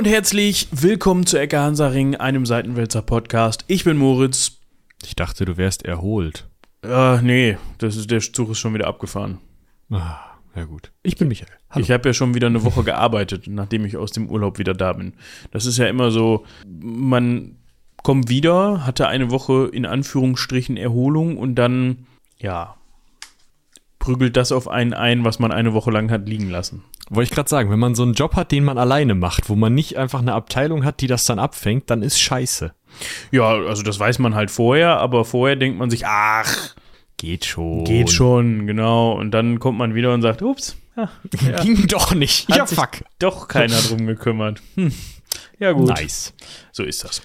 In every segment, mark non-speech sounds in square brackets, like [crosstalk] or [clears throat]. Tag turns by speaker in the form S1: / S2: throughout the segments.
S1: und herzlich willkommen zu Ecke Hansaring, einem Seitenwälzer Podcast. Ich bin Moritz.
S2: Ich dachte, du wärst erholt.
S1: Äh, nee, das ist, der Zug ist schon wieder abgefahren.
S2: Ah, ja gut. Ich bin Michael.
S1: Hallo. Ich habe ja schon wieder eine Woche gearbeitet, nachdem ich aus dem Urlaub wieder da bin. Das ist ja immer so, man kommt wieder, hatte eine Woche in Anführungsstrichen Erholung und dann, ja, prügelt das auf einen ein, was man eine Woche lang hat liegen lassen.
S2: Wollte ich gerade sagen, wenn man so einen Job hat, den man alleine macht, wo man nicht einfach eine Abteilung hat, die das dann abfängt, dann ist scheiße.
S1: Ja, also das weiß man halt vorher, aber vorher denkt man sich, ach,
S2: geht schon.
S1: Geht schon, genau. Und dann kommt man wieder und sagt, ups,
S2: ja, [laughs] ging doch nicht.
S1: Hat ja, fuck. Doch keiner [laughs] drum gekümmert. Hm. Ja, gut.
S2: Nice.
S1: So ist das.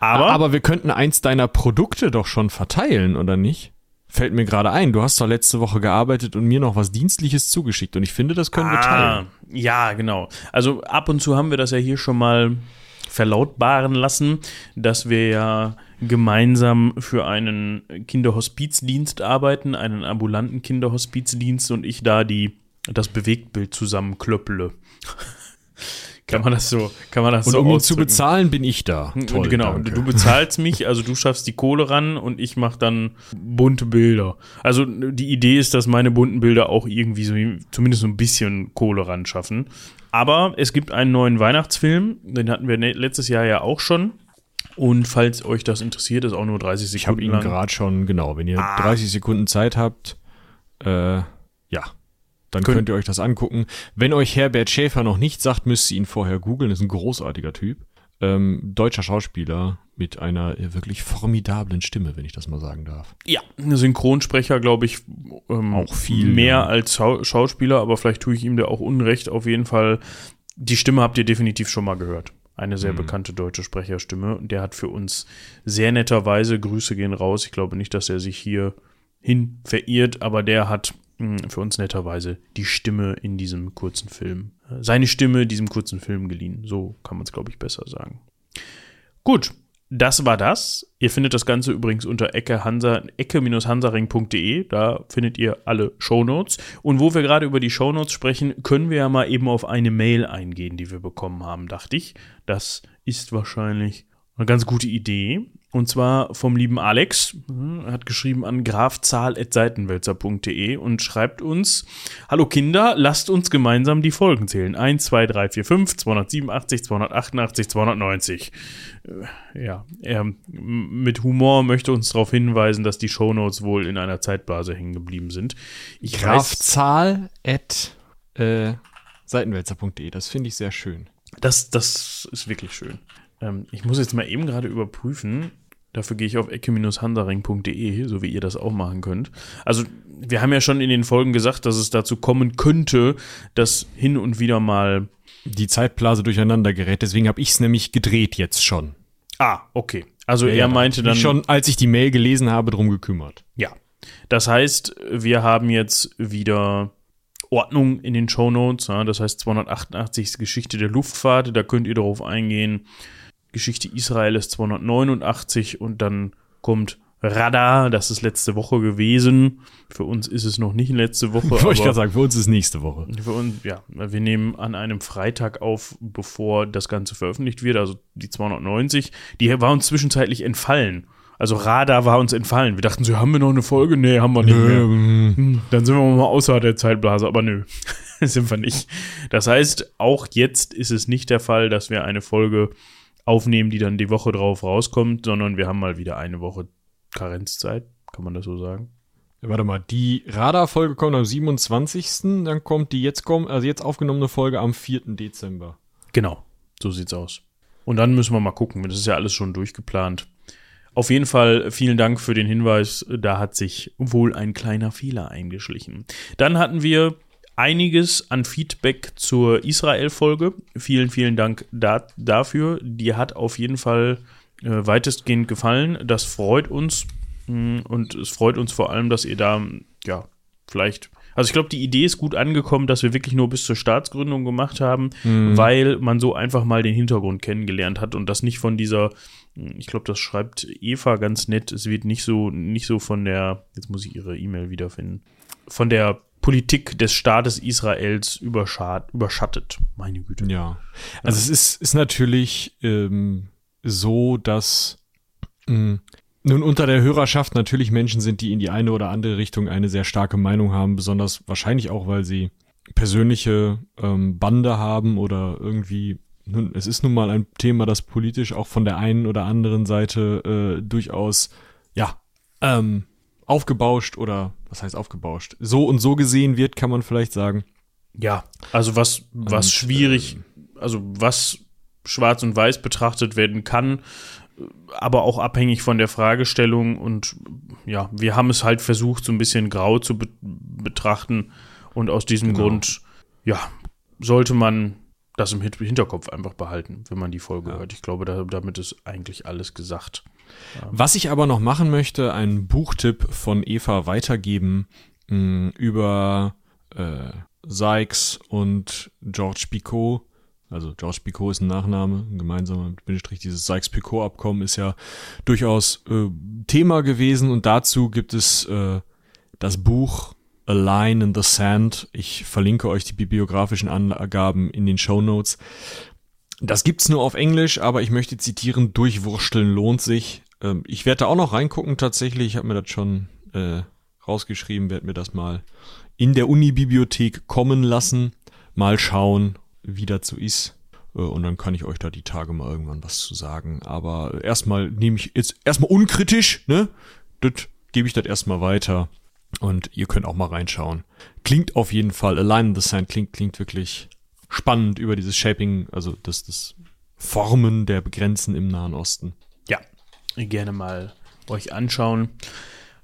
S2: Aber, aber wir könnten eins deiner Produkte doch schon verteilen, oder nicht? Fällt mir gerade ein, du hast doch letzte Woche gearbeitet und mir noch was Dienstliches zugeschickt und ich finde, das können ah, wir teilen.
S1: Ja, genau. Also ab und zu haben wir das ja hier schon mal verlautbaren lassen, dass wir ja gemeinsam für einen Kinderhospizdienst arbeiten, einen ambulanten Kinderhospizdienst und ich da die das Bewegtbild zusammenklöppele. Kann man das so, kann man das
S2: und
S1: so
S2: um ihn zu bezahlen, bin ich da.
S1: Toll, genau, danke. du bezahlst mich, also du schaffst die Kohle ran und ich mache dann bunte Bilder. Also die Idee ist, dass meine bunten Bilder auch irgendwie so zumindest so ein bisschen Kohle ran schaffen. Aber es gibt einen neuen Weihnachtsfilm, den hatten wir ne-, letztes Jahr ja auch schon. Und falls euch das interessiert, ist auch nur 30 Sekunden.
S2: Ich habe ihn gerade schon, genau, wenn ihr ah. 30 Sekunden Zeit habt, äh, dann Kön könnt ihr euch das angucken. Wenn euch Herbert Schäfer noch nicht sagt, müsst ihr ihn vorher googeln. ist ein großartiger Typ. Ähm, deutscher Schauspieler mit einer wirklich formidablen Stimme, wenn ich das mal sagen darf.
S1: Ja, Synchronsprecher, glaube ich, ähm, auch viel mehr ja. als Schau Schauspieler, aber vielleicht tue ich ihm da auch Unrecht. Auf jeden Fall, die Stimme habt ihr definitiv schon mal gehört. Eine sehr mhm. bekannte deutsche Sprecherstimme. Der hat für uns sehr netterweise, Grüße gehen raus. Ich glaube nicht, dass er sich hier hin verirrt, aber der hat für uns netterweise die Stimme in diesem kurzen Film. Seine Stimme diesem kurzen Film geliehen. So kann man es, glaube ich, besser sagen. Gut, das war das. Ihr findet das Ganze übrigens unter ecke-hansaring.de. Da findet ihr alle Shownotes. Und wo wir gerade über die Shownotes sprechen, können wir ja mal eben auf eine Mail eingehen, die wir bekommen haben, dachte ich. Das ist wahrscheinlich eine ganz gute Idee. Und zwar vom lieben Alex. Er hat geschrieben an grafzahl.seitenwälzer.de und schreibt uns: Hallo Kinder, lasst uns gemeinsam die Folgen zählen. 1, 2, 3, 4, 5, 287, 288, 290. Ja, er mit Humor möchte uns darauf hinweisen, dass die Shownotes wohl in einer Zeitblase hängen geblieben sind.
S2: Ich Grafzahl at äh, seitenwälzer.de, das finde ich sehr schön.
S1: Das, das ist wirklich schön. Ähm, ich muss jetzt mal eben gerade überprüfen, Dafür gehe ich auf ecke-hansaring.de, so wie ihr das auch machen könnt. Also, wir haben ja schon in den Folgen gesagt, dass es dazu kommen könnte, dass hin und wieder mal
S2: die Zeitblase durcheinander gerät. Deswegen habe ich es nämlich gedreht jetzt schon.
S1: Ah, okay. Also ja, er meinte dann
S2: schon, als ich die Mail gelesen habe, drum gekümmert.
S1: Ja. Das heißt, wir haben jetzt wieder Ordnung in den Show Notes. Ja, das heißt 288 Geschichte der Luftfahrt. Da könnt ihr darauf eingehen Geschichte Israel ist 289 und dann kommt Radar, das ist letzte Woche gewesen. Für uns ist es noch nicht letzte Woche. [laughs]
S2: Wollte ich gerade sagen, für uns ist es nächste Woche.
S1: Für uns, ja. Wir nehmen an einem Freitag auf, bevor das Ganze veröffentlicht wird, also die 290. Die war uns zwischenzeitlich entfallen. Also Radar war uns entfallen. Wir dachten so, haben wir noch eine Folge? Nee, haben wir nicht nö. mehr. Hm, dann sind wir mal außerhalb der Zeitblase, aber nö, [laughs] sind wir nicht. Das heißt, auch jetzt ist es nicht der Fall, dass wir eine Folge aufnehmen, die dann die Woche drauf rauskommt, sondern wir haben mal wieder eine Woche Karenzzeit, kann man das so sagen?
S2: Warte mal, die Radar-Folge kommt am 27. Dann kommt die jetzt kommt, also jetzt aufgenommene Folge am 4. Dezember.
S1: Genau, so sieht's aus. Und dann müssen wir mal gucken, das ist ja alles schon durchgeplant. Auf jeden Fall vielen Dank für den Hinweis, da hat sich wohl ein kleiner Fehler eingeschlichen. Dann hatten wir einiges an Feedback zur Israel-Folge. Vielen, vielen Dank da, dafür. Die hat auf jeden Fall äh, weitestgehend gefallen. Das freut uns. Mh, mm, und es freut uns vor allem, dass ihr da, ja, vielleicht. Also ich glaube, die Idee ist gut angekommen, dass wir wirklich nur bis zur Staatsgründung gemacht haben, mhm. weil man so einfach mal den Hintergrund kennengelernt hat und das nicht von dieser, ich glaube, das schreibt Eva ganz nett, es wird nicht so, nicht so von der, jetzt muss ich ihre E-Mail wiederfinden, von der Politik des Staates Israels überschattet. Meine Güte.
S2: Ja. Also es ist, ist natürlich ähm, so, dass mh, hm, nun unter der Hörerschaft natürlich Menschen sind, die in die eine oder andere Richtung eine sehr starke Meinung haben, besonders wahrscheinlich auch, weil sie persönliche ähm, Bande haben oder irgendwie nun, es ist nun mal ein Thema, das politisch auch von der einen oder anderen Seite äh, durchaus, ja, ähm, aufgebauscht oder was heißt aufgebauscht? So und so gesehen wird, kann man vielleicht sagen.
S1: Ja, also was, was und, schwierig, äh, also was schwarz und weiß betrachtet werden kann, aber auch abhängig von der Fragestellung. Und ja, wir haben es halt versucht, so ein bisschen grau zu be betrachten. Und aus diesem genau. Grund, ja, sollte man das im Hinterkopf einfach behalten, wenn man die Folge ja. hört. Ich glaube, da, damit ist eigentlich alles gesagt.
S2: Was ich aber noch machen möchte, einen Buchtipp von Eva weitergeben mh, mm, über äh, Sykes und George Picot also George Picot ist ein Nachname, ein gemeinsamer Bindestrich. Dieses Sykes-Picot-Abkommen ist ja durchaus äh, Thema gewesen und dazu gibt es äh, das Buch A Line in the Sand. Ich verlinke euch die bibliografischen Angaben in den Show Notes. Das gibt's nur auf Englisch, aber ich möchte zitieren, durchwursteln lohnt sich. Ähm, ich werde da auch noch reingucken tatsächlich. Ich habe mir das schon äh, rausgeschrieben, werde mir das mal in der Uni-Bibliothek kommen lassen. Mal schauen, wie das so ist. Äh, und dann kann ich euch da die Tage mal irgendwann was zu sagen. Aber erstmal nehme ich jetzt erstmal unkritisch, ne? Das gebe ich das erstmal weiter. Und ihr könnt auch mal reinschauen. Klingt auf jeden Fall, Align the Sand klingt, klingt wirklich spannend über dieses Shaping, also das, das Formen der Grenzen im Nahen Osten.
S1: Ja, gerne mal euch anschauen.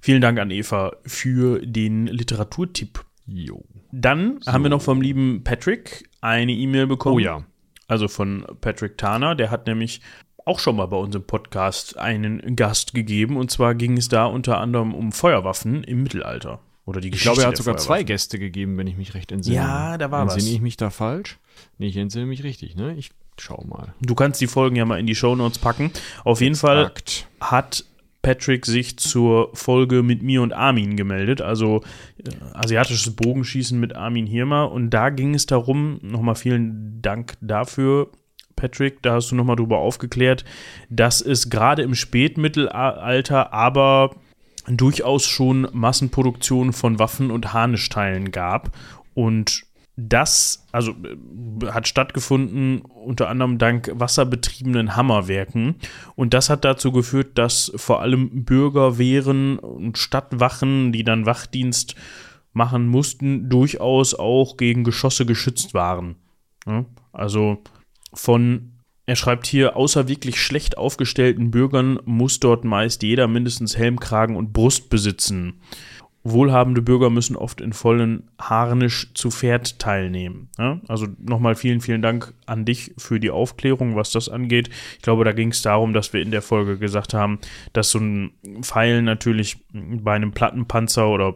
S1: Vielen Dank an Eva für den Literaturtipp. Jo. Dann so. haben wir noch vom lieben Patrick eine E-Mail bekommen.
S2: Oh ja.
S1: Also von Patrick Tana, der hat nämlich auch schon mal bei unserem Podcast einen Gast gegeben. Und zwar ging es da unter anderem um Feuerwaffen im Mittelalter. Oder die
S2: Geschichte Ich glaube, er hat sogar zwei Gäste gegeben, wenn ich mich recht entsinne.
S1: Ja, da war
S2: entsinne was. Entsinne ich mich da falsch? Nee, ich entsinne mich richtig, ne? Ich schau mal.
S1: Du kannst die Folgen ja mal in die Shownotes packen. Auf jeden Fall hat Patrick sich zur Folge mit mir und Armin gemeldet, also äh, asiatisches Bogenschießen mit Armin Hirmer. Und da ging es darum, nochmal vielen Dank dafür, Patrick, da hast du nochmal drüber aufgeklärt, dass es gerade im Spätmittelalter aber durchaus schon Massenproduktion von Waffen und Harnischteilen gab. Und das also äh, hat stattgefunden unter anderem dank wasserbetriebenen Hammerwerken und das hat dazu geführt, dass vor allem Bürgerwehren und Stadtwachen, die dann Wachdienst machen mussten, durchaus auch gegen Geschosse geschützt waren. Also von er schreibt hier, außer wirklich schlecht aufgestellten Bürgern muss dort meist jeder mindestens Helmkragen und Brust besitzen. Wohlhabende Bürger müssen oft in vollen Harnisch zu Pferd teilnehmen. Ja? Also nochmal vielen, vielen Dank an dich für die Aufklärung, was das angeht. Ich glaube, da ging es darum, dass wir in der Folge gesagt haben, dass so ein Pfeil natürlich bei einem Plattenpanzer oder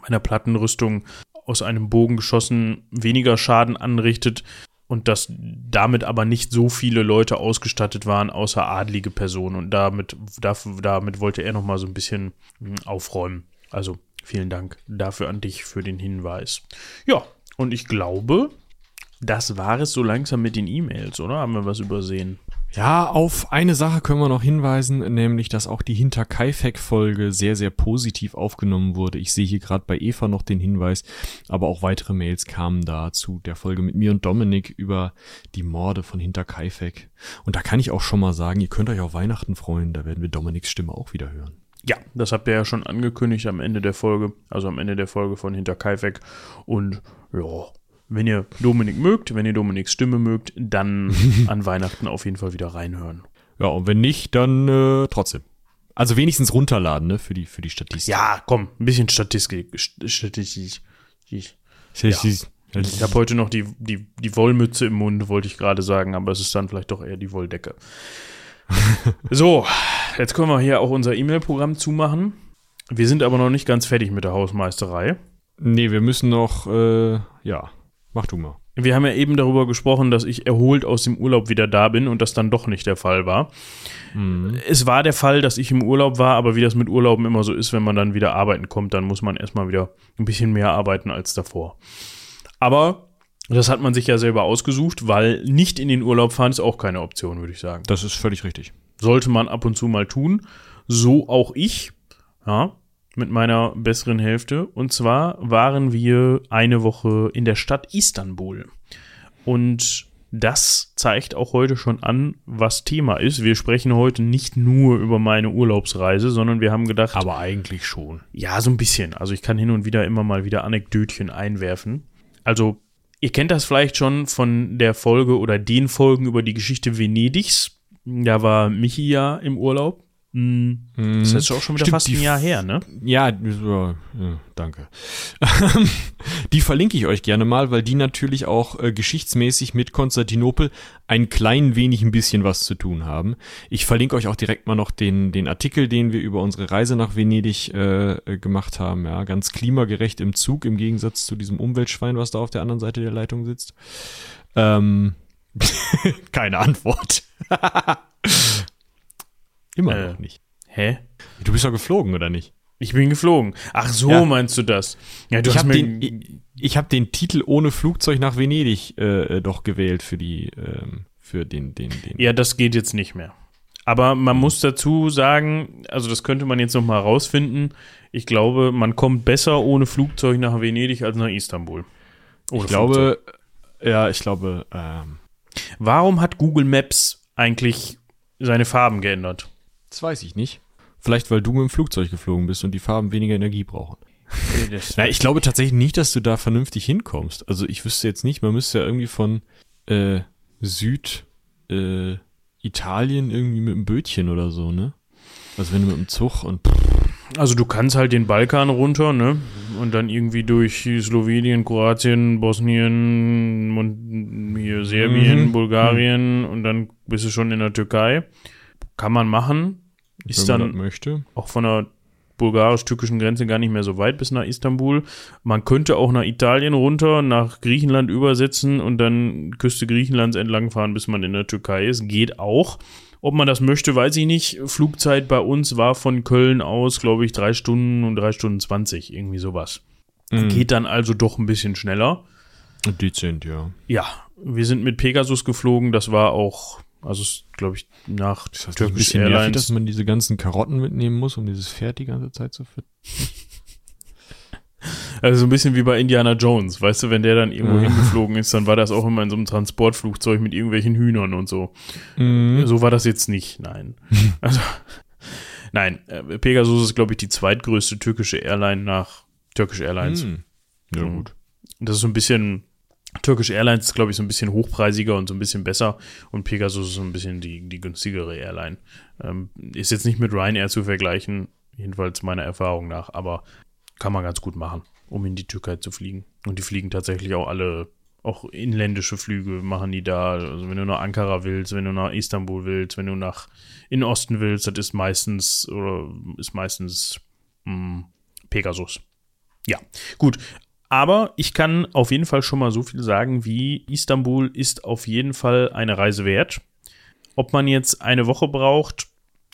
S1: bei einer Plattenrüstung aus einem Bogen geschossen weniger Schaden anrichtet und dass damit aber nicht so viele Leute ausgestattet waren, außer adlige Personen. Und damit, damit wollte er nochmal so ein bisschen hm, aufräumen. Also Vielen Dank dafür an dich für den Hinweis. Ja, und ich glaube, das war es so langsam mit den E-Mails, oder? Haben wir was übersehen?
S2: Ja, auf eine Sache können wir noch hinweisen, nämlich, dass auch die Hinter-Kaifek-Folge sehr, sehr positiv aufgenommen wurde. Ich sehe hier gerade bei Eva noch den Hinweis, aber auch weitere Mails kamen da zu der Folge mit mir und Dominik über die Morde von Hinter-Kaifek. Und da kann ich auch schon mal sagen, ihr könnt euch auf Weihnachten freuen, da werden wir Dominiks Stimme auch wieder hören.
S1: Ja, das habt ihr ja schon angekündigt am Ende der Folge, also am Ende der Folge von Hinter Kaifek. Und ja, wenn ihr Dominik mögt, wenn ihr Dominiks Stimme mögt, dann [laughs] an Weihnachten auf jeden Fall wieder reinhören.
S2: Ja, und wenn nicht, dann äh, trotzdem. Also wenigstens runterladen, ne, für die, für die Statistik.
S1: Ja, komm, ein bisschen Statistik. Statistik. Ja. Ich habe heute noch die, die, die Wollmütze im Mund, wollte ich gerade sagen, aber es ist dann vielleicht doch eher die Wolldecke. [laughs] so, jetzt können wir hier auch unser E-Mail-Programm zumachen. Wir sind aber noch nicht ganz fertig mit der Hausmeisterei.
S2: Nee, wir müssen noch, äh, ja, mach du mal.
S1: wir haben ja eben darüber gesprochen, dass ich erholt aus dem Urlaub wieder da bin und das dann doch nicht der Fall war. Mhm. Es war der Fall, dass ich im Urlaub war, aber wie das mit Urlauben immer so ist, wenn man dann wieder arbeiten kommt, dann muss man erstmal wieder ein bisschen mehr arbeiten als davor. Aber das hat man sich ja selber ausgesucht, weil nicht in den Urlaub fahren ist auch keine Option, würde ich sagen.
S2: Das ist völlig richtig.
S1: Sollte man ab und zu mal tun. So auch ich. Ja, mit meiner besseren Hälfte. Und zwar waren wir eine Woche in der Stadt Istanbul. Und das zeigt auch heute schon an, was Thema ist. Wir sprechen heute nicht nur über meine Urlaubsreise, sondern wir haben gedacht.
S2: Aber eigentlich schon.
S1: Ja, so ein bisschen. Also ich kann hin und wieder immer mal wieder Anekdötchen einwerfen. Also, ihr kennt das vielleicht schon von der Folge oder den Folgen über die Geschichte Venedigs. Da war Michi ja im Urlaub. Hm. Das ist auch schon wieder Stimmt, fast ein Jahr her, ne?
S2: Ja, ja, ja danke. [laughs] die verlinke ich euch gerne mal, weil die natürlich auch äh, geschichtsmäßig mit Konstantinopel ein klein wenig ein bisschen was zu tun haben. Ich verlinke euch auch direkt mal noch den, den Artikel, den wir über unsere Reise nach Venedig äh, äh gemacht haben. Ja, ganz klimagerecht im Zug, im Gegensatz zu diesem Umweltschwein, was da auf der anderen Seite der Leitung sitzt. Ähm, [laughs] keine Antwort. [laughs]
S1: Immer äh, noch nicht.
S2: Hä? Du bist doch geflogen, oder nicht?
S1: Ich bin geflogen. Ach so, ja. meinst du das?
S2: Ja, du ich habe den, ich, ich hab den Titel ohne Flugzeug nach Venedig äh, doch gewählt für die, ähm, für den, den, den.
S1: Ja, das geht jetzt nicht mehr. Aber man muss dazu sagen, also das könnte man jetzt noch mal rausfinden. Ich glaube, man kommt besser ohne Flugzeug nach Venedig als nach Istanbul.
S2: Ohne ich glaube, ja, ich glaube. Ähm,
S1: Warum hat Google Maps eigentlich seine Farben geändert?
S2: Das weiß ich nicht. Vielleicht, weil du mit dem Flugzeug geflogen bist und die Farben weniger Energie brauchen. [laughs] Na, ich glaube tatsächlich nicht, dass du da vernünftig hinkommst. Also ich wüsste jetzt nicht, man müsste ja irgendwie von äh, Süd äh, Italien irgendwie mit einem Bötchen oder so, ne? Also wenn du mit dem Zug und
S1: also du kannst halt den Balkan runter, ne? Und dann irgendwie durch Slowenien, Kroatien, Bosnien und hier Serbien, mhm. Bulgarien mhm. und dann bist du schon in der Türkei. Kann man machen. Ist dann
S2: möchte.
S1: auch von der bulgarisch-türkischen Grenze gar nicht mehr so weit bis nach Istanbul. Man könnte auch nach Italien runter, nach Griechenland übersetzen und dann Küste Griechenlands entlangfahren, bis man in der Türkei ist. Geht auch. Ob man das möchte, weiß ich nicht. Flugzeit bei uns war von Köln aus, glaube ich, drei Stunden und drei Stunden zwanzig, irgendwie sowas. Mhm. Geht dann also doch ein bisschen schneller.
S2: Dezent, ja.
S1: Ja, wir sind mit Pegasus geflogen. Das war auch also, glaube ich, nach
S2: das heißt, Turkish ein Airlines. Nervig, dass man diese ganzen Karotten mitnehmen muss, um dieses Pferd die ganze Zeit zu finden.
S1: Also so ein bisschen wie bei Indiana Jones, weißt du, wenn der dann irgendwo hingeflogen ist, dann war das auch immer in so einem Transportflugzeug mit irgendwelchen Hühnern und so. Mhm. So war das jetzt nicht, nein. [laughs] also, nein, äh, Pegasus ist, glaube ich, die zweitgrößte türkische Airline nach Turkish Airlines. Mhm. Ja, gut. Das ist so ein bisschen Turkish Airlines ist, glaube ich, so ein bisschen hochpreisiger und so ein bisschen besser und Pegasus ist so ein bisschen die, die günstigere Airline. Ähm, ist jetzt nicht mit Ryanair zu vergleichen, jedenfalls meiner Erfahrung nach, aber kann man ganz gut machen, um in die Türkei zu fliegen. Und die fliegen tatsächlich auch alle, auch inländische Flüge machen die da. Also wenn du nach Ankara willst, wenn du nach Istanbul willst, wenn du nach in Osten willst, das ist meistens oder ist meistens mh, hm, Pegasus. Ja, gut. Aber ich kann auf jeden Fall schon mal so viel sagen, wie Istanbul ist auf jeden Fall eine Reise wert. Ob man jetzt eine Woche braucht,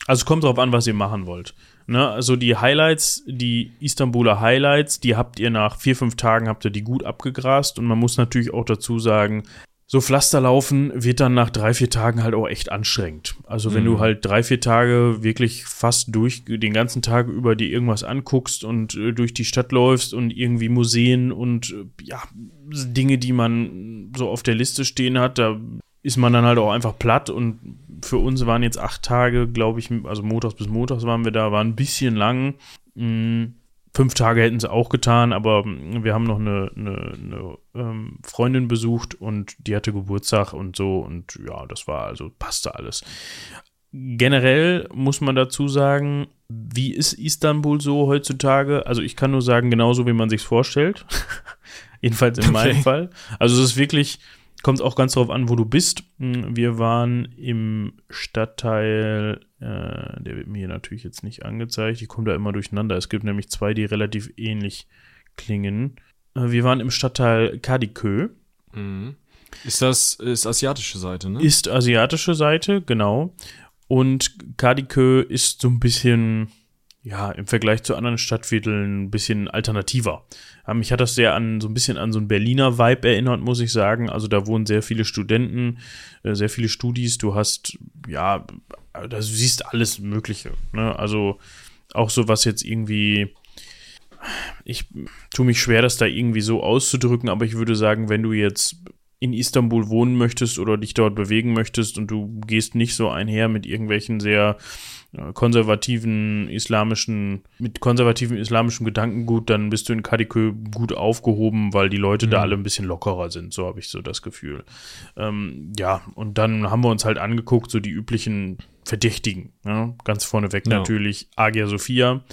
S1: also kommt drauf an, was ihr machen wollt. Ne, also die Highlights, die Istanbuler Highlights, die habt ihr nach vier, fünf Tagen habt ihr die gut abgegrast und man muss natürlich auch dazu sagen, so Pflasterlaufen wird dann nach drei, vier Tagen halt auch echt anstrengend. Also wenn mhm. du halt drei, vier Tage wirklich fast durch den ganzen Tag über dir irgendwas anguckst und äh, durch die Stadt läufst und irgendwie Museen und äh, ja, Dinge, die man so auf der Liste stehen hat, da ist man dann halt auch einfach platt und für uns waren jetzt acht Tage, glaube ich, also montags bis montags waren wir da, waren ein bisschen lang. Mhm Fünf Tage hätten sie auch getan, aber wir haben noch eine, eine, eine ähm, Freundin besucht und die hatte Geburtstag und so und ja, das war also, passte alles. Generell muss man dazu sagen, wie ist Istanbul so heutzutage? Also ich kann nur sagen, genauso wie man sich vorstellt. [laughs] Jedenfalls in meinem Fall. Also es ist wirklich, kommt auch ganz darauf an, wo du bist. Wir waren im Stadtteil äh, der wird mir hier natürlich jetzt nicht angezeigt. Ich komme da immer durcheinander. Es gibt nämlich zwei, die relativ ähnlich klingen. Äh, wir waren im Stadtteil Kadikö.
S2: Mhm. Ist das ist asiatische Seite, ne?
S1: Ist asiatische Seite, genau. Und Kadikö ist so ein bisschen, ja, im Vergleich zu anderen Stadtvierteln ein bisschen alternativer. Ja, mich hat das sehr an so ein bisschen an so ein Berliner Vibe erinnert, muss ich sagen. Also da wohnen sehr viele Studenten, äh, sehr viele Studis. Du hast, ja, da siehst alles Mögliche. Ne? Also auch so was jetzt irgendwie ich tue mich schwer, das da irgendwie so auszudrücken, aber ich würde sagen, wenn du jetzt in Istanbul wohnen möchtest oder dich dort bewegen möchtest und du gehst nicht so einher mit irgendwelchen sehr äh, konservativen islamischen, mit konservativen islamischem Gedankengut, dann bist du in Kadikö gut aufgehoben, weil die Leute mhm. da alle ein bisschen lockerer sind, so habe ich so das Gefühl. Ähm, ja, und dann haben wir uns halt angeguckt, so die üblichen Verdächtigen. Ja? Ganz vorneweg ja. natürlich Agia Sophia.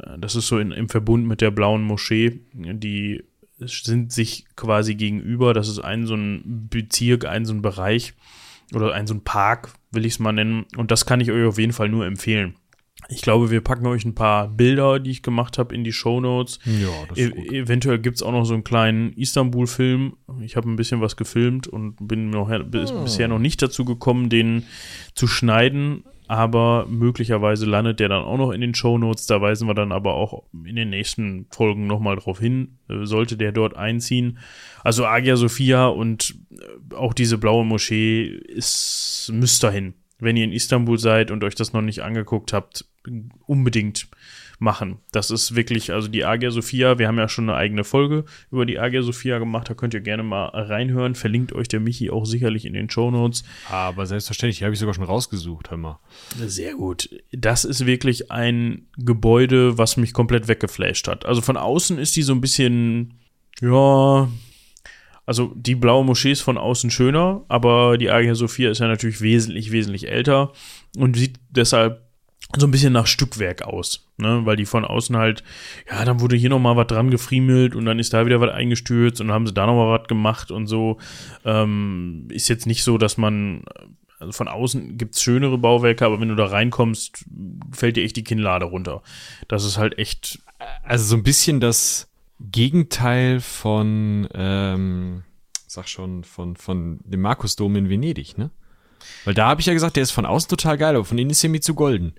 S1: Äh, das ist so in, im Verbund mit der blauen Moschee, die sind sich quasi gegenüber. Das ist ein so ein Bezirk, ein so ein Bereich oder ein so ein Park, will ich es mal nennen. Und das kann ich euch auf jeden Fall nur empfehlen. Ich glaube, wir packen euch ein paar Bilder, die ich gemacht habe, in die Show Notes. Ja, das ist e gut. Eventuell gibt es auch noch so einen kleinen Istanbul-Film. Ich habe ein bisschen was gefilmt und bin noch, oh. bisher noch nicht dazu gekommen, den zu schneiden aber möglicherweise landet der dann auch noch in den Show Notes. Da weisen wir dann aber auch in den nächsten Folgen nochmal drauf hin, äh, sollte der dort einziehen. Also Agia Sophia und äh, auch diese blaue Moschee ist, müsst dahin. Wenn ihr in Istanbul seid und euch das noch nicht angeguckt habt, unbedingt machen. Das ist wirklich, also die Agia Sophia, wir haben ja schon eine eigene Folge über die Agia Sophia gemacht, da könnt ihr gerne mal reinhören. Verlinkt euch der Michi auch sicherlich in den Show Notes.
S2: Aber selbstverständlich, die habe ich sogar schon rausgesucht, hör mal.
S1: Sehr gut. Das ist wirklich ein Gebäude, was mich komplett weggeflasht hat. Also von außen ist die so ein bisschen, ja, also die blaue Moschee ist von außen schöner, aber die Agia Sophia ist ja natürlich wesentlich, wesentlich älter und sieht deshalb so ein bisschen nach Stückwerk aus, ne, weil die von außen halt, ja, dann wurde hier nochmal was dran gefriemelt und dann ist da wieder was eingestürzt und dann haben sie da nochmal was gemacht und so. Ähm, ist jetzt nicht so, dass man, also von außen gibt's schönere Bauwerke, aber wenn du da reinkommst, fällt dir echt die Kinnlade runter. Das ist halt echt.
S2: Also so ein bisschen das Gegenteil von, ähm, sag schon, von, von dem Markusdom in Venedig, ne? Weil da habe ich ja gesagt, der ist von außen total geil, aber von innen ist er mir zu golden.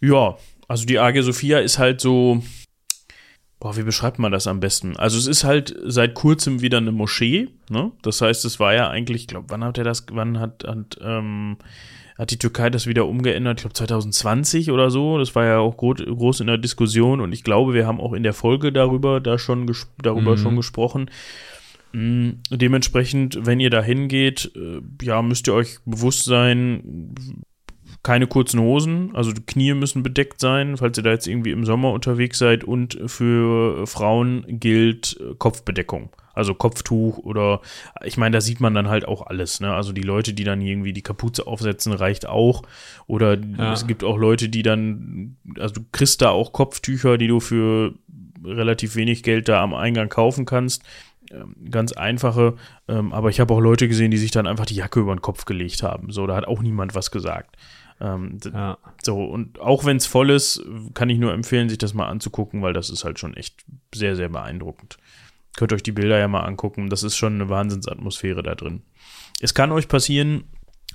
S1: Ja, also die Agia Sophia ist halt so. Boah, wie beschreibt man das am besten? Also es ist halt seit kurzem wieder eine Moschee, ne? Das heißt, es war ja eigentlich, ich glaube, wann hat er das, wann hat, hat, ähm, hat die Türkei das wieder umgeändert? Ich glaube 2020 oder so. Das war ja auch groß, groß in der Diskussion und ich glaube, wir haben auch in der Folge darüber da schon darüber mhm. schon gesprochen. Mhm, dementsprechend, wenn ihr da hingeht, äh, ja, müsst ihr euch bewusst sein, keine kurzen Hosen, also die Knie müssen bedeckt sein, falls ihr da jetzt irgendwie im Sommer unterwegs seid. Und für Frauen gilt Kopfbedeckung. Also Kopftuch oder ich meine, da sieht man dann halt auch alles. Ne? Also die Leute, die dann irgendwie die Kapuze aufsetzen, reicht auch. Oder ja. es gibt auch Leute, die dann, also du kriegst da auch Kopftücher, die du für relativ wenig Geld da am Eingang kaufen kannst ähm, ganz einfache, ähm, aber ich habe auch Leute gesehen, die sich dann einfach die Jacke über den Kopf gelegt haben. So, da hat auch niemand was gesagt. Ähm, ja. So, und auch wenn es voll ist, kann ich nur empfehlen, sich das mal anzugucken, weil das ist halt schon echt sehr, sehr beeindruckend. Könnt euch die Bilder ja mal angucken. Das ist schon eine Wahnsinnsatmosphäre da drin. Es kann euch passieren,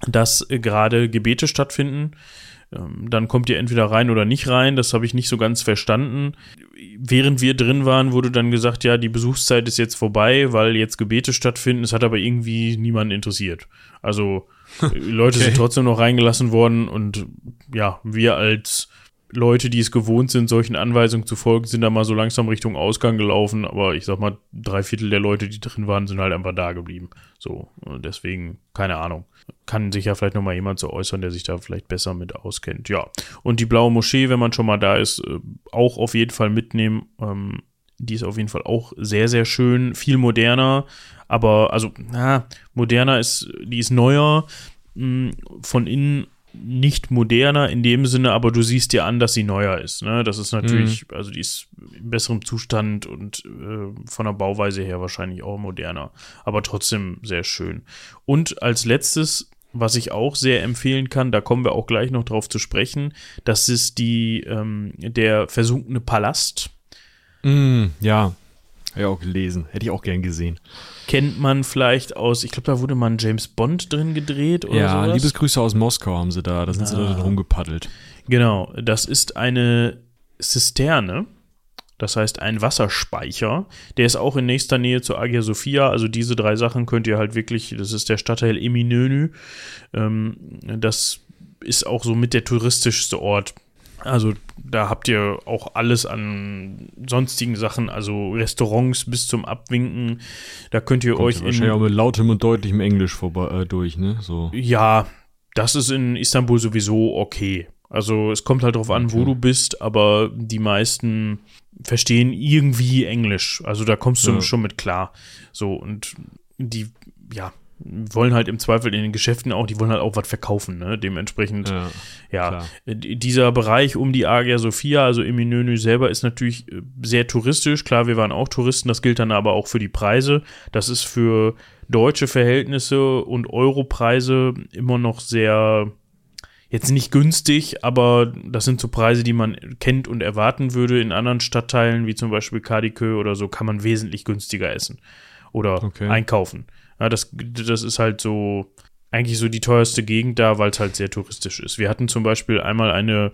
S1: dass gerade Gebete stattfinden. Ähm, dann kommt ihr entweder rein oder nicht rein. Das habe ich nicht so ganz verstanden. Während wir drin waren, wurde dann gesagt, ja, die Besuchszeit ist jetzt vorbei, weil jetzt Gebete stattfinden. Es hat aber irgendwie niemanden interessiert. Also Leute okay. sind trotzdem noch reingelassen worden und ja, wir als Leute, die es gewohnt sind, solchen Anweisungen zu folgen, sind da mal so langsam Richtung Ausgang gelaufen, aber ich sag mal, drei Viertel der Leute, die drin waren, sind halt einfach da geblieben. So, deswegen, keine Ahnung. Kann sich ja vielleicht nochmal jemand so äußern, der sich da vielleicht besser mit auskennt. Ja. Und die blaue Moschee, wenn man schon mal da ist, äh, auch auf jeden Fall mitnehmen. Ähm, die ist auf jeden Fall auch sehr, sehr schön, viel moderner, aber also, na, moderner ist, die ist neuer, mh, hm, von innen nicht moderner in dem Sinne, aber du siehst dir an, dass sie neuer ist. Ne? Das ist natürlich, mhm. also die ist in besserem Zustand und äh, von der Bauweise her wahrscheinlich auch moderner, aber trotzdem sehr schön. Und als letztes, was ich auch sehr empfehlen kann, da kommen wir auch gleich noch drauf zu sprechen, das ist die, ähm, der versunkene Palast.
S2: Mm, ja, Habe ich auch gelesen. Hätte ich auch gern gesehen.
S1: Kennt man vielleicht aus, ich glaube, da wurde mal ein James Bond drin gedreht oder
S2: ja,
S1: sowas.
S2: Liebesgrüße aus Moskau haben sie da. Da sind sie da drin rumgepaddelt.
S1: Genau, das ist eine Zisterne. Das heißt, ein Wasserspeicher. Der ist auch in nächster Nähe zur Agia Sophia. Also diese drei Sachen könnt ihr halt wirklich, das ist der Stadtteil Eminönü. Ähm, das ist auch so mit der touristischste Ort. Also da habt ihr auch alles an sonstigen Sachen, also Restaurants bis zum Abwinken. Da könnt ihr
S2: Kommt
S1: euch
S2: ja wahrscheinlich auch mit lautem und deutlichem Englisch vorbei, äh, durch, ne? So.
S1: Ja, das ist in Istanbul sowieso okay. Also es kommt halt drauf an, wo du bist, aber die meisten verstehen irgendwie Englisch. Also da kommst du
S2: Ja.
S1: schon mit klar. So, und die, ja, wollen halt im Zweifel in den Geschäften auch, die wollen halt auch was verkaufen, ne? Dementsprechend,
S2: Ja.
S1: ja. Dieser Bereich um die Agia Sophia, also Eminönü selber, ist natürlich äh, sehr touristisch. Klar, wir waren auch Touristen, das gilt dann aber auch für die Preise. Das ist für deutsche Verhältnisse und Europreise immer noch sehr, jetzt nicht günstig, aber das sind so Preise, die man kennt und erwarten würde. In anderen Stadtteilen, wie zum Beispiel Kadikö oder so, kann man wesentlich günstiger essen oder
S2: Okay.
S1: einkaufen. Ja, das, das ist halt so eigentlich so die teuerste Gegend da, weil es halt sehr touristisch ist. Wir hatten zum Beispiel einmal eine,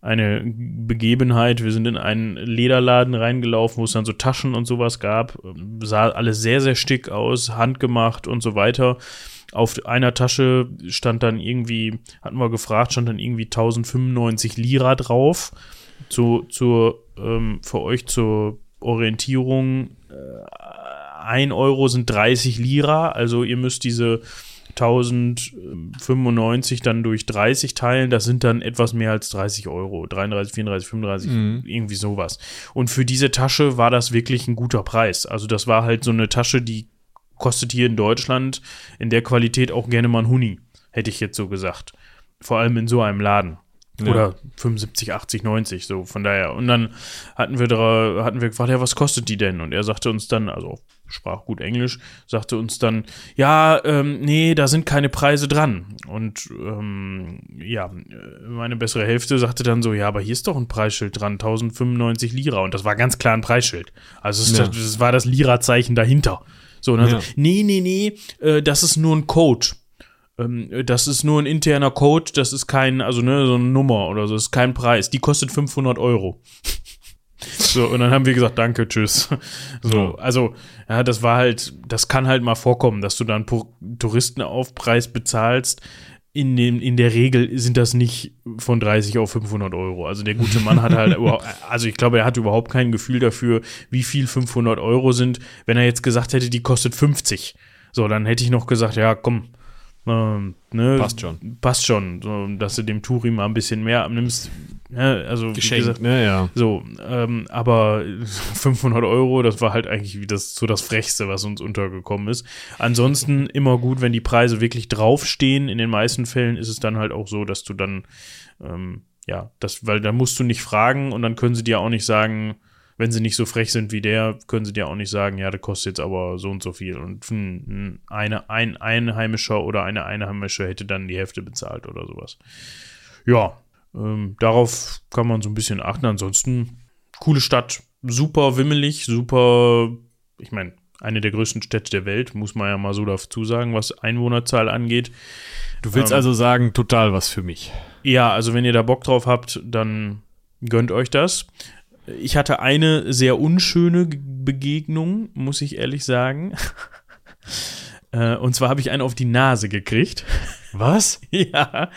S1: eine Begebenheit, wir sind in einen Lederladen reingelaufen, wo es dann so Taschen und sowas gab. Sah alles sehr, sehr stick aus, handgemacht und so weiter. Auf einer Tasche stand dann irgendwie, hatten wir gefragt, stand dann irgendwie 1095 Lira drauf. Zu, zur, ähm, für euch zur Orientierung, äh, 1 Euro sind 30 Lira, also ihr müsst diese 1095 dann durch 30 teilen, das sind dann etwas mehr als 30 Euro. 33, 34, 35,
S2: Mhm.
S1: irgendwie sowas. Und für diese Tasche war das wirklich ein guter Preis. Also das war halt so eine Tasche, die kostet hier in Deutschland in der Qualität auch gerne mal ein Huni, hätte ich jetzt so gesagt. Vor allem in so einem Laden.
S2: Ja.
S1: Oder 75, 80, 90, so von daher. Und dann hatten wir, da, hatten wir gefragt, ja, was kostet die denn? Und er sagte uns dann, also sprach gut Englisch, sagte uns dann, ja, ähm, nee, da sind keine Preise dran. Und ähm, ja, äh, meine bessere Hälfte sagte dann so, ja, aber hier ist doch ein Preisschild dran, 1095 Lira. Und das war ganz klar ein Preisschild. Also es,
S2: Ja.
S1: das war das Lira-Zeichen dahinter. So, und dann
S2: Ja.
S1: so, nee, nee, nee, äh, das ist nur ein Code. Ähm, das ist nur ein interner Code, das ist kein, also ne, so eine Nummer oder so, das ist kein Preis. Die kostet 500 Euro. [laughs] So, und dann haben wir gesagt, danke, tschüss. So, also, ja, das war halt, das kann halt mal vorkommen, dass du dann Touristenaufpreis bezahlst. In, dem, in der Regel sind das nicht von 30 auf 500 Euro. Also der gute Mann hat halt, [laughs] überhaupt- also ich glaube, er hat überhaupt kein Gefühl dafür, wie viel 500 Euro sind. Wenn er jetzt gesagt hätte, die kostet 50, so, dann hätte ich noch gesagt, ja, komm, ähm, ne,
S2: Passt schon.
S1: Passt schon, so, dass du dem Touri mal ein bisschen mehr abnimmst. Ja, also, wie gesagt,
S2: ne, ja.
S1: so, ähm, aber [laughs] 500 Euro, das war halt eigentlich wie das, so das Frechste, was uns untergekommen ist. Ansonsten immer gut, wenn die Preise wirklich draufstehen. In den meisten Fällen ist es dann halt auch so, dass du dann, ähm, ja, das, weil da musst du nicht fragen und dann können sie dir auch nicht sagen, wenn sie nicht so frech sind wie der, können sie dir auch nicht sagen, ja, das kostet jetzt aber so und so viel. Und hm, eine, ein Einheimischer oder eine Einheimische hätte dann die Hälfte bezahlt oder sowas. Ja, ähm, darauf kann man so ein bisschen achten. Ansonsten, coole Stadt, super wimmelig, super, ich meine, eine der größten Städte der Welt, muss man ja mal so dazu sagen, was Einwohnerzahl angeht.
S2: Du willst
S1: Ähm,
S2: also sagen, total was für mich.
S1: Ja, also wenn ihr da Bock drauf habt, dann gönnt euch das. Ich hatte eine sehr unschöne Begegnung, muss ich ehrlich sagen. [laughs] Äh, Und zwar habe ich einen auf die Nase gekriegt. [laughs]
S2: Was?
S1: Ja.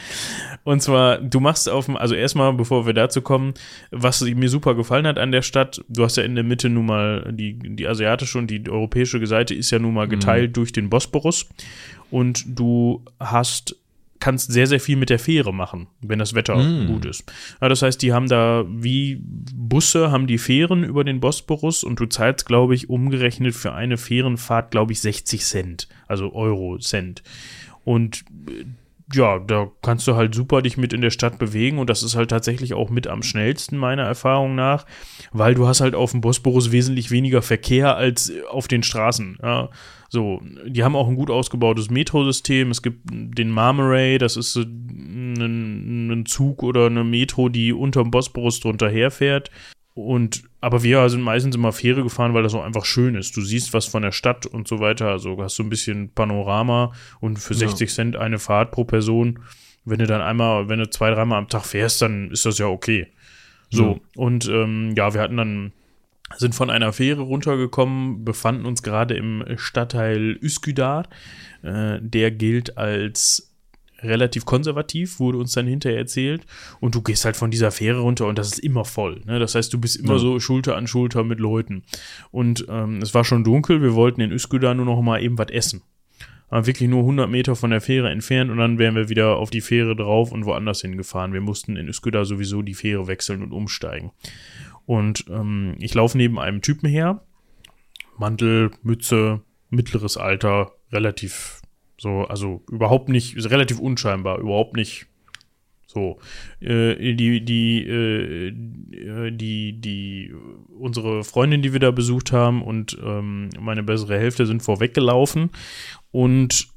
S1: Und zwar, du machst auf dem, also erstmal, bevor wir dazu kommen, was mir super gefallen hat an der Stadt, du hast ja in der Mitte nun mal die, die asiatische und die europäische Seite ist ja nun mal geteilt durch den Bosporus. Und du hast, kannst sehr, sehr viel mit der Fähre machen, wenn das Wetter
S2: Mm.
S1: gut ist. Ja, das heißt, die haben da wie Busse, haben die Fähren über den Bosporus und du zahlst, glaube ich, umgerechnet für eine Fährenfahrt, glaube ich, 60 Cent, also Euro Cent. Und äh, ja, da kannst du halt super dich mit in der Stadt bewegen und das ist halt tatsächlich auch mit am schnellsten meiner Erfahrung nach, weil du hast halt auf dem Bosporus wesentlich weniger Verkehr als auf den Straßen. Ja. So, die haben auch ein gut ausgebautes Metrosystem. Es gibt den Marmaray, das ist ein, ein Zug oder eine Metro, die unterm Bosporus drunter herfährt. und, aber wir sind meistens immer Fähre gefahren, weil das auch einfach schön ist. Du siehst was von der Stadt und so weiter. Also hast du ein bisschen Panorama und für 60 ja. Cent eine Fahrt pro Person. Wenn du dann einmal, wenn du zwei, dreimal am Tag fährst, dann ist das ja okay. So, ja. und ähm, ja, wir hatten dann, sind von einer Fähre runtergekommen, befanden uns gerade im Stadtteil Üsküdar. Äh, der gilt als relativ konservativ, wurde uns dann hinterher erzählt. Und du gehst halt von dieser Fähre runter und das ist immer voll. Ne? Das heißt, du bist immer ja. so Schulter an Schulter mit Leuten. Und ähm, es war schon dunkel, wir wollten in Üsküdar nur noch mal eben was essen. Aber wirklich nur 100 Meter von der Fähre entfernt und dann wären wir wieder auf die Fähre drauf und woanders hingefahren. Wir mussten in Üsküdar sowieso die Fähre wechseln und umsteigen. Und ähm, ich laufe neben einem Typen her. Mantel, Mütze, mittleres Alter, relativ so, also überhaupt nicht, relativ unscheinbar, überhaupt nicht so. Äh, die, die, äh, die, die, unsere Freundin, die wir da besucht haben und ähm, meine bessere Hälfte sind vorweggelaufen und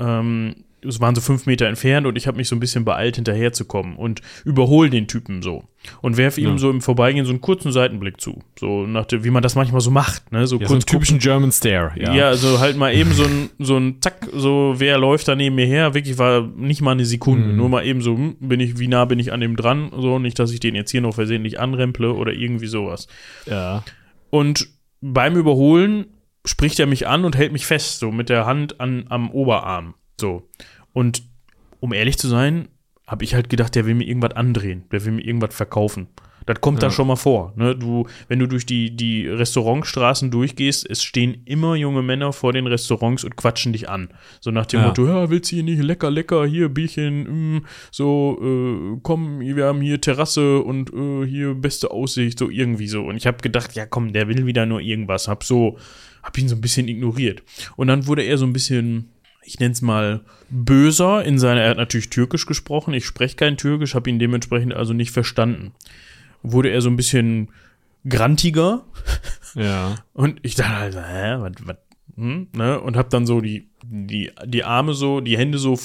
S1: ähm, es waren so fünf Meter entfernt und ich habe mich so ein bisschen beeilt, hinterherzukommen und überhole den Typen so und werfe ihm ja. so im Vorbeigehen so einen kurzen Seitenblick zu. So nach dem, wie man das manchmal so macht, ne? So,
S2: ja, so einen typischen German Stare,
S1: ja. Ja, so halt mal eben so ein, so ein Zack, so wer läuft da neben mir her? Wirklich war nicht mal eine Sekunde. Mhm. Nur mal eben so, hm, bin ich, wie nah bin ich an dem dran? So, nicht, dass ich den jetzt hier noch versehentlich anremple oder irgendwie sowas.
S2: Ja.
S1: Und beim Überholen spricht er mich an und hält mich fest, so mit der Hand an, am Oberarm. So. Und um ehrlich zu sein, habe ich halt gedacht, der will mir irgendwas andrehen, der will mir irgendwas verkaufen. Das kommt ja. da schon mal vor. Ne? Du, wenn du durch die, die Restaurantstraßen durchgehst, es stehen immer junge Männer vor den Restaurants und quatschen dich an. So nach dem ja. Motto, ja, willst du hier nicht lecker, lecker, hier Bierchen, mm, so, äh, komm, wir haben hier Terrasse und äh, hier beste Aussicht, so irgendwie so. Und ich habe gedacht, ja komm, der will wieder nur irgendwas. Hab so, hab ihn so ein bisschen ignoriert. Und dann wurde er so ein bisschen ich nenne es mal, böser in seiner, er hat natürlich Türkisch gesprochen, ich spreche kein Türkisch, habe ihn dementsprechend also nicht verstanden. Wurde er so ein bisschen grantiger.
S2: Ja. [laughs]
S1: Und ich dachte also, hä, was, was, hm, ne? Und habe dann so die, die, die Arme so, die Hände so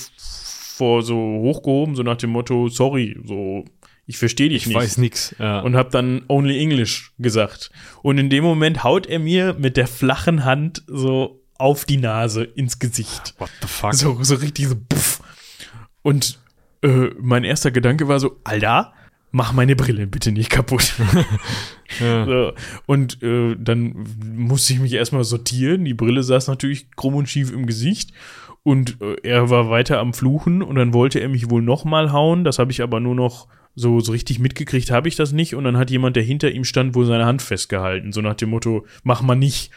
S1: vor so hochgehoben, so nach dem Motto, sorry, so, ich verstehe dich
S2: ich
S1: nicht.
S2: Ich weiß nix.
S1: Ja. Und habe dann only English gesagt. Und in dem Moment haut er mir mit der flachen Hand so auf die Nase ins Gesicht.
S2: What the fuck?
S1: So, so richtig so puff. Und äh, mein erster Gedanke war so, Alter, mach meine Brille bitte nicht kaputt. [laughs] ja. so. Und äh, dann musste ich mich erstmal sortieren. Die Brille saß natürlich krumm und schief im Gesicht. Und äh, er war weiter am Fluchen und dann wollte er mich wohl nochmal hauen. Das habe ich aber nur noch so, so richtig mitgekriegt, habe ich das nicht. Und dann hat jemand, der hinter ihm stand, wohl seine Hand festgehalten. So nach dem Motto, mach mal nicht.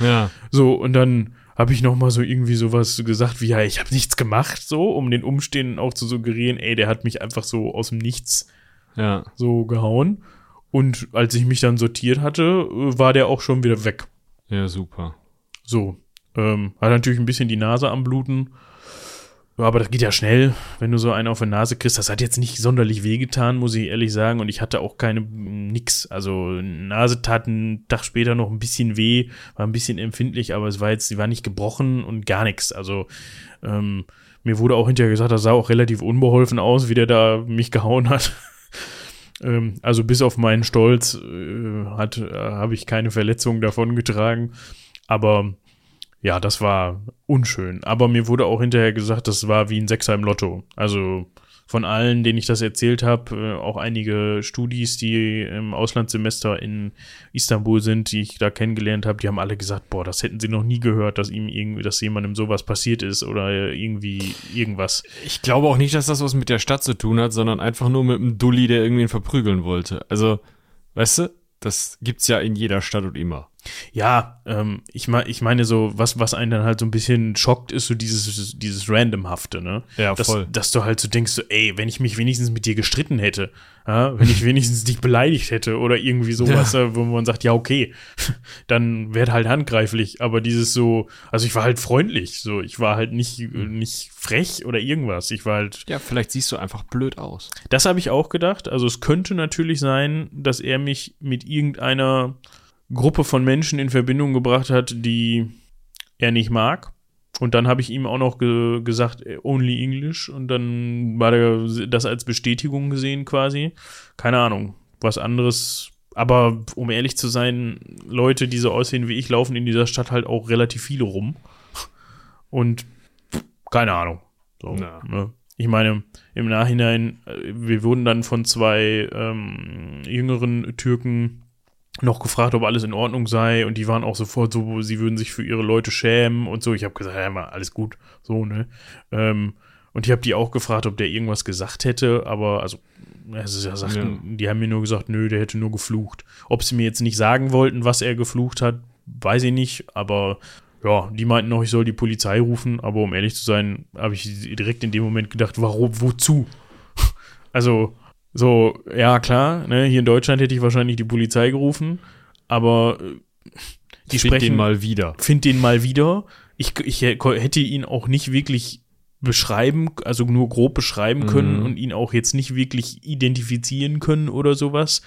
S2: Ja. [laughs]
S1: So, und dann habe ich noch mal so irgendwie sowas gesagt wie, ja, ich habe nichts gemacht, so, um den Umstehenden auch zu suggerieren, ey, der hat mich einfach so aus dem Nichts
S2: ja.
S1: so gehauen. Und als ich mich dann sortiert hatte, war der auch schon wieder weg.
S2: Ja, super.
S1: So. Ähm, hat natürlich ein bisschen die Nase am Bluten. Ja, aber das geht ja schnell, wenn du so einen auf die Nase kriegst. Das hat jetzt nicht sonderlich wehgetan, muss ich ehrlich sagen. Und ich hatte auch keine, nix. Also, Nase tat einen Tag später noch ein bisschen weh, war ein bisschen empfindlich, aber es war jetzt, sie war nicht gebrochen und gar nichts. Also, ähm, mir wurde auch hinterher gesagt, das sah auch relativ unbeholfen aus, wie der da mich gehauen hat. [laughs] ähm, also, bis auf meinen Stolz äh, hat, äh, habe ich keine Verletzungen davon getragen. Aber ja, das war unschön. Aber mir wurde auch hinterher gesagt, das war wie ein Sechser im Lotto. Also von allen, denen ich das erzählt habe, äh, auch einige Studis, die im Auslandssemester in Istanbul sind, die ich da kennengelernt habe, die haben alle gesagt, boah, das hätten sie noch nie gehört, dass ihm irgendwie, dass jemandem sowas passiert ist oder irgendwie irgendwas.
S2: Ich glaube auch nicht, dass das was mit der Stadt zu tun hat, sondern einfach nur mit einem Dulli, der irgendwen verprügeln wollte. Also, weißt du, das gibt's ja in jeder Stadt und immer.
S1: Ja, ähm, ich, mein, ich meine so, was, was einen dann halt so ein bisschen schockt, ist so dieses, dieses Randomhafte, ne?
S2: Ja,
S1: dass,
S2: voll.
S1: Dass du halt so denkst, so, ey, wenn ich mich wenigstens mit dir gestritten hätte, ja, wenn ich wenigstens dich beleidigt hätte oder irgendwie [laughs] sowas, ja. wo man sagt, ja, okay, [laughs] dann wäre halt handgreiflich, aber dieses so, also ich war halt freundlich, so, ich war halt nicht, nicht frech oder irgendwas, ich war halt.
S2: Ja, vielleicht siehst du einfach blöd aus.
S1: Das habe ich auch gedacht, also es könnte natürlich sein, dass er mich mit irgendeiner Gruppe von Menschen in Verbindung gebracht hat, die er nicht mag. Und dann habe ich ihm auch noch ge gesagt, only English. Und dann war er das als Bestätigung gesehen quasi. Keine Ahnung. Was anderes aber um ehrlich zu sein, Leute, die so aussehen wie ich, laufen in dieser Stadt halt auch relativ viele rum. Und keine Ahnung. So, ne? Ich meine, im Nachhinein, äh, wir wurden dann von zwei ähm, jüngeren Türken noch gefragt, ob alles in Ordnung sei und die waren auch sofort so, sie würden sich für ihre Leute schämen und so. Ich habe gesagt, ja, mal, alles gut, so, ne? Ähm, und ich habe die auch gefragt, ob der irgendwas gesagt hätte, aber also, also ja, sagten, die haben mir nur gesagt, nö, der hätte nur geflucht. Ob sie mir jetzt nicht sagen wollten, was er geflucht hat, weiß ich nicht, aber ja, die meinten noch, ich soll die Polizei rufen, aber um ehrlich zu sein, habe ich direkt in dem Moment gedacht, warum, wozu? [laughs] Also, so, ja, klar, ne, hier in Deutschland hätte ich wahrscheinlich die Polizei gerufen, aber äh, die
S2: Find
S1: sprechen
S2: den mal wieder.
S1: find den mal wieder. Ich, ich hätte ihn auch nicht wirklich beschreiben, also nur grob beschreiben können
S2: Mhm.
S1: und ihn auch jetzt nicht wirklich identifizieren können oder sowas.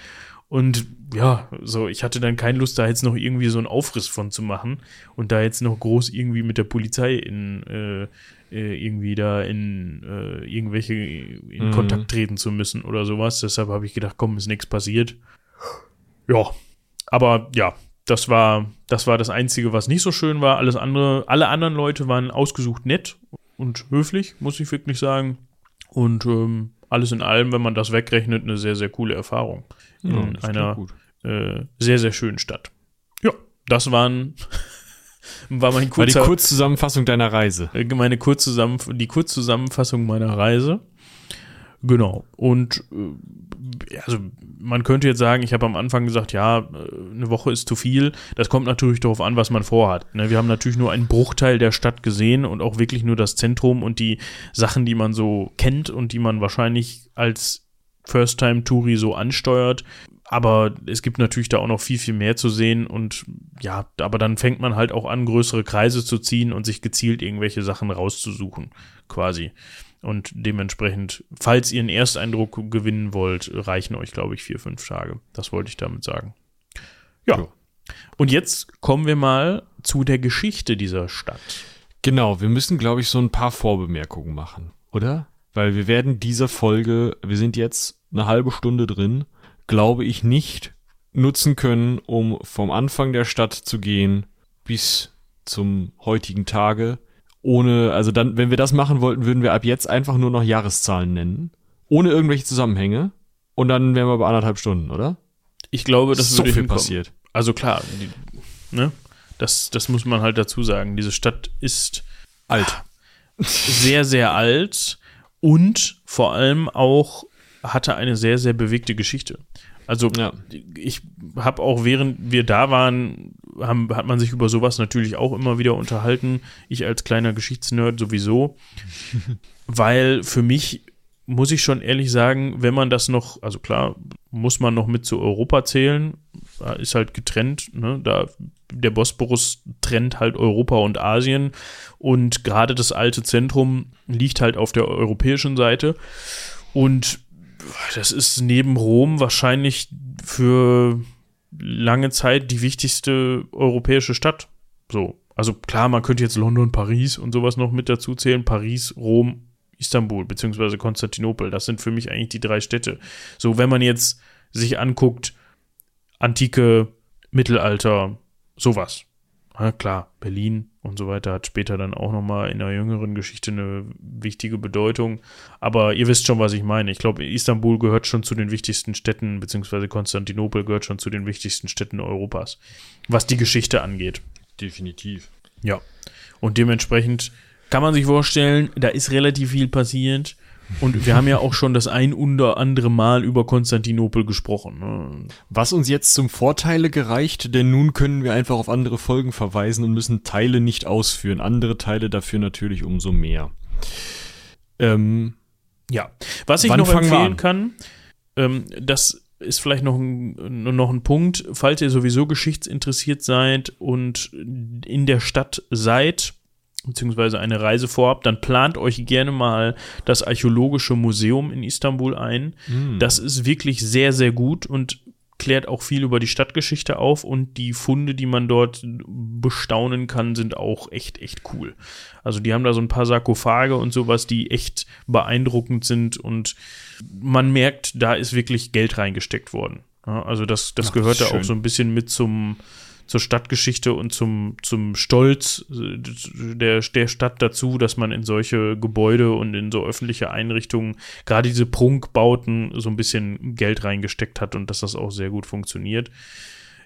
S1: Und ja, so, ich hatte dann keine Lust, da jetzt noch irgendwie so einen Aufriss von zu machen und da jetzt noch groß irgendwie mit der Polizei in äh, äh, irgendwie da in äh, irgendwelche in
S2: Mhm.
S1: Kontakt treten zu müssen oder sowas. Deshalb habe ich gedacht, komm, ist nichts passiert. Ja, aber ja, das war, das war das Einzige, was nicht so schön war. Alles andere, alle anderen Leute waren ausgesucht nett und höflich, muss ich wirklich sagen. Und ähm, alles in allem, wenn man das wegrechnet, eine sehr, sehr coole Erfahrung in
S2: Ja, klingt
S1: einer äh, sehr, sehr schönen Stadt. Ja, das waren, [laughs] war mein
S2: War die
S1: kurzer,
S2: Kurzzusammenfassung deiner Reise.
S1: äh, meine Kurzzusammenf die Kurzzusammenfassung meiner Reise. Genau. Und äh, also man könnte jetzt sagen, ich habe am Anfang gesagt, ja, äh, eine Woche ist zu viel. Das kommt natürlich darauf an, was man vorhat. Ne? Wir haben natürlich nur einen Bruchteil der Stadt gesehen und auch wirklich nur das Zentrum und die Sachen, die man so kennt und die man wahrscheinlich als First-Time-Touri so ansteuert. Aber es gibt natürlich da auch noch viel, viel mehr zu sehen und ja, aber dann fängt man halt auch an, größere Kreise zu ziehen und sich gezielt irgendwelche Sachen rauszusuchen, quasi. Und dementsprechend, falls ihr einen Ersteindruck gewinnen wollt, reichen euch, glaube ich, vier, fünf Tage. Das wollte ich damit sagen. Ja.
S2: Ja.
S1: Und jetzt kommen wir mal zu der Geschichte dieser Stadt.
S2: Genau, wir müssen, glaube ich, so ein paar Vorbemerkungen machen, oder? Weil wir werden diese Folge, wir sind jetzt eine halbe Stunde drin, glaube ich nicht nutzen können, um vom Anfang der Stadt zu gehen bis zum heutigen Tage. Ohne, also dann, wenn wir das machen wollten, würden wir ab jetzt einfach nur noch Jahreszahlen nennen. Ohne irgendwelche Zusammenhänge. Und dann wären wir bei anderthalb Stunden, oder?
S1: Ich glaube, das
S2: so
S1: würde
S2: viel
S1: hinkommen.
S2: passiert.
S1: Also klar, die, ne? Das, das muss man halt dazu sagen. Diese Stadt ist
S2: Alt. [laughs]
S1: sehr, sehr alt und vor allem auch hatte eine sehr, sehr bewegte Geschichte. Also
S2: Ja.
S1: ich habe auch während wir da waren, haben, hat man sich über sowas natürlich auch immer wieder unterhalten. Ich als kleiner Geschichtsnerd sowieso. [laughs] Weil für mich muss ich schon ehrlich sagen, wenn man das noch, also klar, muss man noch mit zu Europa zählen, ist halt getrennt, ne? Da der Bosporus trennt halt Europa und Asien und gerade das alte Zentrum liegt halt auf der europäischen Seite und das ist neben Rom wahrscheinlich für lange Zeit die wichtigste europäische Stadt. So. Also klar, man könnte jetzt London, Paris und sowas noch mit dazu zählen. Paris, Rom, Istanbul, beziehungsweise Konstantinopel. Das sind für mich eigentlich die drei Städte. So, wenn man jetzt sich anguckt, Antike, Mittelalter, sowas. Ja, klar, Berlin und so weiter hat später dann auch nochmal in der jüngeren Geschichte eine wichtige Bedeutung. Aber ihr wisst schon, was ich meine. Ich glaube, Istanbul gehört schon zu den wichtigsten Städten, beziehungsweise Konstantinopel gehört schon zu den wichtigsten Städten Europas, was die Geschichte angeht.
S2: Definitiv.
S1: Ja. Und dementsprechend kann man sich vorstellen, da ist relativ viel passiert. Und wir haben ja auch schon das ein oder andere Mal über Konstantinopel gesprochen. Ne?
S2: Was uns jetzt zum Vorteile gereicht, denn nun können wir einfach auf andere Folgen verweisen und müssen Teile nicht ausführen. Andere Teile dafür natürlich umso mehr. Ähm,
S1: Ja. Was ich noch empfehlen
S2: an?
S1: kann, ähm, das ist vielleicht noch ein, noch ein Punkt, falls ihr sowieso geschichtsinteressiert seid und in der Stadt seid, beziehungsweise eine Reise vorhabt, dann plant euch gerne mal das Archäologische Museum in Istanbul ein. Das ist wirklich sehr, sehr gut und klärt auch viel über die Stadtgeschichte auf und die Funde, die man dort bestaunen kann, sind auch echt, echt cool. Also die haben da so ein paar Sarkophage und sowas, die echt beeindruckend sind und man merkt, da ist wirklich Geld reingesteckt worden. Ja, also das, das Ach, gehört da auch so ein bisschen mit zum, zur Stadtgeschichte und zum, zum Stolz äh, der, der Stadt dazu, dass man in solche Gebäude und in so öffentliche Einrichtungen, gerade diese Prunkbauten, so ein bisschen Geld reingesteckt hat und dass das auch sehr gut funktioniert.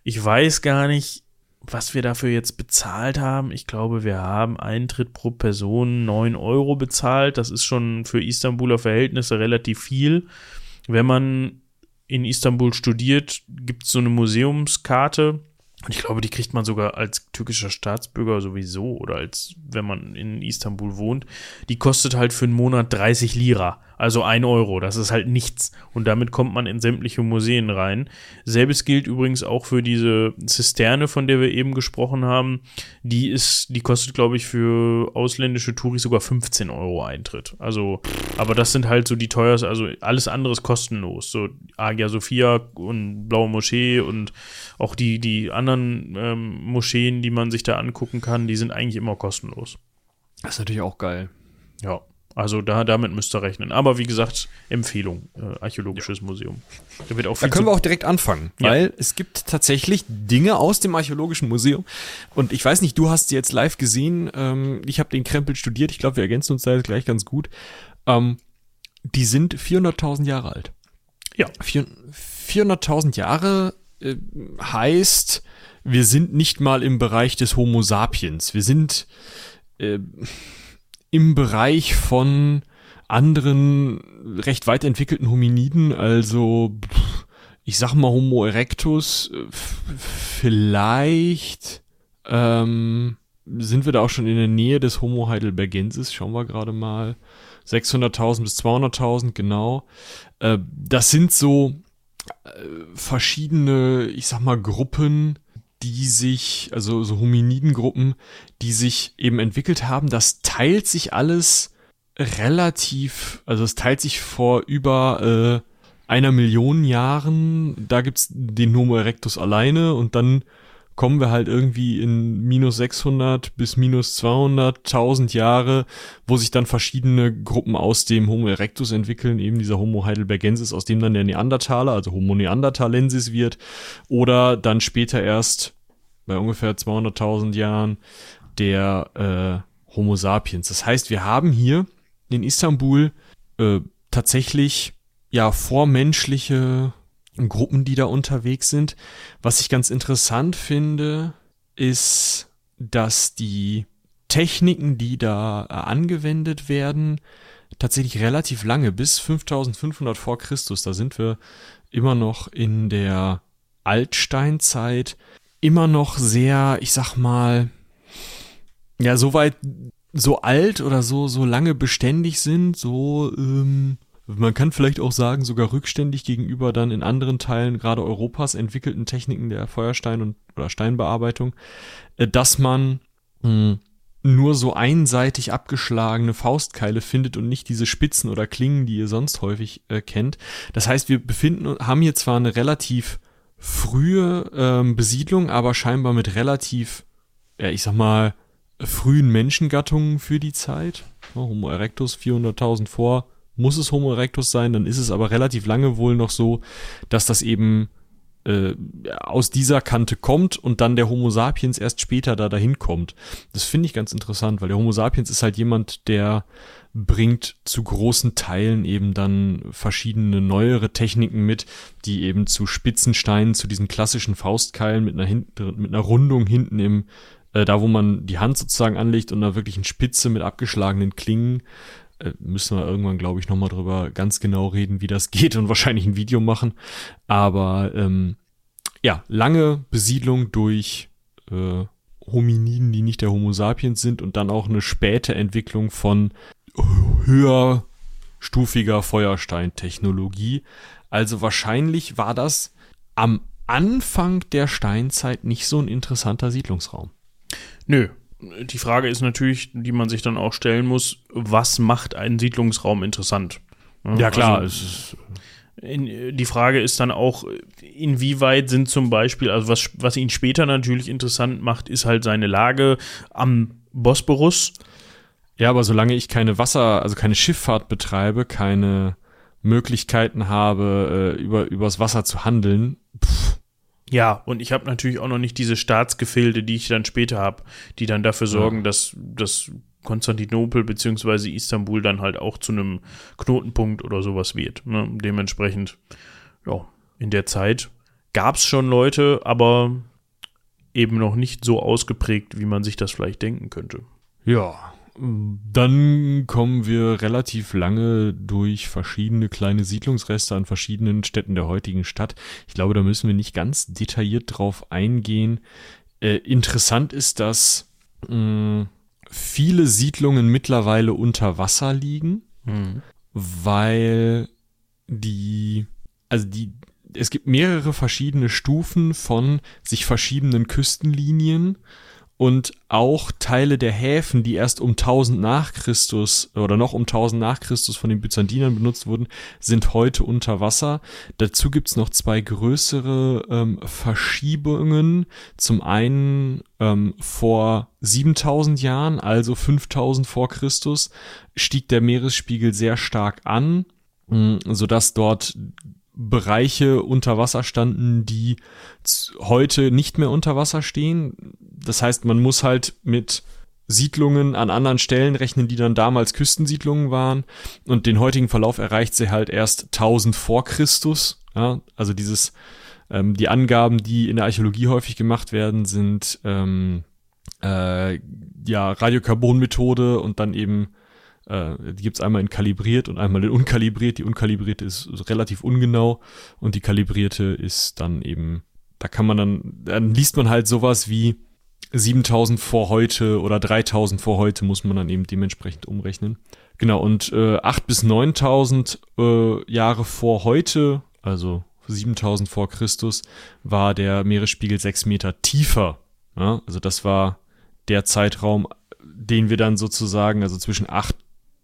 S1: Ich weiß gar nicht, was wir dafür jetzt bezahlt haben. Ich glaube, wir haben Eintritt pro Person 9 Euro bezahlt. Das ist schon für Istanbuler Verhältnisse relativ viel. Wenn man in Istanbul studiert, gibt es so eine Museumskarte und ich glaube, die kriegt man sogar als türkischer Staatsbürger sowieso oder als wenn man in Istanbul wohnt. Die kostet halt für einen Monat 30 Lira, also ein Euro. Das ist halt nichts. Und damit kommt man in sämtliche Museen rein. Selbes gilt übrigens auch für diese Zisterne, von der wir eben gesprochen haben. Die ist, die kostet, glaube ich, für ausländische Touris sogar 15 Euro Eintritt. Also, aber das sind halt so die teuersten, also alles andere ist kostenlos. So Agia Sophia und Blaue Moschee und auch die, die anderen ähm, Moscheen, die man sich da angucken kann, die sind eigentlich immer kostenlos.
S2: Das ist natürlich auch geil.
S1: Ja. Also da, damit müsst ihr rechnen. Aber wie gesagt, Empfehlung, äh, Archäologisches ja. Museum.
S2: Da, wird auch da können wir auch direkt anfangen, ja. weil es gibt tatsächlich Dinge aus dem Archäologischen Museum. Und ich weiß nicht, du hast sie jetzt live gesehen. Ähm, ich habe den Krempel studiert. Ich glaube, wir ergänzen uns da jetzt gleich ganz gut. Ähm, die sind 400.000 Jahre alt.
S1: Ja.
S2: 400.000 Jahre äh, heißt, wir sind nicht mal im Bereich des Homo sapiens. Wir sind äh, im Bereich von anderen recht weit entwickelten Hominiden, also ich sag mal Homo erectus, vielleicht ähm, sind wir da auch schon in der Nähe des Homo heidelbergensis, schauen wir gerade mal. 600.000 bis 200.000, genau. Äh, das sind so äh, verschiedene, ich sag mal, Gruppen, die sich, also so Hominidengruppen, die sich eben entwickelt haben. Das teilt sich alles relativ, also es teilt sich vor über äh, einer Million Jahren. Da gibt's den Homo erectus alleine und dann kommen wir halt irgendwie in minus 600 bis minus 200.000 Jahre, wo sich dann verschiedene Gruppen aus dem Homo erectus entwickeln, eben dieser Homo heidelbergensis, aus dem dann der Neandertaler, also Homo neanderthalensis wird, oder dann später erst bei ungefähr 200.000 Jahren der äh, Homo sapiens. Das heißt, wir haben hier in Istanbul äh, tatsächlich ja vormenschliche Gruppen, die da unterwegs sind. Was ich ganz interessant finde, ist, dass die Techniken, die da äh, angewendet werden, tatsächlich relativ lange, bis 5500 vor Christus, da sind wir immer noch in der Altsteinzeit, immer noch sehr, ich sag mal, ja, so weit, so alt oder so, so lange beständig sind, so, ähm, man kann vielleicht auch sagen, sogar rückständig gegenüber dann in anderen Teilen gerade Europas entwickelten Techniken der Feuerstein- und oder Steinbearbeitung, äh, dass man mh, hm, nur so einseitig abgeschlagene Faustkeile findet und nicht diese Spitzen oder Klingen, die ihr sonst häufig äh, kennt. Das heißt, wir befinden haben hier zwar eine relativ frühe ähm, Besiedlung, aber scheinbar mit relativ, ja, ich sag mal, frühen Menschengattungen für die Zeit. Homo erectus 400.000 vor muss es Homo erectus sein, dann ist es aber relativ lange wohl noch so, dass das eben äh, aus dieser Kante kommt und dann der Homo sapiens erst später da dahin kommt. Das finde ich ganz interessant, weil der Homo sapiens ist halt jemand, der bringt zu großen Teilen eben dann verschiedene neuere Techniken mit, die eben zu Spitzensteinen, zu diesen klassischen Faustkeilen mit einer, hin mit einer Rundung hinten im, äh, da wo man die Hand sozusagen anlegt und einer wirklichen Spitze mit abgeschlagenen Klingen, müssen wir irgendwann, glaube ich, nochmal drüber ganz genau reden, wie das [laughs] geht und wahrscheinlich ein Video machen. Aber ähm, ja, lange Besiedlung durch äh, Hominiden, die nicht der Homo sapiens sind und dann auch eine späte Entwicklung von höherstufiger Feuersteintechnologie. Also wahrscheinlich war das am Anfang der Steinzeit nicht so ein interessanter Siedlungsraum.
S1: Nö, die Frage ist natürlich, die man sich dann auch stellen muss, was macht einen Siedlungsraum interessant?
S2: Ja, klar. Also,
S1: in, die Frage ist dann auch, inwieweit sind zum Beispiel, also was, was ihn später natürlich interessant macht, ist halt seine Lage am Bosporus.
S2: Ja, aber solange ich keine Wasser, also keine Schifffahrt betreibe, keine Möglichkeiten habe, äh, über, übers Wasser zu handeln, pff,
S1: ja, und ich habe natürlich auch noch nicht diese Staatsgefilde, die ich dann später habe, die dann dafür sorgen, ja. dass, dass Konstantinopel bzw. Istanbul dann halt auch zu einem Knotenpunkt oder sowas wird. Ne? Dementsprechend, ja, in der Zeit gab es schon Leute, aber eben noch nicht so ausgeprägt, wie man sich das vielleicht denken könnte.
S2: Ja, dann kommen wir relativ lange durch verschiedene kleine Siedlungsreste an verschiedenen Städten der heutigen Stadt. Ich glaube, da müssen wir nicht ganz detailliert drauf eingehen. Äh, interessant ist, dass mh, mm, viele Siedlungen mittlerweile unter Wasser liegen, mhm. weil die, also die, es gibt mehrere verschiedene Stufen von sich verschiedenen Küstenlinien und auch Teile der Häfen, die erst um 1000 nach Christus oder noch um 1000 nach Christus von den Byzantinern benutzt wurden, sind heute unter Wasser. Dazu gibt's noch zwei größere ähm, Verschiebungen. Zum einen ähm, vor 7000 Jahren, also 5000 vor Christus, stieg der Meeresspiegel sehr stark an, mh, sodass dort Bereiche unter Wasser standen, die heute nicht mehr unter Wasser stehen. Das heißt, man muss halt mit Siedlungen an anderen Stellen rechnen, die dann damals Küstensiedlungen waren. Und den heutigen Verlauf erreicht sie halt erst 1000 vor Christus. Ja, also dieses, ähm, die Angaben, die in der Archäologie häufig gemacht werden, sind ähm, äh, ja Radiokarbonmethode und dann eben äh, die gibt's einmal in kalibriert und einmal in unkalibriert. Die unkalibrierte ist relativ ungenau und die kalibrierte ist dann eben, da kann man dann, dann liest man halt sowas wie 7000 vor heute oder 3000 vor heute muss man dann eben dementsprechend umrechnen. Genau, und äh, 8 bis 9000 äh, Jahre vor heute, also 7000 vor Christus, war der Meeresspiegel 6 Meter tiefer. Ja? Also das war der Zeitraum, den wir dann sozusagen, also zwischen 8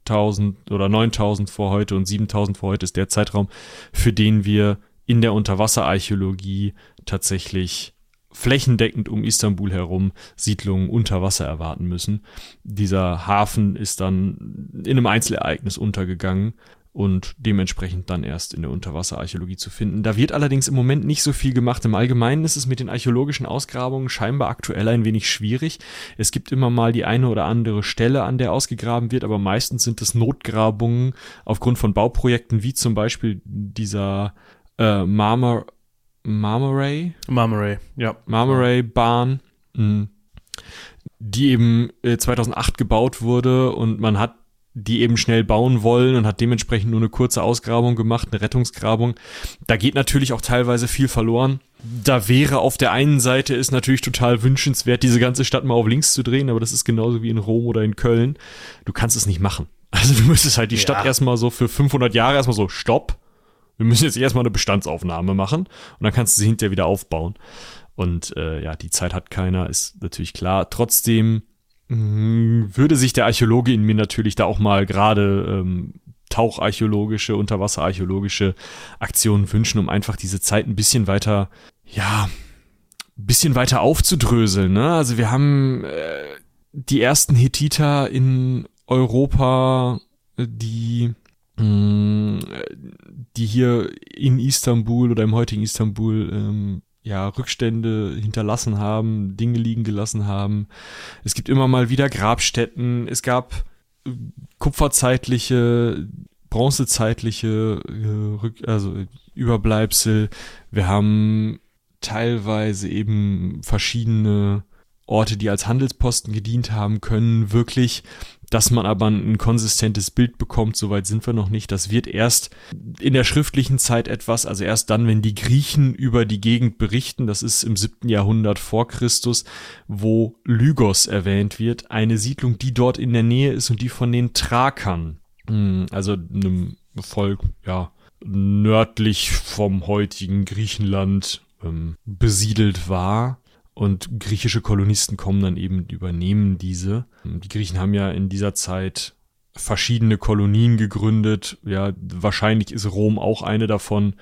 S2: 8000 oder 9000 vor heute und 7000 vor heute ist der Zeitraum, für den wir in der Unterwasserarchäologie tatsächlich flächendeckend um Istanbul herum Siedlungen unter Wasser erwarten müssen. Dieser Hafen ist dann in einem Einzelereignis untergegangen und dementsprechend dann erst in der Unterwasserarchäologie zu finden. Da wird allerdings im Moment nicht so viel gemacht. Im Allgemeinen ist es mit den archäologischen Ausgrabungen scheinbar aktuell ein wenig schwierig. Es gibt immer mal die eine oder andere Stelle, an der ausgegraben wird, aber meistens sind es Notgrabungen aufgrund von Bauprojekten, wie zum Beispiel dieser äh, Marmor Marmoray?
S1: Marmoray, ja.
S2: Marmoray-Bahn, mhm. die eben 2008 äh, gebaut wurde und man hat die eben schnell bauen wollen und hat dementsprechend nur eine kurze Ausgrabung gemacht, eine Rettungsgrabung. Da geht natürlich auch teilweise viel verloren. Da wäre auf der einen Seite ist natürlich total wünschenswert, diese ganze Stadt mal auf links zu drehen, aber das ist genauso wie in Rom oder in Köln. Du kannst es nicht machen. [laughs] Also du müsstest halt die ja. Stadt erstmal so für 500 Jahre erstmal so, stopp. Wir müssen jetzt erstmal eine Bestandsaufnahme machen und dann kannst du sie hinterher wieder aufbauen. Und äh, ja, die Zeit hat keiner, ist natürlich klar. Trotzdem würde sich der Archäologe in mir natürlich da auch mal gerade ähm, taucharchäologische, unterwasserarchäologische Aktionen wünschen, um einfach diese Zeit ein bisschen weiter, ja, ein bisschen weiter aufzudröseln. Ne? Also wir haben äh, die ersten Hethiter in Europa, die mh, mm, die hier in Istanbul oder im heutigen Istanbul ähm, ja, Rückstände hinterlassen haben, Dinge liegen gelassen haben. Es gibt immer mal wieder Grabstätten. Es gab äh, kupferzeitliche, bronzezeitliche äh, also Überbleibsel. Wir haben teilweise eben verschiedene Orte, die als Handelsposten gedient haben können, wirklich dass man aber ein konsistentes Bild bekommt, soweit sind wir noch nicht. Das wird erst in der schriftlichen Zeit etwas, also erst dann, wenn die Griechen über die Gegend berichten, das ist im siebten Jahrhundert vor Christus, wo Lygos erwähnt wird, eine Siedlung, die dort in der Nähe ist und die von den Thrakern, hm, also einem Volk, ja, nördlich vom heutigen Griechenland ähm, besiedelt war und griechische Kolonisten kommen dann eben übernehmen diese. Die Griechen haben ja in dieser Zeit verschiedene Kolonien gegründet. Ja, wahrscheinlich ist Rom auch eine davon,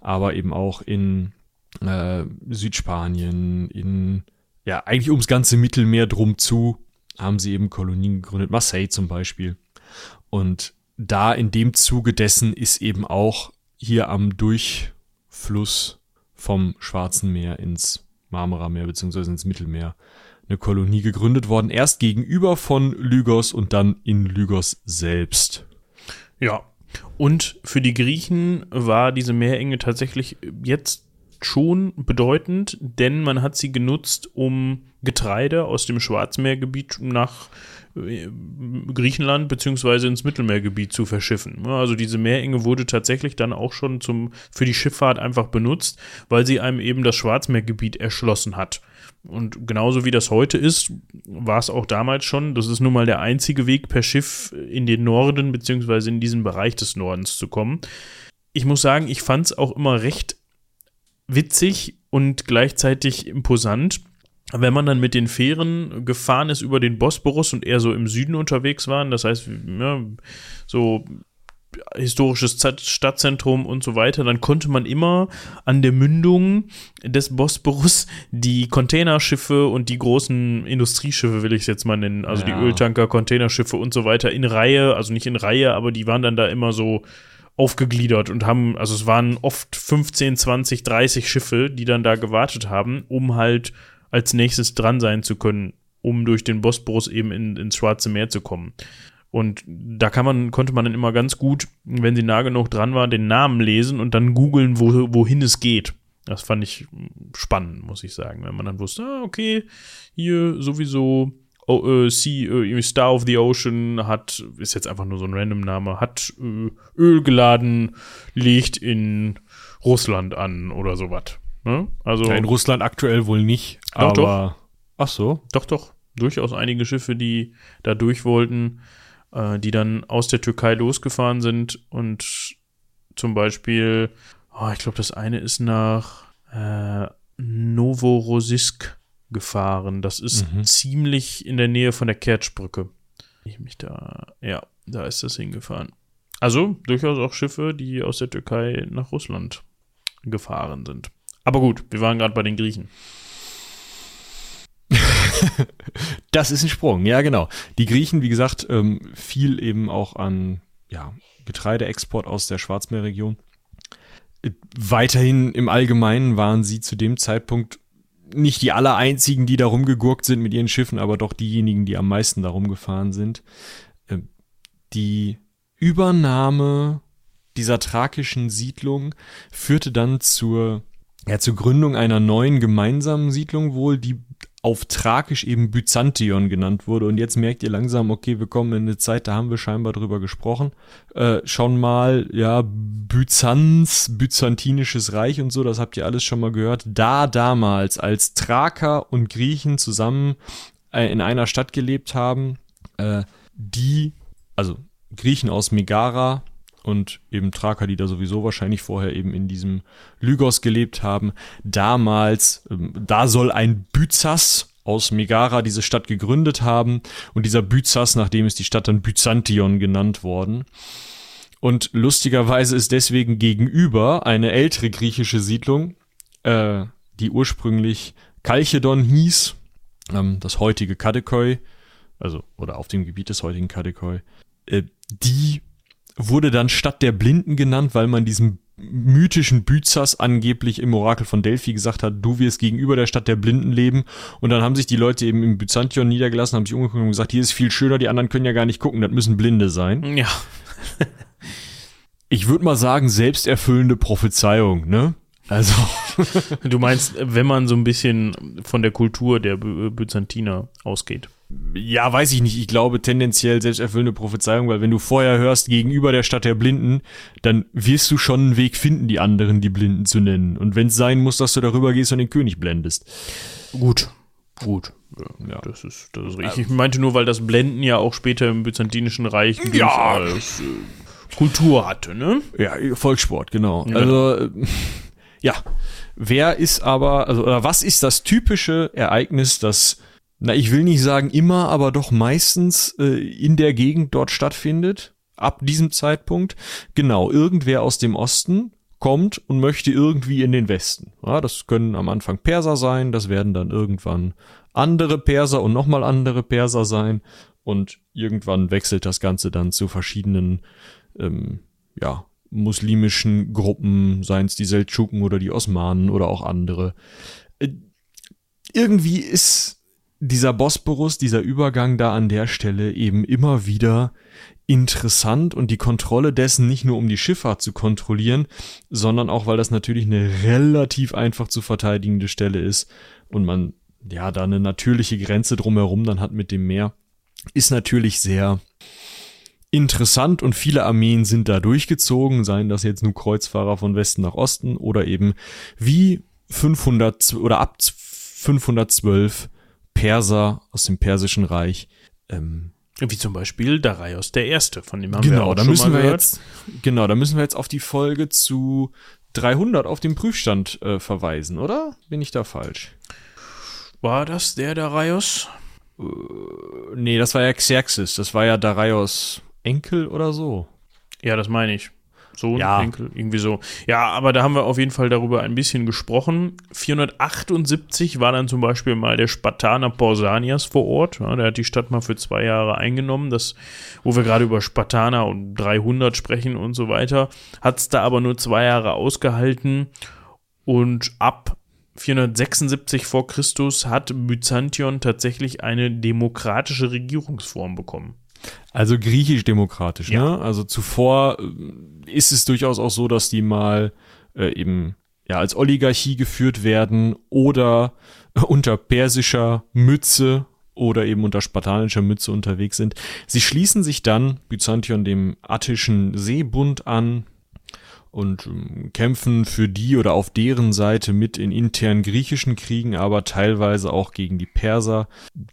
S2: aber eben auch in äh, Südspanien, in ja, eigentlich ums ganze Mittelmeer drum zu haben sie eben Kolonien gegründet, Marseille zum Beispiel. Und da in dem Zuge dessen ist eben auch hier am Durchfluss vom Schwarzen Meer ins Marmarameer bzw. ins Mittelmeer eine Kolonie gegründet worden. Erst gegenüber von Lygos und dann in Lygos selbst.
S1: Ja. Und für die Griechen war diese Meerenge tatsächlich jetzt schon bedeutend, denn man hat sie genutzt, um Getreide aus dem Schwarzmeergebiet nach Griechenland beziehungsweise ins Mittelmeergebiet zu verschiffen. Also diese Meerenge wurde tatsächlich dann auch schon zum, für die Schifffahrt einfach benutzt, weil sie einem eben das Schwarzmeergebiet erschlossen hat. Und genauso wie das heute ist, war es auch damals schon. Das ist nun mal der einzige Weg per Schiff in den Norden beziehungsweise in diesen Bereich des Nordens zu kommen. Ich muss sagen, ich fand es auch immer recht witzig und gleichzeitig imposant, wenn man dann mit den Fähren gefahren ist über den Bosporus und eher so im Süden unterwegs waren, das heißt, ja, so historisches Stadtzentrum und so weiter, dann konnte man immer an der Mündung des Bosporus die Containerschiffe und die großen Industrieschiffe, will ich es jetzt mal nennen, also ja. die Öltanker, Containerschiffe und so weiter in Reihe, also nicht in Reihe, aber die waren dann da immer so aufgegliedert und haben, also es waren oft 15, 20, 30 Schiffe, die dann da gewartet haben, um halt als nächstes dran sein zu können, um durch den Bosporus eben in, ins Schwarze Meer zu kommen. Und da kann man, konnte man dann immer ganz gut, wenn sie nah genug dran war, den Namen lesen und dann googeln, wo, wohin es geht. Das fand ich spannend, muss ich sagen. Wenn man dann wusste, ah, okay, hier sowieso oh, äh, sea, äh, Star of the Ocean hat, ist jetzt einfach nur so ein random Name, hat äh, Öl geladen, liegt in Russland an oder sowas. Ne?
S2: Also, ja, in Russland aktuell wohl nicht,
S1: doch, aber. Doch.
S2: Ach so.
S1: Doch, doch. Durchaus einige Schiffe, die da durch wollten äh, die dann aus der Türkei losgefahren sind und zum Beispiel, oh, ich glaube, das eine ist nach äh, Novorossiysk gefahren. Das ist mhm. ziemlich in der Nähe von der Kertschbrücke. Ich mich da, ja, da ist das hingefahren. Also durchaus auch Schiffe, die aus der Türkei nach Russland gefahren sind. Aber gut, wir waren gerade bei den Griechen. [laughs]
S2: das ist ein Sprung, ja genau. Die Griechen, wie gesagt, ähm, viel eben auch an ja, Getreideexport aus der Schwarzmeerregion. Weiterhin im Allgemeinen waren sie zu dem Zeitpunkt nicht die aller einzigen, die da rumgegurkt sind mit ihren Schiffen, aber doch diejenigen, die am meisten darum gefahren sind. Ähm, die Übernahme dieser thrakischen Siedlung führte dann zur, ja, zur Gründung einer neuen gemeinsamen Siedlung wohl, die auf Thrakisch eben Byzantion genannt wurde. Und jetzt merkt ihr langsam, okay, wir kommen in eine Zeit, da haben wir scheinbar drüber gesprochen. Äh, schon mal, ja, Byzanz, byzantinisches Reich und so, das habt ihr alles schon mal gehört. Da damals, als Thraker und Griechen zusammen äh, in einer Stadt gelebt haben, äh, die, also Griechen aus Megara, und eben Thraker, die da sowieso wahrscheinlich vorher eben in diesem Lygos gelebt haben. Damals, ähm, da soll ein Byzas aus Megara diese Stadt gegründet haben und dieser Byzas, nachdem ist die Stadt dann Byzantion genannt worden. Und lustigerweise ist deswegen gegenüber eine ältere griechische Siedlung, äh, die ursprünglich Kalchedon hieß, ähm, das heutige Kadekoi, also oder auf dem Gebiet des heutigen Kadekoi, äh, die wurde dann Stadt der Blinden genannt, weil man diesem mythischen Byzas angeblich im Orakel von Delphi gesagt hat, du wirst gegenüber der Stadt der Blinden leben. Und dann haben sich die Leute eben im Byzantion niedergelassen, haben sich umgeguckt und gesagt, hier ist viel schöner, die anderen können ja gar nicht gucken, das müssen Blinde sein.
S1: Ja.
S2: ich würde mal sagen, selbsterfüllende Prophezeiung, ne? Also. [laughs]
S1: du meinst, wenn man so ein bisschen von der Kultur der Byzantiner ausgeht.
S2: Ja, weiß ich nicht. Ich glaube tendenziell selbsterfüllende Prophezeiung, weil wenn du vorher hörst, gegenüber der Stadt der Blinden, dann wirst du schon einen Weg finden, die anderen die Blinden zu nennen. Und wenn es sein muss, dass du darüber gehst und den König blendest.
S1: Gut, gut. Ja. Das, ist, das ist richtig. Ich meinte nur, weil das Blenden ja auch später im Byzantinischen Reich
S2: ja. als äh,
S1: Kultur hatte, ne?
S2: Ja, Volkssport, genau. Ja. Also, äh, [laughs] ja. Wer ist aber, also, oder was ist das typische Ereignis, das na, ich will nicht sagen immer, aber doch meistens äh, in der Gegend dort stattfindet, ab diesem Zeitpunkt. Genau, irgendwer aus dem Osten kommt und möchte irgendwie in den Westen. Ja, das können am Anfang Perser sein, das werden dann irgendwann andere Perser und nochmal andere Perser sein. und irgendwann wechselt das Ganze dann zu verschiedenen, ähm, ja, muslimischen Gruppen, seien es die Seldschuken oder die Osmanen oder auch andere. Äh, irgendwie ist dieser Bosporus, dieser Übergang da an der Stelle eben immer wieder interessant und die Kontrolle dessen nicht nur um die Schifffahrt zu kontrollieren, sondern auch, weil das natürlich eine relativ einfach zu verteidigende Stelle ist und man ja da eine natürliche Grenze drumherum dann hat mit dem Meer, ist natürlich sehr interessant und viele Armeen sind da durchgezogen, seien das jetzt nur Kreuzfahrer von Westen nach Osten oder eben wie 500 oder ab 512 Perser aus dem Persischen Reich. Ähm,
S1: wie zum Beispiel Darius der Erste, von dem haben
S2: genau,
S1: wir auch
S2: da
S1: schon
S2: müssen
S1: mal
S2: wir
S1: gehört.
S2: jetzt genau, da müssen wir jetzt auf die Folge zu 300 auf dem Prüfstand äh, verweisen, oder? Bin ich da falsch?
S1: War das der Darius?
S2: Nee, das war ja Xerxes, das war ja Darius Enkel oder so.
S1: Ja, das meine ich. Sohn,
S2: Ja.
S1: Enkel, irgendwie so. Ja, aber da haben wir auf jeden Fall darüber ein bisschen gesprochen. 478 war dann zum Beispiel mal der Spartaner Pausanias vor Ort. Ja, der hat die Stadt mal für zwei Jahre eingenommen. Das, wo wir gerade über Spartaner und 300 sprechen und so weiter, hat es da aber nur zwei Jahre ausgehalten. Und ab 476 vor Christus hat Byzantion tatsächlich eine demokratische Regierungsform bekommen.
S2: Also griechisch-demokratisch,
S1: Ja.
S2: ne? Also zuvor äh, ist es durchaus auch so, dass die mal äh, eben ja als Oligarchie geführt werden oder [laughs] unter persischer Mütze oder eben unter spartanischer Mütze unterwegs sind. Sie schließen sich dann Byzantion dem attischen Seebund an und ähm, kämpfen für die oder auf deren Seite mit in internen griechischen Kriegen, aber teilweise auch gegen die Perser.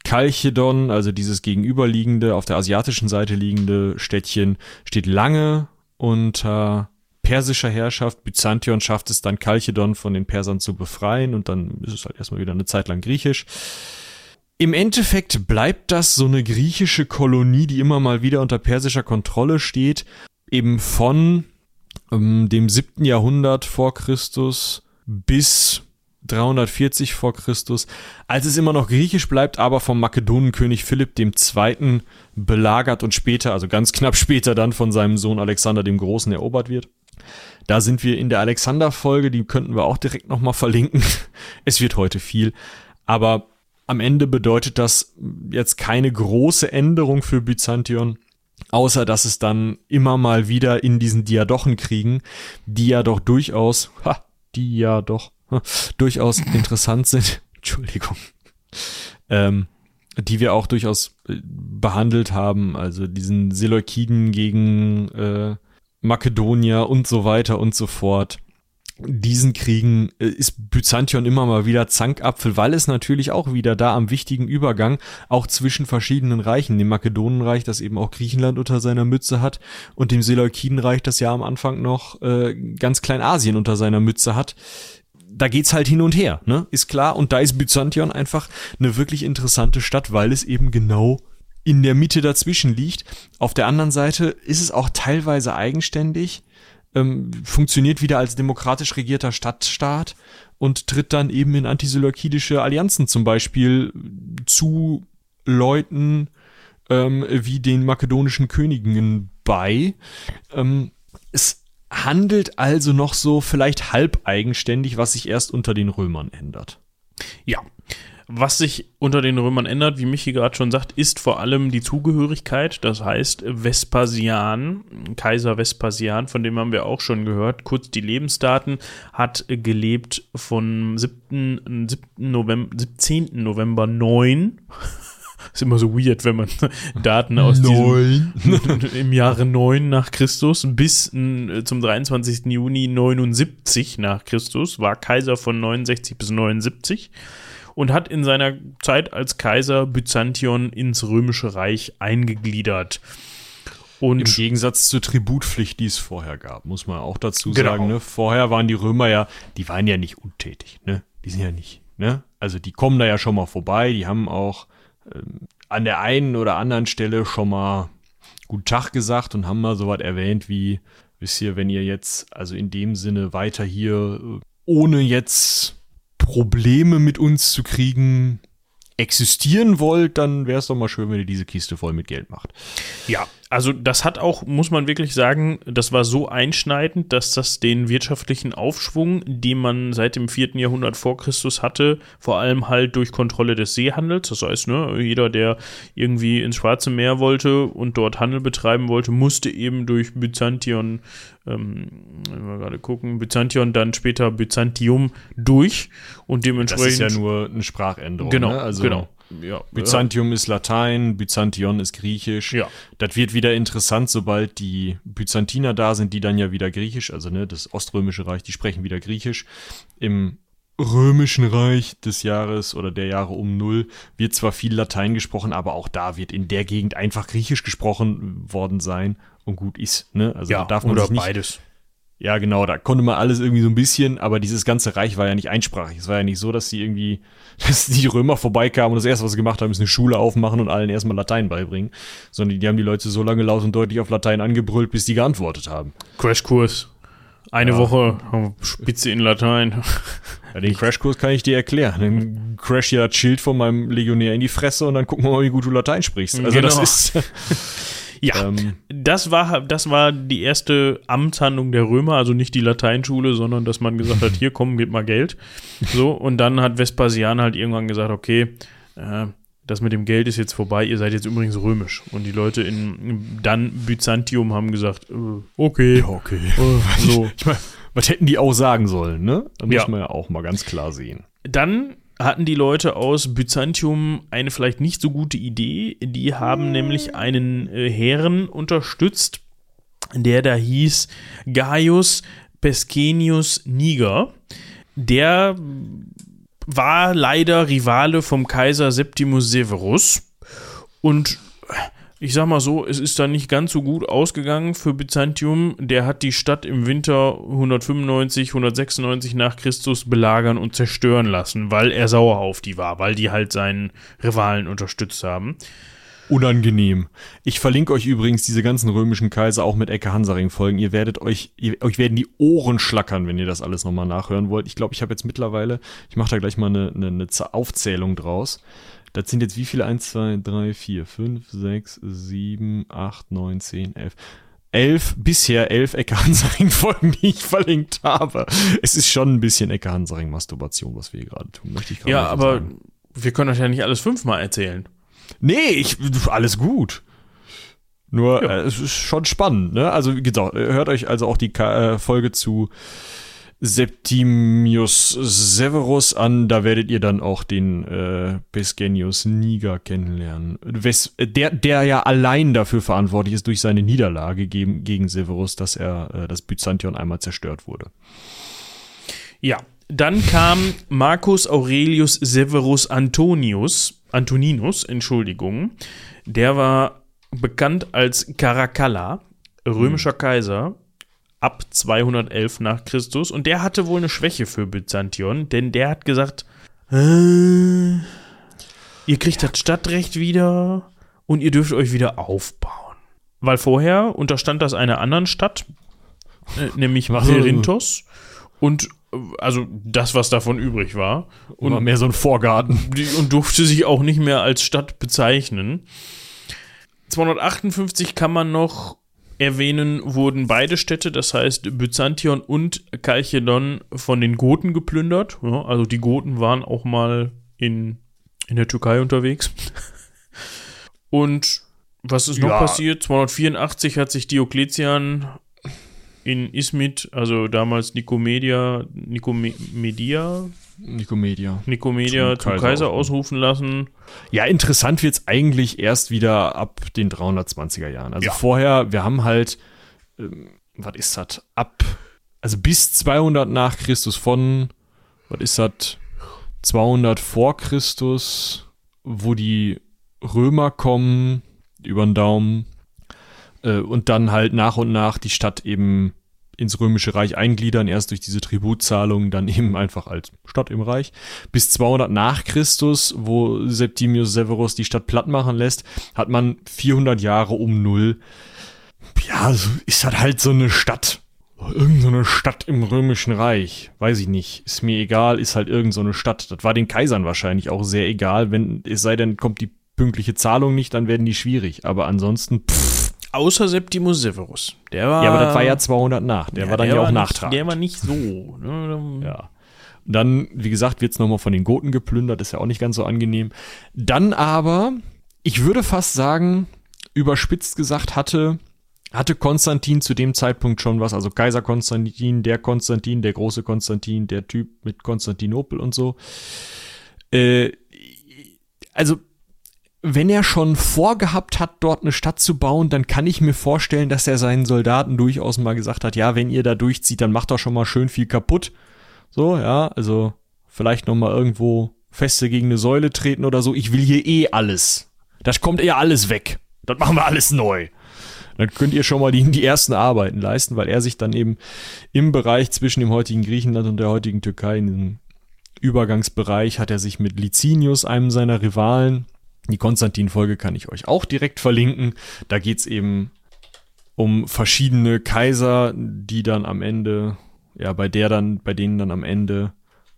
S2: Chalchedon, also dieses gegenüberliegende, auf der asiatischen Seite liegende Städtchen, steht lange unter persischer Herrschaft. Byzantion schafft es dann, Chalchedon von den Persern zu befreien und dann ist es halt erstmal wieder eine Zeit lang griechisch. Im Endeffekt bleibt das so eine griechische Kolonie, die immer mal wieder unter persischer Kontrolle steht, eben von dem siebten Jahrhundert vor Christus bis 340 vor Christus, als es immer noch griechisch bleibt, aber vom Makedonenkönig Philipp II. belagert und später, also ganz knapp später dann von seinem Sohn Alexander dem Großen erobert wird. Da sind wir in der Alexander-Folge, die könnten wir auch direkt nochmal verlinken. [laughs] Es wird heute viel, aber am Ende bedeutet das jetzt keine große Änderung für Byzantion, außer dass es dann immer mal wieder in diesen Diadochenkriegen, die ja doch durchaus, ha, die ja doch ha, durchaus [clears throat] interessant sind, [laughs] Entschuldigung, ähm, die wir auch durchaus äh, behandelt haben, also diesen Seleukiden gegen äh, Makedonier und so weiter und so fort. Diesen Kriegen äh, ist Byzantion immer mal wieder Zankapfel, weil es natürlich auch wieder da am wichtigen Übergang auch zwischen verschiedenen Reichen, dem Makedonenreich, das eben auch Griechenland unter seiner Mütze hat, und dem Seleukidenreich, das ja am Anfang noch äh, ganz Kleinasien unter seiner Mütze hat, da geht's halt hin und her, ne? Ist klar. Und da ist Byzantion einfach eine wirklich interessante Stadt, weil es eben genau in der Mitte dazwischen liegt. Auf der anderen Seite ist es auch teilweise eigenständig, ähm, funktioniert wieder als demokratisch regierter Stadtstaat und tritt dann eben in antiseleukidische Allianzen zum Beispiel zu Leuten ähm, wie den makedonischen Königen bei. Ähm, es handelt also noch so vielleicht halb eigenständig, was sich erst unter den Römern ändert.
S1: Ja. Was sich unter den Römern ändert, wie Michi gerade schon sagt, ist vor allem die Zugehörigkeit. Das heißt, Vespasian, Kaiser Vespasian, von dem haben wir auch schon gehört, kurz die Lebensdaten, hat gelebt von 7. 7. November, 17. November 9. Ist immer so weird, wenn man [laughs] Daten aus diesem, [laughs] im Jahre 9 nach Christus bis äh, zum 23. Juni 79 nach Christus, war Kaiser von 69 bis 79 und hat in seiner Zeit als Kaiser Byzantion ins Römische Reich eingegliedert.
S2: Im
S1: Und
S2: Gegensatz zur Tributpflicht, die es vorher gab, muss man auch dazu
S1: Genau.
S2: sagen. Ne? Vorher waren die Römer ja, die waren ja nicht untätig. Ne? Die sind ja nicht. Ne? Also die kommen da ja schon mal vorbei. Die haben auch ähm, an der einen oder anderen Stelle schon mal Guten Tag gesagt und haben mal so was erwähnt wie, wisst ihr, wenn ihr jetzt, also in dem Sinne weiter hier, äh, ohne jetzt Probleme mit uns zu kriegen, existieren wollt, dann wäre es doch mal schön, wenn ihr diese Kiste voll mit Geld macht.
S1: Ja, also das hat auch, muss man wirklich sagen, das war so einschneidend, dass das den wirtschaftlichen Aufschwung, den man seit dem 4. Jahrhundert vor Christus hatte, vor allem halt durch Kontrolle des Seehandels, das heißt, ne, jeder, der irgendwie ins Schwarze Meer wollte und dort Handel betreiben wollte, musste eben durch Byzantion, ähm, wir gerade gucken, Byzantion, dann später Byzantium durch und dementsprechend. Das ist
S2: ja nur eine Sprachänderung.
S1: Genau,
S2: ne?
S1: also genau
S2: ja, Byzantium ja. ist Latein, Byzantion ist Griechisch.
S1: Ja.
S2: Das wird wieder interessant, sobald die Byzantiner da sind, die dann ja wieder Griechisch, also ne, das Oströmische Reich, die sprechen wieder Griechisch. Im Römischen Reich des Jahres oder der Jahre um Null wird zwar viel Latein gesprochen, aber auch da wird in der Gegend einfach Griechisch gesprochen worden sein und gut ist. Ne?
S1: Also ja, da darf man oder nicht, beides.
S2: Ja, genau, da konnte man alles irgendwie so ein bisschen, aber dieses ganze Reich war ja nicht einsprachig. Es war ja nicht so, dass sie irgendwie, [laughs] dass die Römer vorbeikamen und das erste, was sie gemacht haben, ist eine Schule aufmachen und allen erstmal Latein beibringen. Sondern die haben die Leute so lange laut und deutlich auf Latein angebrüllt, bis die geantwortet haben.
S1: Crashkurs. Eine ja. Woche Spitze in Latein. [laughs]
S2: Ja, den Crashkurs kann ich dir erklären. Dann crash ja das Schild von meinem Legionär in die Fresse und dann gucken wir mal, wie gut du Latein sprichst. Also genau. das ist. [laughs]
S1: Ja, ähm, das, war, das war die erste Amtshandlung der Römer, also nicht die Lateinschule, sondern dass man gesagt hat, [laughs] hier komm, gib mal Geld. So, und dann hat Vespasian halt irgendwann gesagt, okay, äh, das mit dem Geld ist jetzt vorbei, ihr seid jetzt übrigens römisch. Und die Leute in dann Byzantium haben gesagt, äh, okay.
S2: Ja, okay. Äh, [laughs] so. ich meine, was hätten die auch sagen sollen, ne? Das ja. muss man ja auch mal ganz klar sehen.
S1: Dann hatten die Leute aus Byzantium eine vielleicht nicht so gute Idee. Die haben nämlich einen äh, Herren unterstützt, der da hieß Gaius Pescenius Niger. Der war leider Rivale vom Kaiser Septimus Severus und ich sag mal so, es ist dann nicht ganz so gut ausgegangen für Byzantium. Der hat die Stadt im Winter 195, 196 nach Christus belagern und zerstören lassen, weil er sauer auf die war, weil die halt seinen Rivalen unterstützt haben.
S2: Unangenehm. Ich verlinke euch übrigens diese ganzen römischen Kaiser auch mit Ecke Hansaring folgen. Ihr werdet euch, ihr, euch werden die Ohren schlackern, wenn ihr das alles nochmal nachhören wollt. Ich glaube, ich habe jetzt mittlerweile, ich mache da gleich mal eine, eine, eine Aufzählung draus. Das sind jetzt wie viele? 1, 2, 3, 4, 5, 6, 7, 8, 9, 10, 11. Elf, bisher elf Ecke Hansaring-Folgen, die ich verlinkt habe. Es ist schon ein bisschen Ecke Hansaring-Masturbation, was wir hier gerade tun, möchte ich gerade
S1: Ja, aber sagen. wir können euch ja nicht alles fünfmal erzählen.
S2: Nee, ich, alles gut. Nur, ja. äh, es ist schon spannend, ne? Also, genau, hört euch also auch die äh, Folge zu Septimius Severus an. Da werdet ihr dann auch den äh, Pesgenius Niger kennenlernen. Wes, der, der ja allein dafür verantwortlich ist durch seine Niederlage gegen, gegen Severus, dass er äh, das Byzantion einmal zerstört wurde.
S1: Ja, dann kam Marcus Aurelius Severus Antonius, Antoninus, Entschuldigung. Der war bekannt als Caracalla, römischer hm. Kaiser ab 211 nach Christus und der hatte wohl eine Schwäche für Byzantion, denn der hat gesagt, äh, ihr kriegt ja. das Stadtrecht wieder und ihr dürft euch wieder aufbauen. Weil vorher unterstand das einer anderen Stadt, äh, nämlich Perinthos und äh, also das, was davon übrig war.
S2: Und war mehr so ein Vorgarten.
S1: Und durfte sich auch nicht mehr als Stadt bezeichnen. 258 kann man noch erwähnen, wurden beide Städte, das heißt Byzantion und Chalkedon, von den Goten geplündert. Ja, also die Goten waren auch mal in, in der Türkei unterwegs. [laughs] und was ist noch ja. passiert? 284 hat sich Diokletian in Ismit, also damals Nikomedia, Nikomedia,
S2: Nikomedia.
S1: Nikomedia zum, Kaiser, Kaiser ausrufen lassen.
S2: Ja, interessant wird es eigentlich erst wieder ab den 320er Jahren. Also ja. vorher, wir haben halt, ähm, was ist das? Ab, also bis 200 nach Christus von, was ist das? 200 vor Christus, wo die Römer kommen, über den Daumen, äh, und dann halt nach und nach die Stadt eben ins Römische Reich eingliedern, erst durch diese Tributzahlungen, dann [laughs] eben einfach als Stadt im Reich. Bis 200 nach Christus, wo Septimius Severus die Stadt platt machen lässt, hat man 400 Jahre um Null. Ja, ist das halt so eine Stadt. irgendeine Stadt im Römischen Reich, weiß ich nicht, ist mir egal, ist halt irgendeine Stadt. Das war den Kaisern wahrscheinlich auch sehr egal, wenn es sei denn, kommt die pünktliche Zahlung nicht, dann werden die schwierig. Aber ansonsten, pff.
S1: Außer Septimus Severus. Der war.
S2: Ja, aber das war ja 200 nach. Der ja, war dann ja auch nachtragend.
S1: Der war nicht so. Ne?
S2: Ja. Dann, wie gesagt, wird es nochmal von den Goten geplündert, ist ja auch nicht ganz so angenehm. Dann aber, ich würde fast sagen, überspitzt gesagt, hatte, hatte Konstantin zu dem Zeitpunkt schon was, also Kaiser Konstantin, der Konstantin, der große Konstantin, der Typ mit Konstantinopel und so. Äh, also wenn er schon vorgehabt hat, dort eine Stadt zu bauen, dann kann ich mir vorstellen, dass er seinen Soldaten durchaus mal gesagt hat, ja, wenn ihr da durchzieht, dann macht doch schon mal schön viel kaputt. So, ja, also vielleicht noch mal irgendwo feste gegen eine Säule treten oder so. Ich will hier eh alles. Das kommt eher alles weg. Das machen wir alles neu. Dann könnt ihr schon mal die, die ersten Arbeiten leisten, weil er sich dann eben im Bereich zwischen dem heutigen Griechenland und der heutigen Türkei, in diesem Übergangsbereich, hat er sich mit Licinius, einem seiner Rivalen, die Konstantin-Folge kann ich euch auch direkt verlinken. Da geht's eben um verschiedene Kaiser, die dann am Ende, ja, bei der dann, bei denen dann am Ende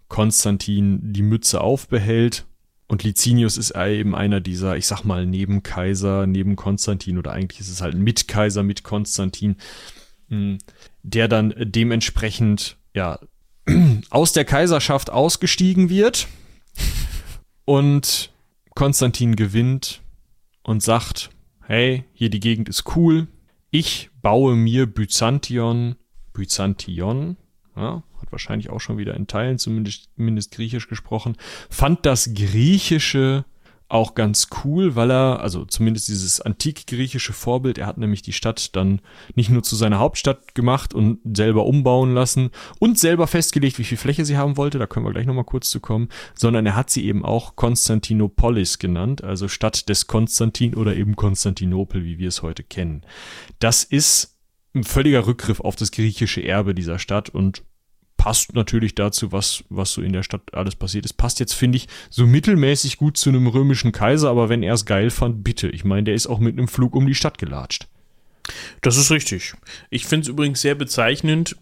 S2: Konstantin die Mütze aufbehält. Und Licinius ist eben einer dieser, ich sag mal, Nebenkaiser, neben Konstantin oder eigentlich ist es halt ein Mitkaiser mit Konstantin, hm, der dann dementsprechend, ja, [clears throat] aus der Kaiserschaft ausgestiegen wird und Konstantin gewinnt und sagt, hey, hier die Gegend ist cool, ich baue mir Byzantion, Byzantion, ja, hat wahrscheinlich auch schon wieder in Teilen zumindest, zumindest griechisch gesprochen, fand das griechische auch ganz cool, weil er, also zumindest dieses antik-griechische Vorbild, er hat nämlich die Stadt dann nicht nur zu seiner Hauptstadt gemacht und selber umbauen lassen und selber festgelegt, wie viel Fläche sie haben wollte, da können wir gleich nochmal kurz zu kommen, sondern er hat sie eben auch Konstantinopolis genannt, also Stadt des Konstantin oder eben Konstantinopel, wie wir es heute kennen. Das ist ein völliger Rückgriff auf das griechische Erbe dieser Stadt und passt natürlich dazu, was, was so in der Stadt alles passiert ist. Passt jetzt, finde ich, so mittelmäßig gut zu einem römischen Kaiser, aber wenn er es geil fand, bitte. Ich meine, der ist auch mit einem Flug um die Stadt gelatscht.
S1: Das ist richtig. Ich finde es übrigens sehr bezeichnend,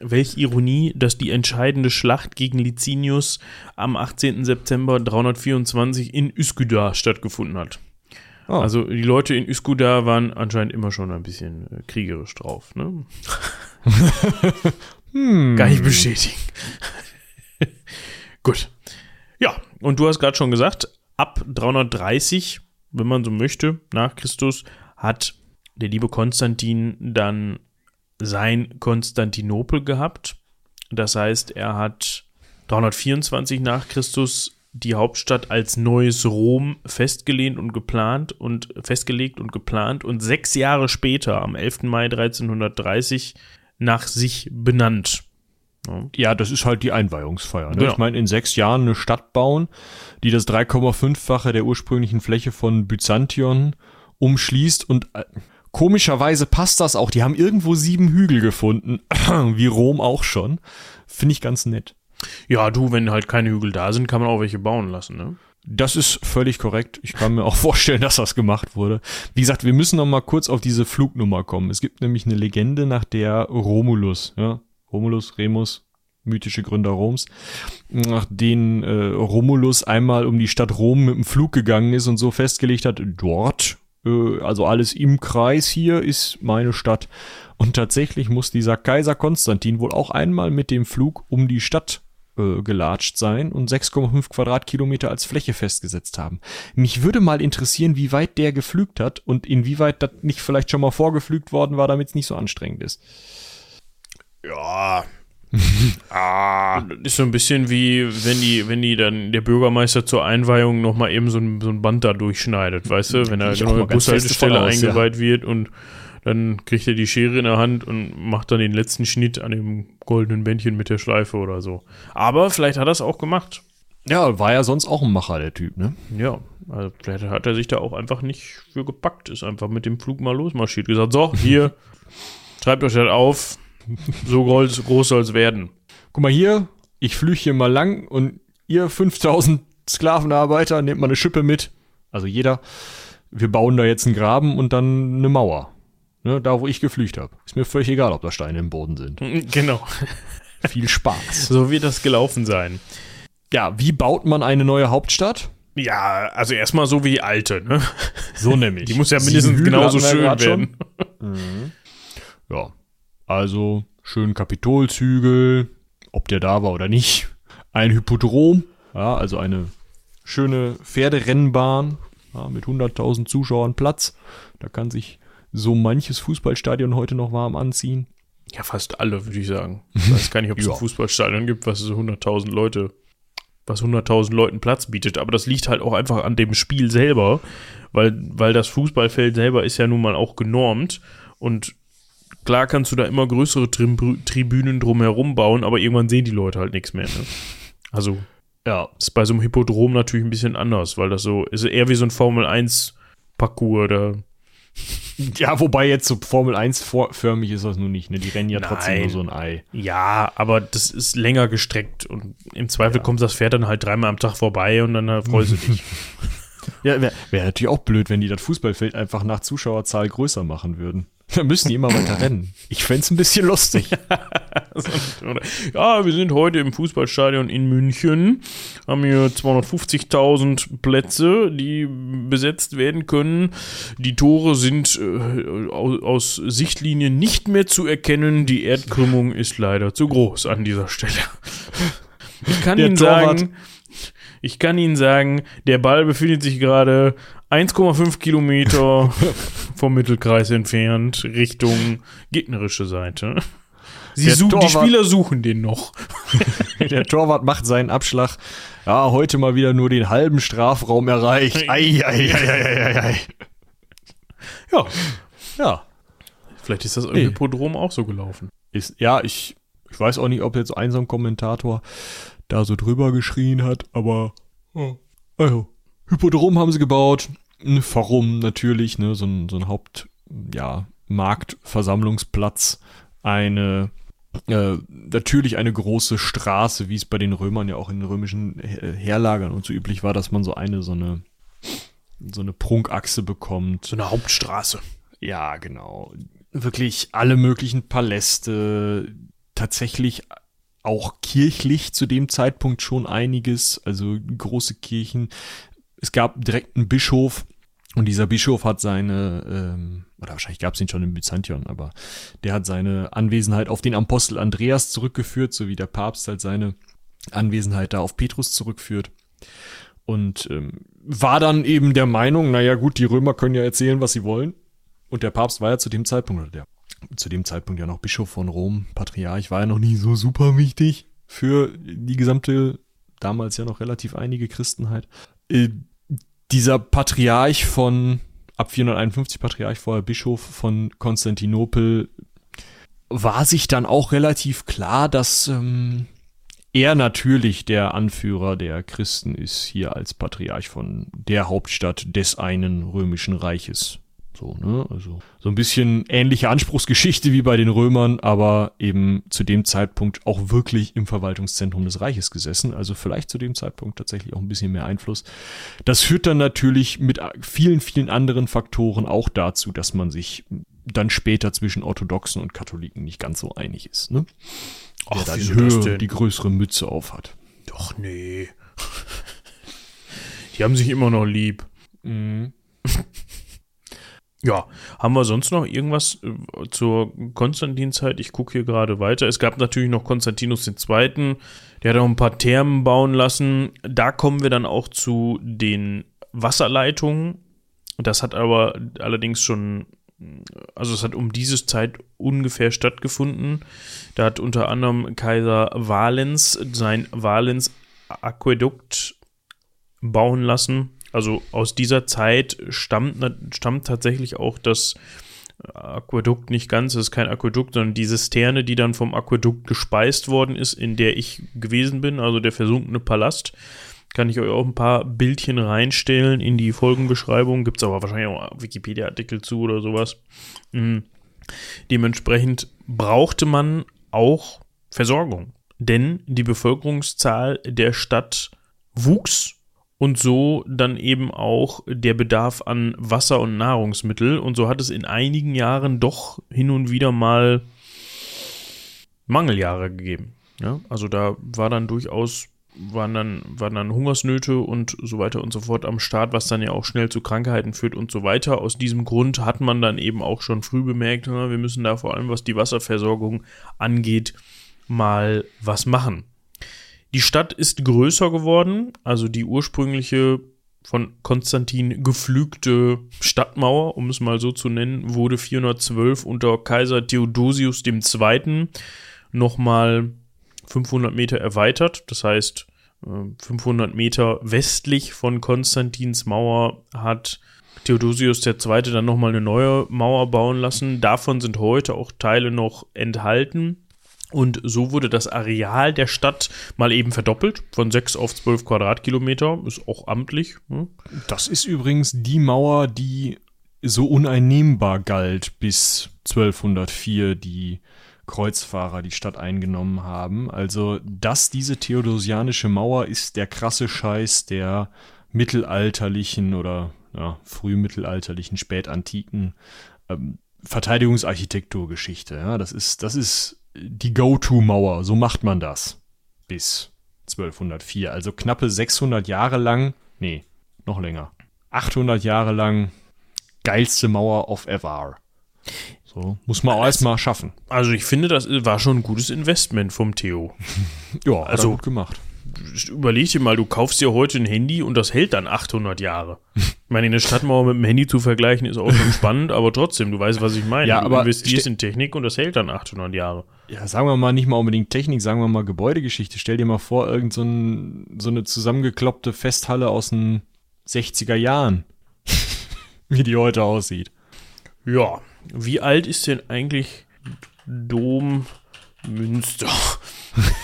S1: welch Ironie, dass die entscheidende Schlacht gegen Licinius am 18. September 324 in Üsküdar stattgefunden hat. Oh. Also die Leute in Üsküdar waren anscheinend immer schon ein bisschen äh, kriegerisch drauf. Ne? [laughs] Hm. Kann ich bestätigen. [laughs] Gut. Ja, und du hast gerade schon gesagt, ab 330, wenn man so möchte, nach Christus, hat der liebe Konstantin dann sein Konstantinopel gehabt. Das heißt, er hat 324 nach Christus die Hauptstadt als neues Rom festgelehnt und geplant und festgelegt und geplant und sechs Jahre später, am 11. Mai 1330, nach sich benannt.
S2: Ja, das ist halt die Einweihungsfeier. Ne? Genau. Ich meine, in sechs Jahren eine Stadt bauen, die das 3,5-fache der ursprünglichen Fläche von Byzantion umschließt und äh, komischerweise passt das auch. Die haben irgendwo sieben Hügel gefunden, [clears throat] wie Rom auch schon. Finde ich ganz nett.
S1: Ja, du, wenn halt keine Hügel da sind, kann man auch welche bauen lassen, ne?
S2: Das ist völlig korrekt. Ich kann mir auch [laughs] vorstellen, dass das gemacht wurde. Wie gesagt, wir müssen noch mal kurz auf diese Flugnummer kommen. Es gibt nämlich eine Legende, nach der Romulus, ja, Romulus, Remus, mythische Gründer Roms, nach denen äh, Romulus einmal um die Stadt Rom mit dem Flug gegangen ist und so festgelegt hat, dort, äh, also alles im Kreis hier ist meine Stadt. Und tatsächlich muss dieser Kaiser Konstantin wohl auch einmal mit dem Flug um die Stadt gelatscht sein und 6,5 Quadratkilometer als Fläche festgesetzt haben. Mich würde mal interessieren, wie weit der geflügt hat und inwieweit das nicht vielleicht schon mal vorgeflügt worden war, damit es nicht so anstrengend ist.
S1: Ja. [laughs] ah. Ist so ein bisschen wie, wenn die, wenn die dann der Bürgermeister zur Einweihung nochmal eben so ein, so ein Band da durchschneidet, weißt du, wenn er eine neue Bushaltestelle eingeweiht ja. wird und dann kriegt er die Schere in der Hand und macht dann den letzten Schnitt an dem goldenen Bändchen mit der Schleife oder so. Aber vielleicht hat er es auch gemacht.
S2: Ja, war ja sonst auch ein Macher, der Typ, ne?
S1: Ja, also vielleicht hat er sich da auch einfach nicht für gepackt, ist einfach mit dem Flug mal losmarschiert. Gesagt, so, hier, [laughs] schreibt euch das auf, so groß, groß soll es werden.
S2: Guck mal hier, ich flüge hier mal lang und ihr 5000 Sklavenarbeiter nehmt mal eine Schippe mit, also jeder. Wir bauen da jetzt einen Graben und dann eine Mauer. Ne, da, wo ich geflücht habe. Ist mir völlig egal, ob da Steine im Boden sind.
S1: Genau. [laughs]
S2: Viel Spaß. [laughs]
S1: So wird das gelaufen sein.
S2: Ja, wie baut man eine neue Hauptstadt?
S1: Ja, also erstmal so wie die alte, ne?
S2: So nämlich.
S1: Die muss ja mindestens genauso schön werden.
S2: Ja, also schön Kapitolzügel, ob der da war oder nicht. Ein Hippodrom, ja, also eine schöne Pferderennbahn ja, mit 100.000 Zuschauern Platz. Da kann sich so manches Fußballstadion heute noch warm anziehen.
S1: Ja, fast alle, würde ich sagen. [laughs] Ich weiß gar nicht, ob es
S2: Ja.
S1: ein Fußballstadion gibt, was so 100.000 Leute, was 100.000 Leuten Platz bietet. Aber das liegt halt auch einfach an dem Spiel selber, weil, weil das Fußballfeld selber ist ja nun mal auch genormt und klar kannst du da immer größere Tribü- Tribünen drumherum bauen, aber irgendwann sehen die Leute halt nichts mehr. Ne? [laughs] Also
S2: Ja,
S1: ist bei so einem Hippodrom natürlich ein bisschen anders, weil das so ist eher wie so ein Formel 1 Parcours oder
S2: ja, wobei jetzt so Formel 1 vor- förmig ist das nun nicht. Ne? Die rennen ja trotzdem
S1: Nein.
S2: nur so ein Ei.
S1: Ja, aber das ist länger gestreckt und im Zweifel kommt das Pferd dann halt dreimal am Tag vorbei und dann freust du dich. [laughs] [laughs]
S2: Ja, wäre wär natürlich auch blöd, wenn die das Fußballfeld einfach nach Zuschauerzahl größer machen würden. [laughs] Dann müssen die immer weiter [laughs] rennen. Ich fänd's ein bisschen lustig. [laughs]
S1: Ja, wir sind heute im Fußballstadion in München, haben hier 250.000 Plätze, die besetzt werden können. Die Tore sind äh, aus, aus Sichtlinien nicht mehr zu erkennen. Die Erdkrümmung ist leider zu groß an dieser Stelle. Ich kann
S2: Der
S1: Ihnen
S2: Torwart-
S1: sagen, ich kann Ihnen sagen, der Ball befindet sich gerade 1,5 Kilometer [laughs] vom Mittelkreis entfernt Richtung gegnerische Seite. Sie suchen, die
S2: Torwart-
S1: Spieler suchen den noch. [laughs]
S2: Der Torwart macht seinen Abschlag. Ja, heute mal wieder nur den halben Strafraum erreicht. Ei, ei, ei, ei, ei.
S1: Ja,
S2: Ja.
S1: vielleicht ist das im. Hippodrom auch so gelaufen.
S2: Ist, ja, ich, ich weiß auch nicht, ob jetzt ein so ein Kommentator da so drüber geschrien hat, aber oh, also, Hippodrom haben sie gebaut. Ein Forum natürlich, ne, so ein, so ein Haupt, ja, Marktversammlungsplatz. Eine, äh, natürlich eine große Straße, wie es bei den Römern ja auch in den römischen He- Heerlagern und so üblich war, dass man so eine, so eine, so eine Prunkachse bekommt.
S1: So eine Hauptstraße.
S2: Ja, genau. Wirklich alle möglichen Paläste, tatsächlich auch kirchlich zu dem Zeitpunkt schon einiges, also große Kirchen. Es gab direkt einen Bischof und dieser Bischof hat seine, ähm, oder wahrscheinlich gab es ihn schon in Byzantion, aber der hat seine Anwesenheit auf den Apostel Andreas zurückgeführt, so wie der Papst halt seine Anwesenheit da auf Petrus zurückführt. Und ähm, war dann eben der Meinung, naja gut, die Römer können ja erzählen, was sie wollen. Und der Papst war ja zu dem Zeitpunkt, oder der zu dem Zeitpunkt ja noch Bischof von Rom, Patriarch, war ja noch nie so super wichtig für die gesamte, damals ja noch relativ einige Christenheit. Dieser Patriarch von, ab 451 Patriarch, vorher Bischof von Konstantinopel, war sich dann auch relativ klar, dass ähm, er natürlich der Anführer der Christen ist, hier als Patriarch von der Hauptstadt des einen römischen Reiches. So, ne? Also so ein bisschen ähnliche Anspruchsgeschichte wie bei den Römern, aber eben zu dem Zeitpunkt auch wirklich im Verwaltungszentrum des Reiches gesessen. Also vielleicht zu dem Zeitpunkt tatsächlich auch ein bisschen mehr Einfluss. Das führt dann natürlich mit vielen, vielen anderen Faktoren auch dazu, dass man sich dann später zwischen Orthodoxen und Katholiken nicht ganz so einig ist. Ne? Wer da die, Höhe, die größere Mütze auf hat.
S1: Doch, nee. [laughs] Die haben sich immer noch lieb. [laughs] Ja, haben wir sonst noch irgendwas äh, zur Konstantinzeit? Ich gucke hier gerade weiter. Es gab natürlich noch Konstantinus II., der hat auch ein paar Thermen bauen lassen. Da kommen wir dann auch zu den Wasserleitungen. Das hat aber allerdings schon, also es hat um diese Zeit ungefähr stattgefunden. Da hat unter anderem Kaiser Valens sein Valens-Aquädukt bauen lassen. Also aus dieser Zeit stammt, stammt tatsächlich auch das Aquädukt nicht ganz, es ist kein Aquädukt, sondern die Zisterne, die dann vom Aquädukt gespeist worden ist, in der ich gewesen bin, also der versunkene Palast. Kann ich euch auch ein paar Bildchen reinstellen in die Folgenbeschreibung. Gibt es aber wahrscheinlich auch Wikipedia-Artikel zu oder sowas. Mhm. Dementsprechend brauchte man auch Versorgung, denn die Bevölkerungszahl der Stadt wuchs und so dann eben auch der Bedarf an Wasser und Nahrungsmittel. Und so hat es in einigen Jahren doch hin und wieder mal Mangeljahre gegeben. Ja, also da war dann durchaus waren dann, waren dann Hungersnöte und so weiter und so fort am Start, was dann ja auch schnell zu Krankheiten führt und so weiter. Aus diesem Grund hat man dann eben auch schon früh bemerkt, wir müssen da vor allem, was die Wasserversorgung angeht, mal was machen. Die Stadt ist größer geworden, also die ursprüngliche von Konstantin geflügte Stadtmauer, um es mal so zu nennen, wurde 412 unter Kaiser Theodosius II. nochmal 500 Meter erweitert. Das heißt, 500 äh, Meter westlich von Konstantins Mauer hat Theodosius II. dann nochmal eine neue Mauer bauen lassen. Davon sind heute auch Teile noch enthalten. Und so wurde das Areal der Stadt mal eben verdoppelt, von 6 auf 12 Quadratkilometer. Ist auch amtlich.
S2: Hm? Das ist übrigens die Mauer, die so uneinnehmbar galt bis 1204, die Kreuzfahrer die Stadt eingenommen haben. Also, dass diese theodosianische Mauer ist der krasse Scheiß der mittelalterlichen oder ja, frühmittelalterlichen, spätantiken ähm, Verteidigungsarchitekturgeschichte. Ja, das ist, das ist die Go-To-Mauer. So macht man das. Bis 1204. Also knappe 600 Jahre lang, nee, noch länger. 800 Jahre lang geilste Mauer of ever. So, muss man auch erstmal schaffen.
S1: Also ich finde, das war schon ein gutes Investment vom Theo. [laughs]
S2: ja, also gut gemacht.
S1: Überleg dir mal, du kaufst dir heute ein Handy und das hält dann 800 Jahre. Ich meine, eine Stadtmauer mit dem Handy zu vergleichen ist auch schon [laughs] spannend, aber trotzdem, du weißt, was ich meine.
S2: Ja, du
S1: investierst in Technik und das hält dann 800 Jahre.
S2: Ja, sagen wir mal nicht mal unbedingt Technik, sagen wir mal Gebäudegeschichte. Stell dir mal vor, irgend so, ein, so eine zusammengekloppte Festhalle aus den 60er Jahren. [laughs] Wie die heute aussieht.
S1: Ja, wie alt ist denn eigentlich Dom Münster?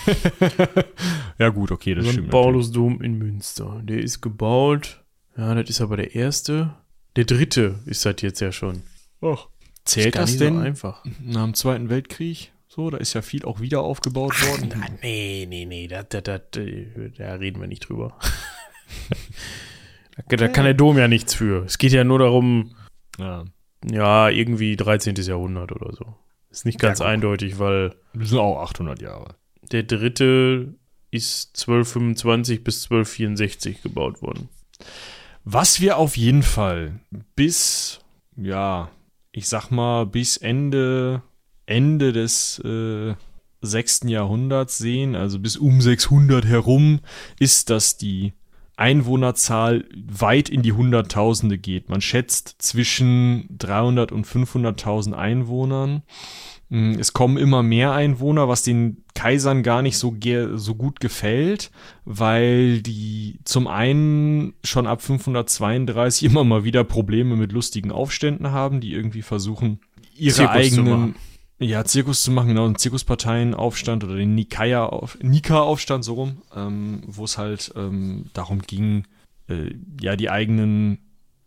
S1: [laughs]
S2: ja, gut, okay,
S1: das St. stimmt. Paulusdom in Münster. Der ist gebaut. Ja, das ist aber der erste. Der dritte ist das jetzt ja schon.
S2: Ach. Zählt das, das denn
S1: so einfach?
S2: nach dem Zweiten Weltkrieg? So, da ist ja viel auch wieder aufgebaut Ach, worden.
S1: Na, nee, nee, nee, da, da, da, da reden wir nicht drüber. [laughs] da, da kann der Dom ja nichts für. Es geht ja nur darum, ja. Ja, irgendwie 13. Jahrhundert oder so. Ist nicht ganz ja, eindeutig, weil.
S2: Das sind auch 800 Jahre.
S1: Der dritte ist 1225 bis 1264 gebaut worden.
S2: Was wir auf jeden Fall bis, ja, ich sag mal, bis Ende, Ende des äh, 6. Jahrhunderts sehen, also bis um 600 herum, ist, dass die Einwohnerzahl weit in die Hunderttausende geht. Man schätzt zwischen 300 und 500.000 Einwohnern. Hm, es kommen immer mehr Einwohner, was den Kaisern gar nicht so, so gut gefällt, weil die zum einen schon ab 532 immer mal wieder Probleme mit lustigen Aufständen haben, die irgendwie versuchen, ihre Zirkus eigenen ja, Zirkus zu machen, genau, einen Zirkusparteienaufstand oder den Nika-Aufstand, so rum, ähm, wo es halt ähm, darum ging, äh, ja, die eigenen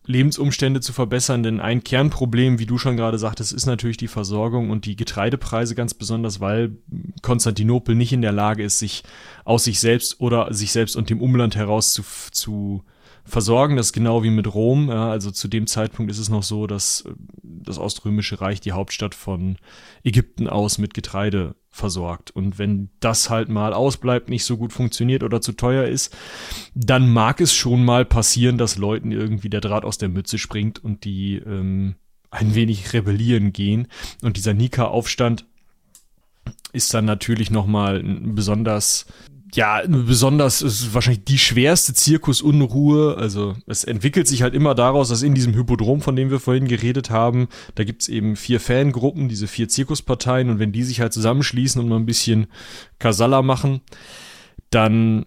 S2: Lebensumstände zu verbessern, denn ein Kernproblem, wie du schon gerade sagtest, ist natürlich die Versorgung und die Getreidepreise ganz besonders, weil Konstantinopel nicht in der Lage ist, sich aus sich selbst oder sich selbst und dem Umland heraus zu, zu versorgen. Das ist genau wie mit Rom. Ja, also zu dem Zeitpunkt ist es noch so, dass äh, das Oströmische Reich die Hauptstadt von Ägypten aus mit Getreide versorgt. Und wenn das halt mal ausbleibt, nicht so gut funktioniert oder zu teuer ist, dann mag es schon mal passieren, dass Leuten irgendwie der Draht aus der Mütze springt und die ähm, ein wenig rebellieren gehen. Und dieser Nika-Aufstand ist dann natürlich nochmal ein besonders ja, besonders ist wahrscheinlich die schwerste Zirkusunruhe. Also es entwickelt sich halt immer daraus, dass in diesem Hippodrom, von dem wir vorhin geredet haben, da gibt's eben vier Fangruppen, diese vier Zirkusparteien und wenn die sich halt zusammenschließen und mal ein bisschen Kasala machen, dann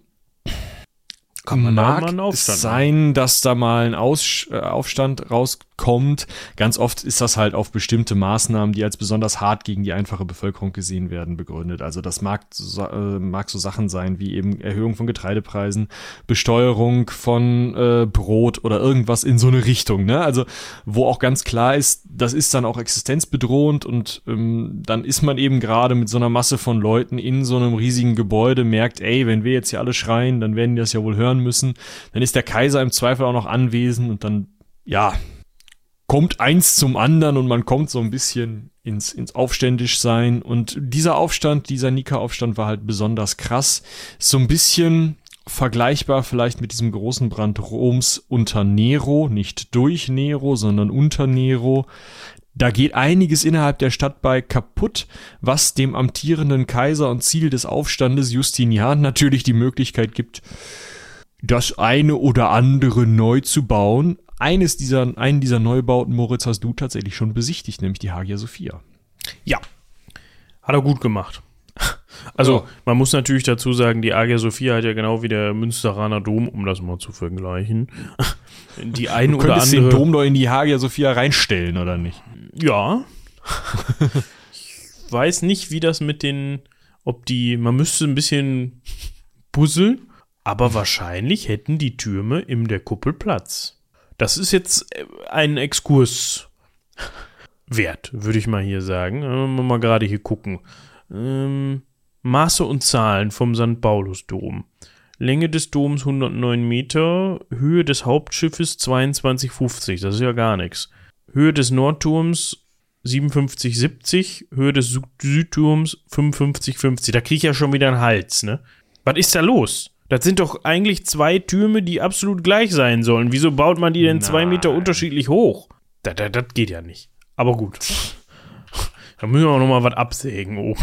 S2: kann man mag es sein, dass da mal ein Aus äh, Aufstand rauskommt. Ganz oft ist das halt auf bestimmte Maßnahmen, die als besonders hart gegen die einfache Bevölkerung gesehen werden, begründet. Also das mag, so, äh, mag so Sachen sein wie eben Erhöhung von Getreidepreisen, Besteuerung von äh, Brot oder irgendwas in so eine Richtung. Ne? Also wo auch ganz klar ist, das ist dann auch existenzbedrohend und ähm, dann ist man eben gerade mit so einer Masse von Leuten in so einem riesigen Gebäude, merkt, ey, wenn wir jetzt hier alle schreien, dann werden die das ja wohl hören müssen. Dann ist der Kaiser im Zweifel auch noch anwesend und dann, ja, kommt eins zum anderen und man kommt so ein bisschen ins, ins Aufständischsein. Und dieser Aufstand, dieser Nika-Aufstand war halt besonders krass. So ein bisschen vergleichbar vielleicht mit diesem großen Brand Roms unter Nero, nicht durch Nero, sondern unter Nero. Da geht einiges innerhalb der Stadt bei kaputt, was dem amtierenden Kaiser und Ziel des Aufstandes Justinian natürlich die Möglichkeit gibt, das eine oder andere neu zu bauen. Eines dieser, einen dieser Neubauten, Moritz, hast du tatsächlich schon besichtigt, nämlich die Hagia Sophia.
S1: Ja, hat er gut gemacht. [laughs] Also, ja. man muss natürlich dazu sagen, die Hagia Sophia hat ja genau wie der Münsteraner Dom, um das mal zu vergleichen, [laughs] die eine oder andere.
S2: den Dom doch in die Hagia Sophia reinstellen, oder nicht?
S1: Ja. ich weiß nicht, wie das mit den, ob die, man müsste ein bisschen puzzeln, aber wahrscheinlich hätten die Türme in der Kuppel Platz. Das ist jetzt äh, ein Exkurs wert, würde ich mal hier sagen. Mal, gerade hier gucken. Ähm, Maße und Zahlen vom St. Paulus-Dom. Länge des Doms 109 Meter, Höhe des Hauptschiffes 22,50, das ist ja gar nichts. Höhe des Nordturms 57,70, Höhe des Südturms 55,50. Da kriege ich ja schon wieder einen Hals, ne? Was ist da los? Das sind doch eigentlich zwei Türme, die absolut gleich sein sollen. Wieso baut man die denn Nein. zwei Meter unterschiedlich hoch? Das, das, das geht ja nicht. Aber gut. Da müssen wir auch noch mal was absägen oben.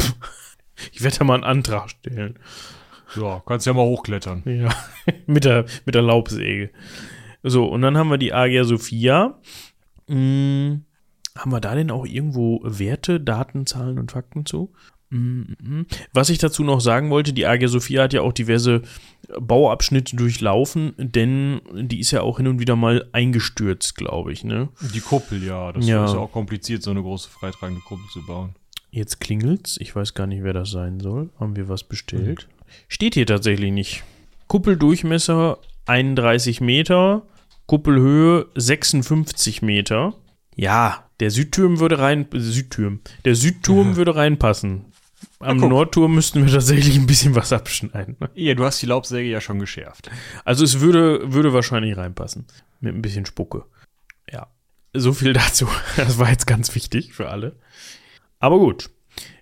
S1: Ich werde da mal einen Antrag stellen.
S2: Ja, kannst ja mal hochklettern.
S1: Ja, [laughs] mit der, mit der Laubsäge. So, und dann haben wir die Agia Sophia. Hm, haben wir da denn auch irgendwo Werte, Daten, Zahlen und Fakten zu? Hm, Was ich dazu noch sagen wollte, die Agia Sophia hat ja auch diverse Bauabschnitte durchlaufen, denn die ist ja auch hin und wieder mal eingestürzt, glaube ich, ne?
S2: Die Kuppel, ja. Das ja. ist ja auch kompliziert, so eine große freitragende Kuppel zu bauen.
S1: Jetzt klingelt's. Ich weiß gar nicht, wer das sein soll. Haben wir was bestellt? Mhm. Steht hier tatsächlich nicht. Kuppeldurchmesser 31 Meter, Kuppelhöhe 56 Meter. Ja, der Südturm würde rein. Südturm. Der Südturm [laughs] würde reinpassen. Am Nordturm müssten wir tatsächlich ein bisschen was abschneiden.
S2: Ne? Ja, du hast die Laubsäge ja schon geschärft.
S1: Also es würde, würde wahrscheinlich reinpassen. Mit ein bisschen Spucke. Ja. So viel dazu. [laughs] Das war jetzt ganz wichtig für alle. Aber gut.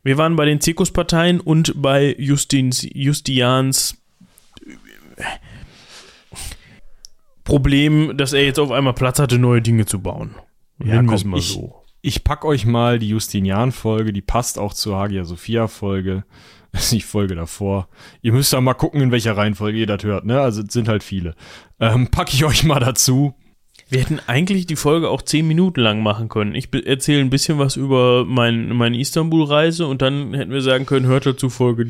S1: Wir waren bei den Zirkusparteien und bei Justins, Justians Problem, dass er jetzt auf einmal Platz hatte, neue Dinge zu bauen.
S2: Ja, komm, mal ich, so. Ich pack euch mal die Justinian-Folge, die passt auch zur Hagia Sophia-Folge. Das [laughs] die Folge davor. Ihr müsst da mal gucken, in welcher Reihenfolge ihr das hört, ne? Also es sind halt viele. Ähm, pack ich euch mal dazu.
S1: Wir hätten eigentlich die Folge auch zehn Minuten lang machen können. Ich erzähle ein bisschen was über mein, meine Istanbul-Reise und dann hätten wir sagen können, hört dazu Folge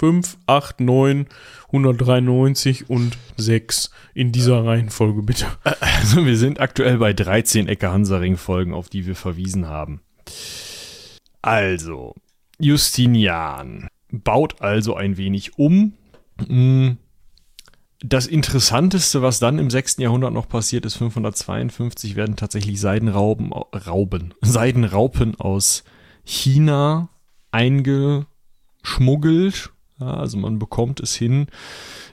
S1: 205, 8, 9, 193 und 6 in dieser Reihenfolge, bitte. [laughs]
S2: Also wir sind aktuell bei 13 Ecke Hansaring-Folgen, auf die wir verwiesen haben. Also, Justinian baut also ein wenig um. Hm das Interessanteste, was dann im 6. Jahrhundert noch passiert ist, 552 werden tatsächlich Seidenrauben, Rauben, Seidenraupen aus China eingeschmuggelt. Ja, also man bekommt es hin,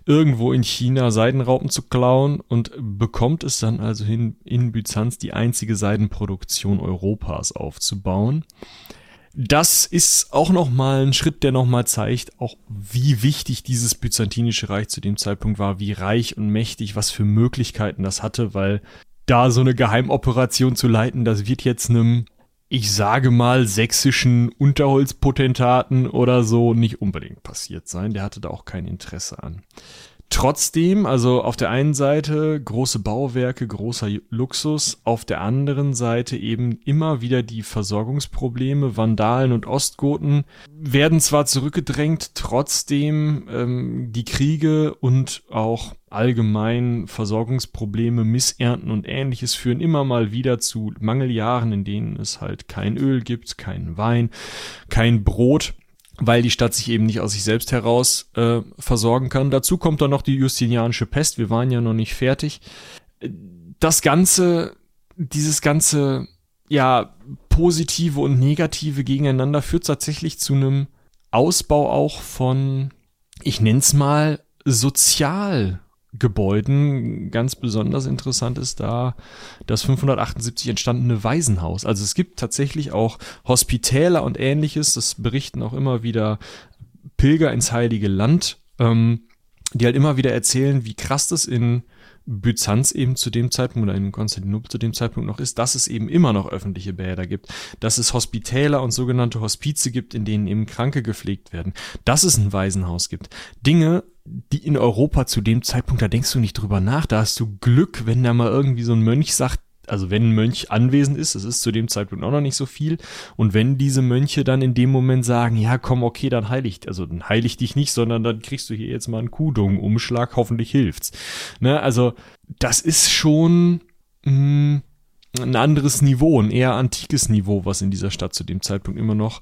S2: irgendwo in China Seidenraupen zu klauen und bekommt es dann also hin, in Byzanz die einzige Seidenproduktion Europas aufzubauen. Das ist auch nochmal ein Schritt, der nochmal zeigt, auch wie wichtig dieses byzantinische Reich zu dem Zeitpunkt war, wie reich und mächtig, was für Möglichkeiten das hatte, weil da so eine Geheimoperation zu leiten, das wird jetzt einem, ich sage mal, sächsischen Unterholzpotentaten oder so nicht unbedingt passiert sein. Der hatte da auch kein Interesse an. Trotzdem, also auf der einen Seite große Bauwerke, großer Luxus, auf der anderen Seite eben immer wieder die Versorgungsprobleme, Vandalen und Ostgoten werden zwar zurückgedrängt, trotzdem ähm, die Kriege und auch allgemein Versorgungsprobleme, Missernten und ähnliches führen immer mal wieder zu Mangeljahren, in denen es halt kein Öl gibt, keinen Wein, kein Brot weil die Stadt sich eben nicht aus sich selbst heraus äh, versorgen kann. Dazu kommt dann noch die Justinianische Pest. Wir waren ja noch nicht fertig. Das Ganze, dieses ganze, ja, positive und negative gegeneinander führt tatsächlich zu einem Ausbau auch von, ich nenn's mal, Sozialgebäuden ganz besonders interessant ist da das 578 entstandene Waisenhaus. Also es gibt tatsächlich auch Hospitäler und ähnliches, das berichten auch immer wieder Pilger ins Heilige Land, ähm, die halt immer wieder erzählen, wie krass das in Byzanz eben zu dem Zeitpunkt oder in Konstantinopel zu dem Zeitpunkt noch ist, dass es eben immer noch öffentliche Bäder gibt, dass es Hospitäler und sogenannte Hospize gibt, in denen eben Kranke gepflegt werden, dass es ein Waisenhaus gibt. Dinge, die in Europa zu dem Zeitpunkt, da denkst du nicht drüber nach, da hast du Glück, wenn da mal irgendwie so ein Mönch sagt, also wenn ein Mönch anwesend ist, das ist zu dem Zeitpunkt auch noch nicht so viel, und wenn diese Mönche dann in dem Moment sagen, ja komm, okay, dann heiligt, also dann heilig dich nicht, sondern dann kriegst du hier jetzt mal einen Kudung-Umschlag, hoffentlich hilft's. Ne, also das ist schon mh, hm, ein anderes Niveau, ein eher antikes Niveau, was in dieser Stadt zu dem Zeitpunkt immer noch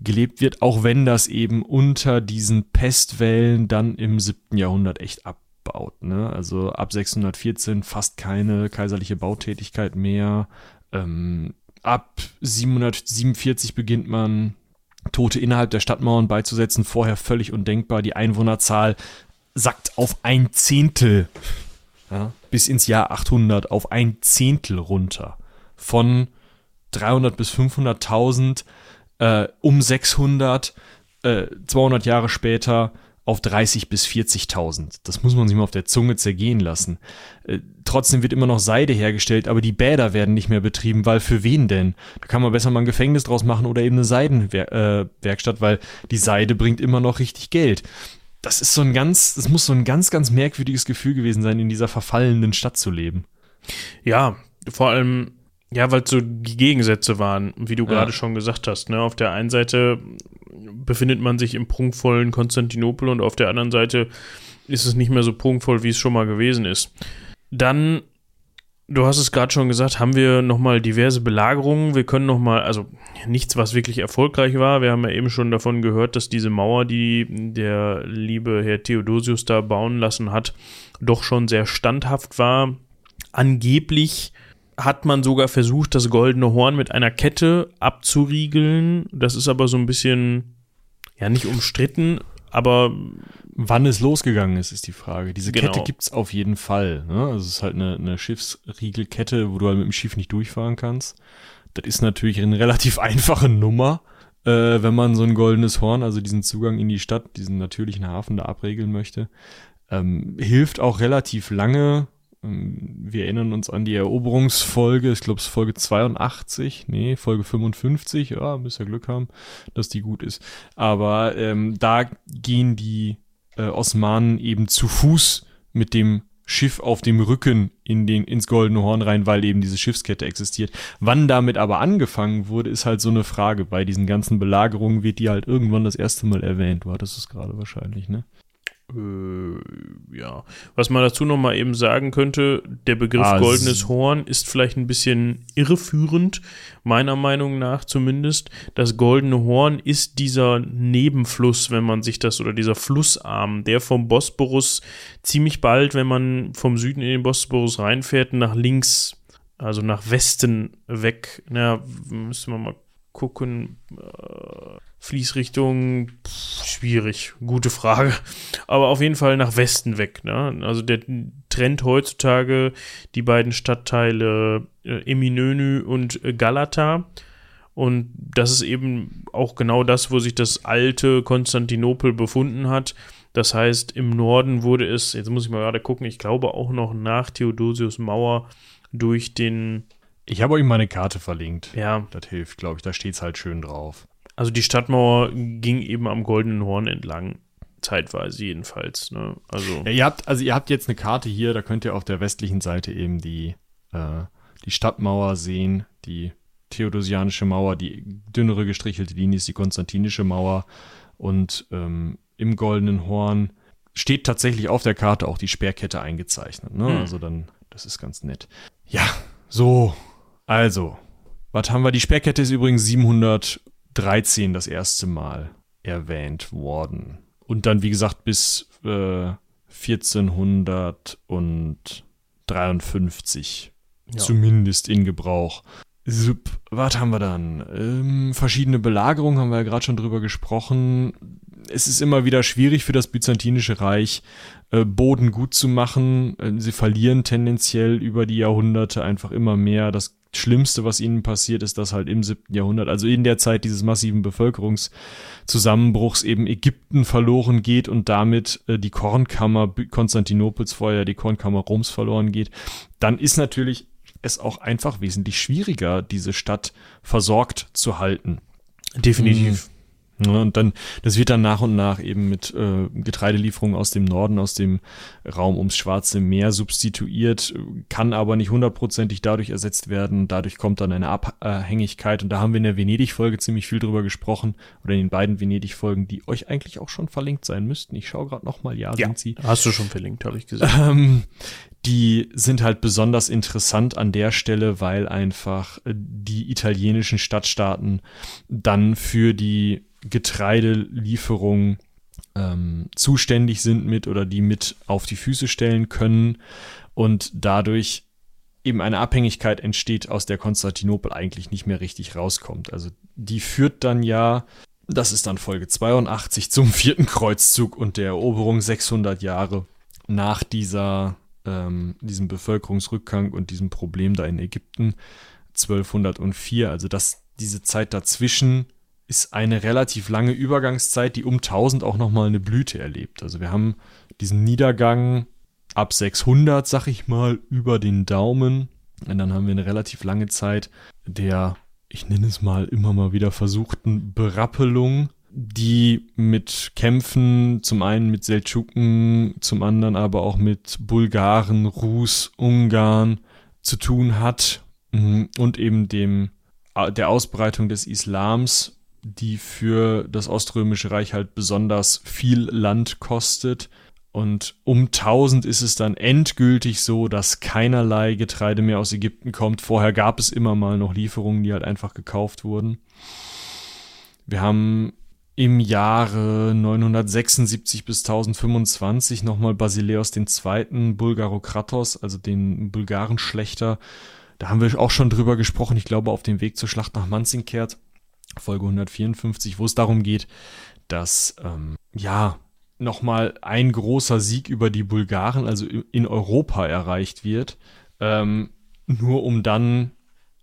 S2: gelebt wird, auch wenn das eben unter diesen Pestwellen dann im siebten Jahrhundert echt ab baut. Ne? Also ab 614 fast keine kaiserliche Bautätigkeit mehr. Ähm, ab 747 beginnt man Tote innerhalb der Stadtmauern beizusetzen. Vorher völlig undenkbar. Die Einwohnerzahl sackt auf ein Zehntel. Ja? Bis ins Jahr 800 auf ein Zehntel runter. Von 300 bis 500.000 äh, um 600, äh, 200 Jahre später auf 30 bis 40.000. Das muss man sich mal auf der Zunge zergehen lassen. Äh, trotzdem wird immer noch Seide hergestellt, aber die Bäder werden nicht mehr betrieben, weil für wen denn? Da kann man besser mal ein Gefängnis draus machen oder eben eine Seidenwerkstatt, äh, weil die Seide bringt immer noch richtig Geld. Das ist so ein ganz, das muss so ein ganz, ganz merkwürdiges Gefühl gewesen sein, in dieser verfallenen Stadt zu leben.
S1: Ja, vor allem ja, weil es so die Gegensätze waren, wie du ja. gerade schon gesagt hast. Ne? Auf der einen Seite befindet man sich im prunkvollen Konstantinopel und auf der anderen Seite ist es nicht mehr so prunkvoll, wie es schon mal gewesen ist. Dann, du hast es gerade schon gesagt, haben wir nochmal diverse Belagerungen. Wir können nochmal, also nichts, was wirklich erfolgreich war. Wir haben ja eben schon davon gehört, dass diese Mauer, die der liebe Herr Theodosius da bauen lassen hat, doch schon sehr standhaft war. Angeblich hat man sogar versucht, das goldene Horn mit einer Kette abzuriegeln. Das ist aber so ein bisschen, ja, nicht umstritten, aber.
S2: Wann es losgegangen ist, ist die Frage. Diese genau. Kette gibt's auf jeden Fall. Ne? Also es ist halt eine, eine Schiffsriegelkette, wo du halt mit dem Schiff nicht durchfahren kannst. Das ist natürlich eine relativ [laughs] einfache Nummer, äh, wenn man so ein goldenes Horn, also diesen Zugang in die Stadt, diesen natürlichen Hafen da abregeln möchte. Ähm, hilft auch relativ lange, ähm, wir erinnern uns an die Eroberungsfolge, ich glaube es ist Folge 82, nee, Folge 55, ja, müsst ihr Glück haben, dass die gut ist. Aber ähm, da gehen die äh, Osmanen eben zu Fuß mit dem Schiff auf dem Rücken in den, ins Goldene Horn rein, weil eben diese Schiffskette existiert. Wann damit aber angefangen wurde, ist halt so eine Frage. Bei diesen ganzen Belagerungen wird die halt irgendwann das erste Mal erwähnt. War das ist gerade wahrscheinlich, ne?
S1: Äh, ja. Was man dazu noch mal eben sagen könnte, der Begriff ah, goldenes Horn ist vielleicht ein bisschen irreführend, meiner Meinung nach zumindest. Das goldene Horn ist dieser Nebenfluss, wenn man sich das, oder dieser Flussarm, der vom Bosporus ziemlich bald, wenn man vom Süden in den Bosporus reinfährt, nach links, also nach Westen weg. Na, müssen wir mal gucken. Äh, Fließrichtung, pff, schwierig, gute Frage. Aber auf jeden Fall nach Westen weg. Ne? Also der Trend heutzutage die beiden Stadtteile äh, Eminönü und äh, Galata. Und das ist eben auch genau das, wo sich das alte Konstantinopel befunden hat. Das heißt, im Norden wurde es, jetzt muss ich mal gerade gucken, ich glaube auch noch nach Theodosius Mauer durch den.
S2: Ich habe euch mal eine Karte verlinkt.
S1: Ja.
S2: Das hilft, glaube ich. Da steht es halt schön drauf.
S1: Also die Stadtmauer ging eben am Goldenen Horn entlang. Zeitweise jedenfalls. Ne? Also.
S2: Ja, ihr habt, also ihr habt jetzt eine Karte hier, da könnt ihr auf der westlichen Seite eben die, äh, die Stadtmauer sehen, die Theodosianische Mauer, die dünnere gestrichelte Linie ist die Konstantinische Mauer und ähm, im Goldenen Horn steht tatsächlich auf der Karte auch die Sperrkette eingezeichnet. Ne? Hm. Also dann, das ist ganz nett. Ja, so, also, was haben wir? Die Sperrkette ist übrigens 700 13 das erste Mal erwähnt worden. Und dann, wie gesagt, bis äh, 1453 ja. zumindest in Gebrauch. Sup, was haben wir dann? Ähm, verschiedene Belagerungen haben wir ja gerade schon drüber gesprochen. es ist immer wieder schwierig für das Byzantinische Reich, äh, Boden gut zu machen. Äh, sie verlieren tendenziell über die Jahrhunderte einfach immer mehr. Das Schlimmste, was ihnen passiert, ist, dass halt im siebten Jahrhundert, also in der Zeit dieses massiven Bevölkerungszusammenbruchs eben Ägypten verloren geht und damit äh, die Kornkammer Konstantinopels vorher die Kornkammer Roms verloren geht, dann ist natürlich es auch einfach wesentlich schwieriger, diese Stadt versorgt zu halten.
S1: Definitiv.
S2: Mhm. Ja, und dann, das wird dann nach und nach eben mit äh, Getreidelieferungen aus dem Norden, aus dem Raum ums Schwarze Meer substituiert, kann aber nicht hundertprozentig dadurch ersetzt werden. Dadurch kommt dann eine Abhängigkeit und da haben wir in der Venedig-Folge ziemlich viel drüber gesprochen oder in den beiden Venedig-Folgen, die euch eigentlich auch schon verlinkt sein müssten. Ich schaue gerade nochmal, ja, ja, sind sie.
S1: Hast du schon verlinkt, habe ich gesehen.
S2: Ähm, die sind halt besonders interessant an der Stelle, weil einfach die italienischen Stadtstaaten dann für die Getreidelieferung ähm, zuständig sind mit oder die mit auf die Füße stellen können und dadurch eben eine Abhängigkeit entsteht, aus der Konstantinopel eigentlich nicht mehr richtig rauskommt. Also die führt dann ja, das ist dann Folge 82 zum vierten Kreuzzug und der Eroberung 600 Jahre nach dieser, ähm, diesem Bevölkerungsrückgang und diesem Problem da in Ägypten 1204. Also dass diese Zeit dazwischen ist eine relativ lange Übergangszeit, die um 1000 auch nochmal eine Blüte erlebt. Also wir haben diesen Niedergang ab 600, sag ich mal, über den Daumen. Und dann haben wir eine relativ lange Zeit der, ich nenne es mal, immer mal wieder versuchten Berappelung, die mit Kämpfen, zum einen mit Seldschuken, zum anderen aber auch mit Bulgaren, Rus, Ungarn zu tun hat mhm, und eben dem der Ausbreitung des Islams die für das Oströmische Reich halt besonders viel Land kostet. Und um 1000 ist es dann endgültig so, dass keinerlei Getreide mehr aus Ägypten kommt. Vorher gab es immer mal noch Lieferungen, die halt einfach gekauft wurden. Wir haben im Jahre 976 bis 1025 nochmal Basileos II. Bulgarokratos, also den Bulgarenschlechter. Da haben wir auch schon drüber gesprochen, ich glaube auf dem Weg zur Schlacht nach Manzinkert. Folge 154, wo es darum geht, dass ähm, ja nochmal ein großer Sieg über die Bulgaren, also in Europa erreicht wird, ähm, nur um dann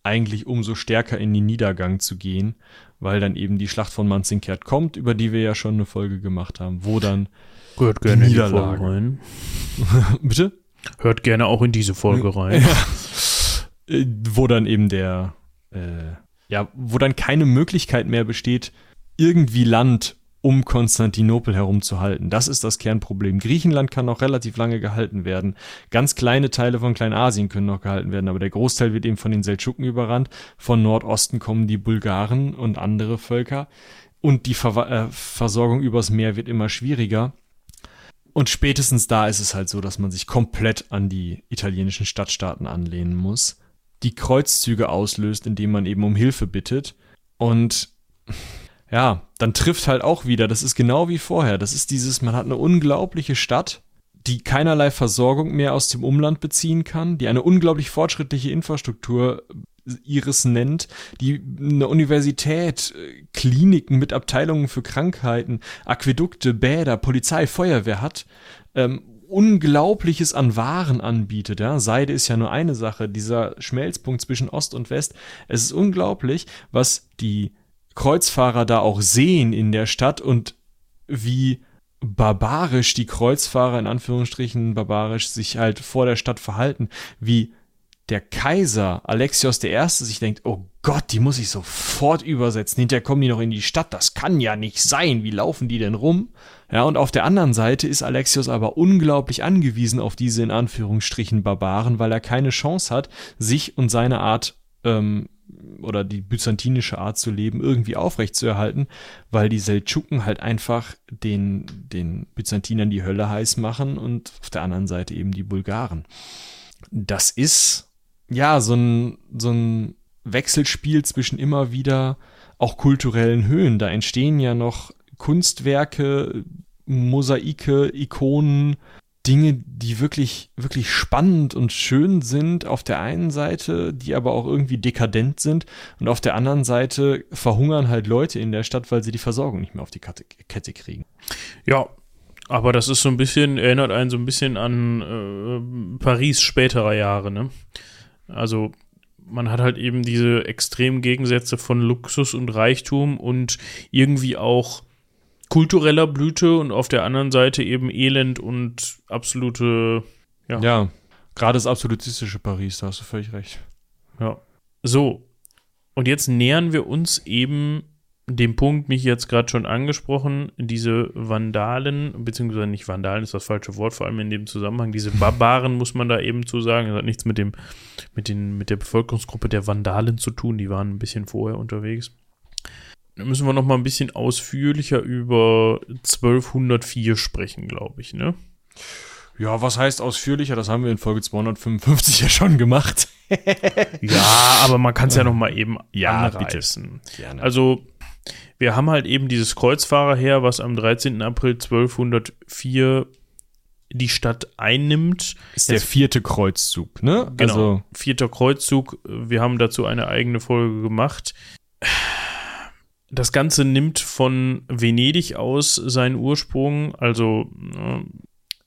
S2: eigentlich umso stärker in den Niedergang zu gehen, weil dann eben die Schlacht von Manzinkert kommt, über die wir ja schon eine Folge gemacht haben, wo dann
S1: Hört gerne die Folge rein. [laughs]
S2: Bitte?
S1: Hört gerne auch in diese Folge rein.
S2: Ja. [laughs] Äh, wo dann eben der äh, ja, wo dann keine Möglichkeit mehr besteht, irgendwie Land um Konstantinopel herumzuhalten. Das ist das Kernproblem. Griechenland kann noch relativ lange gehalten werden. Ganz kleine Teile von Kleinasien können noch gehalten werden, aber der Großteil wird eben von den Seldschuken überrannt. Von Nordosten kommen die Bulgaren und andere Völker. Und die Ver äh, Versorgung übers Meer wird immer schwieriger. Und spätestens da ist es halt so, dass man sich komplett an die italienischen Stadtstaaten anlehnen muss die Kreuzzüge auslöst, indem man eben um Hilfe bittet. Und ja, dann trifft halt auch wieder, das ist genau wie vorher. Das ist dieses, man hat eine unglaubliche Stadt, die keinerlei Versorgung mehr aus dem Umland beziehen kann, die eine unglaublich fortschrittliche Infrastruktur ihres nennt, die eine Universität, Kliniken mit Abteilungen für Krankheiten, Aquädukte, Bäder, Polizei, Feuerwehr hat, ähm, Unglaubliches an Waren anbietet. Ja? Seide ist ja nur eine Sache, dieser Schmelzpunkt zwischen Ost und West. Es ist unglaublich, was die Kreuzfahrer da auch sehen in der Stadt und wie barbarisch die Kreuzfahrer in Anführungsstrichen barbarisch sich halt vor der Stadt verhalten, wie der Kaiser Alexios I. sich denkt, oh Gott, die muss ich sofort übersetzen. Hinterher kommen die noch in die Stadt. Das kann ja nicht sein. Wie laufen die denn rum? Ja, und auf der anderen Seite ist Alexios aber unglaublich angewiesen auf diese in Anführungsstrichen Barbaren, weil er keine Chance hat, sich und seine Art ähm, oder die byzantinische Art zu leben irgendwie aufrechtzuerhalten, weil die Seldschuken halt einfach den, den Byzantinern die Hölle heiß machen und auf der anderen Seite eben die Bulgaren. Das ist ja so ein, so ein Wechselspiel zwischen immer wieder auch kulturellen Höhen. Da entstehen ja noch Kunstwerke, Mosaike, Ikonen, Dinge, die wirklich, wirklich spannend und schön sind auf der einen Seite, die aber auch irgendwie dekadent sind und auf der anderen Seite verhungern halt Leute in der Stadt, weil sie die Versorgung nicht mehr auf die Kette kriegen.
S1: Ja, aber das ist so ein bisschen, erinnert einen so ein bisschen an äh, Paris späterer Jahre, ne? Also man hat halt eben diese extremen Gegensätze von Luxus und Reichtum und irgendwie auch kultureller Blüte und auf der anderen Seite eben Elend und absolute,
S2: ja. Ja, gerade das absolutistische Paris, da hast du völlig recht.
S1: Ja. So. Und jetzt nähern wir uns eben dem Punkt, mich jetzt gerade schon angesprochen, diese Vandalen, beziehungsweise nicht Vandalen ist das falsche Wort, vor allem in dem Zusammenhang, diese [laughs] Barbaren muss man da eben zu sagen, das hat nichts mit dem, mit den, mit der Bevölkerungsgruppe der Vandalen zu tun, die waren ein bisschen vorher unterwegs. Da müssen wir noch mal ein bisschen ausführlicher über 1204 sprechen, glaube ich, ne?
S2: Ja, was heißt ausführlicher? Das haben wir in Folge 255 ja schon gemacht. [laughs]
S1: ja, aber man kann es ja noch mal eben ja, anreißen. Also wir haben halt eben dieses Kreuzfahrerheer, was am 13. April 1204 die Stadt einnimmt.
S2: Ist der vierte Kreuzzug, ne?
S1: Genau. Also vierter Kreuzzug. Wir haben dazu eine eigene Folge gemacht. Das Ganze nimmt von Venedig aus seinen Ursprung. Also äh,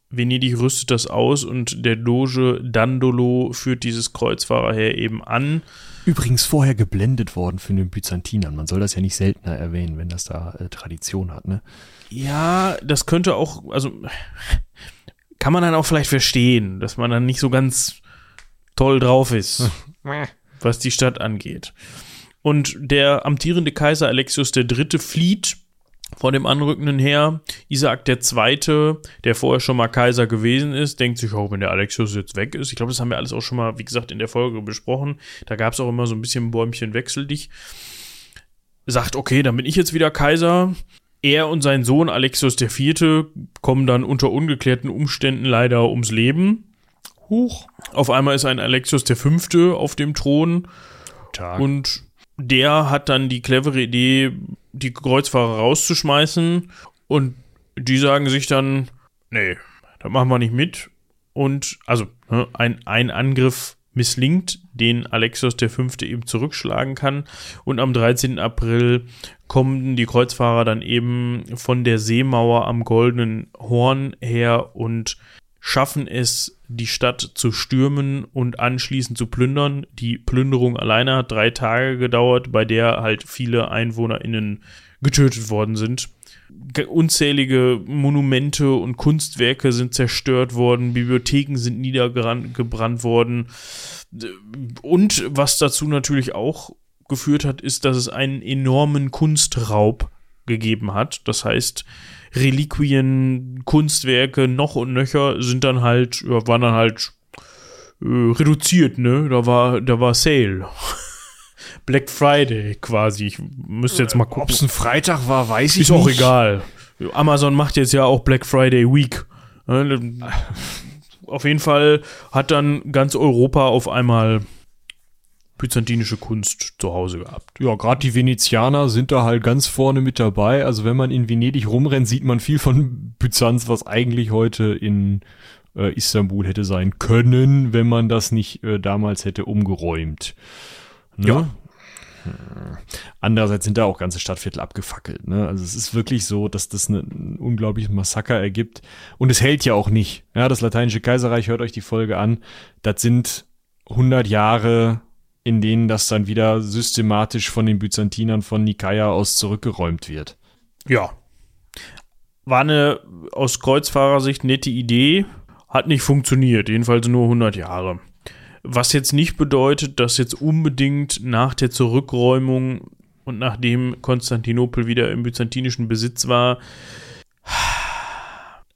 S1: Venedig rüstet das aus und der Doge Dandolo führt dieses Kreuzfahrerheer eben an.
S2: Übrigens vorher geblendet worden für den Byzantinern. Man soll das ja nicht seltener erwähnen, wenn das da äh, Tradition hat, ne?
S1: Ja, das könnte auch, also kann man dann auch vielleicht verstehen, dass man dann nicht so ganz toll drauf ist, [laughs] was die Stadt angeht. Und der amtierende Kaiser Alexios III. flieht vor dem anrückenden Heer. Isaac II., der vorher schon mal Kaiser gewesen ist, denkt sich, oh, wenn der Alexios jetzt weg ist. Ich glaube, das haben wir alles auch schon mal, wie gesagt, in der Folge besprochen. Da gab es auch immer so ein bisschen Bäumchen wechsel dich. Sagt, okay, dann bin ich jetzt wieder Kaiser. Er und sein Sohn Alexios IV. kommen dann unter ungeklärten Umständen leider ums Leben. Huch. Auf einmal ist ein Alexios V. auf dem Thron. Tag. Und der hat dann die clevere Idee, die Kreuzfahrer rauszuschmeißen und die sagen sich dann, nee, da machen wir nicht mit. Und also ne, ein, ein Angriff misslingt, den Alexios V. eben zurückschlagen kann. Und am 13. April kommen die Kreuzfahrer dann eben von der Seemauer am Goldenen Horn her und schaffen es, die Stadt zu stürmen und anschließend zu plündern. Die Plünderung alleine hat drei Tage gedauert, bei der halt viele EinwohnerInnen getötet worden sind. Unzählige Monumente und Kunstwerke sind zerstört worden, Bibliotheken sind niedergebrannt worden. Und was dazu natürlich auch geführt hat, ist, dass es einen enormen Kunstraub gegeben hat. Das heißt, Reliquien, Kunstwerke noch und nöcher sind dann halt, waren dann halt äh, reduziert, ne? Da war, da war Sale. [laughs] Black Friday quasi. Ich müsste jetzt mal gucken. Ob
S2: es ein Freitag war, weiß ich
S1: nicht. Ist auch egal. Amazon macht jetzt ja auch Black Friday Week. Ne? Auf jeden Fall hat dann ganz Europa auf einmal byzantinische Kunst zu Hause gehabt.
S2: Ja, gerade die Venezianer sind da halt ganz vorne mit dabei. Also wenn man in Venedig rumrennt, sieht man viel von Byzanz, was eigentlich heute in äh, Istanbul hätte sein können, wenn man das nicht äh, damals hätte umgeräumt. Ne? Ja. Andererseits sind da auch ganze Stadtviertel abgefackelt. Ne? Also es ist wirklich so, dass das ein unglaubliches Massaker ergibt. Und es hält ja auch nicht. Ja, das Lateinische Kaiserreich, hört euch die Folge an. Das sind 100 Jahre in denen das dann wieder systematisch von den Byzantinern von Nikaia aus zurückgeräumt wird.
S1: Ja. War eine aus Kreuzfahrersicht nette Idee, hat nicht funktioniert, jedenfalls nur 100 Jahre. Was jetzt nicht bedeutet, dass jetzt unbedingt nach der Zurückräumung und nachdem Konstantinopel wieder im byzantinischen Besitz war,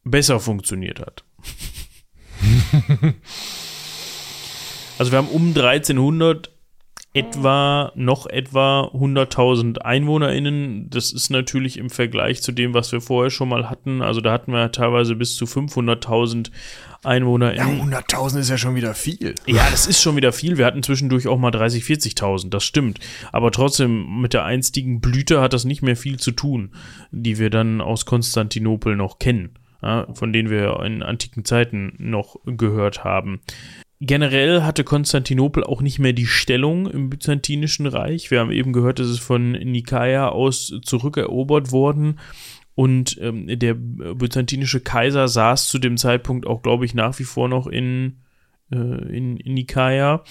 S1: besser funktioniert hat. [laughs] also wir haben um 1300 etwa noch etwa 100.000 EinwohnerInnen. Das ist natürlich im Vergleich zu dem, was wir vorher schon mal hatten. Also da hatten wir teilweise bis zu 500.000 EinwohnerInnen.
S2: Ja, 100.000 ist ja schon wieder viel.
S1: Ja, das ist schon wieder viel. Wir hatten zwischendurch auch mal 30, 40.000. Das stimmt. Aber trotzdem, mit der einstigen Blüte hat das nicht mehr viel zu tun, die wir dann aus Konstantinopel noch kennen. ja, von denen wir in antiken Zeiten noch gehört haben. Generell hatte Konstantinopel auch nicht mehr die Stellung im Byzantinischen Reich. Wir haben eben gehört, dass es von Nikaia aus zurückerobert worden. Und ähm, der byzantinische Kaiser saß zu dem Zeitpunkt auch, glaube ich, nach wie vor noch in, äh, in, in Nikaia.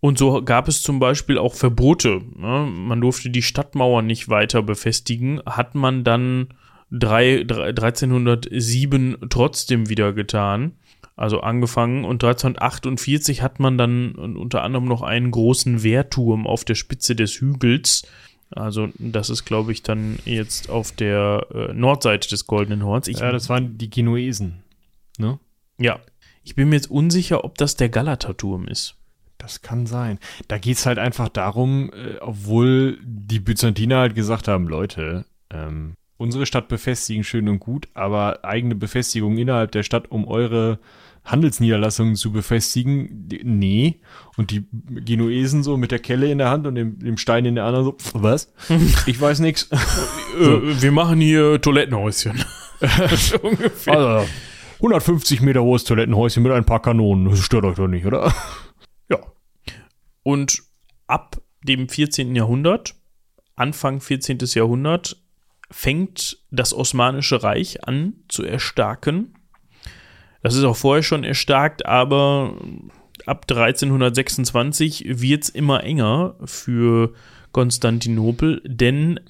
S1: Und so gab es zum Beispiel auch Verbote. Ne? Man durfte die Stadtmauer nicht weiter befestigen. Hat man dann drei, 1307 trotzdem wieder getan also angefangen und 1348 hat man dann unter anderem noch einen großen Wehrturm auf der Spitze des Hügels. Also das ist, glaube ich, dann jetzt auf der äh, Nordseite des Goldenen Horns. Ich,
S2: ja, das waren die Genuesen, ne?
S1: Ja. Ich bin mir jetzt unsicher, ob das der Galaterturm ist.
S2: Das kann sein. Da geht es halt einfach darum, äh, obwohl die Byzantiner halt gesagt haben, Leute, ähm, unsere Stadt befestigen schön und gut, aber eigene Befestigung innerhalb der Stadt, um eure Handelsniederlassungen zu befestigen. Nee. Und die Genuesen so mit der Kelle in der Hand und dem, dem Stein in der anderen so, was? [laughs] Ich weiß nichts.
S1: Äh, wir machen hier Toilettenhäuschen. [laughs]
S2: ungefähr. Also, 150 Meter hohes Toilettenhäuschen mit ein paar Kanonen. Das stört euch doch nicht, oder? [laughs]
S1: Ja. Und ab dem 14. Jahrhundert, Anfang 14. Jahrhundert, fängt das Osmanische Reich an zu erstarken das ist auch vorher schon erstarkt, aber ab 1326 wird es immer enger für Konstantinopel, denn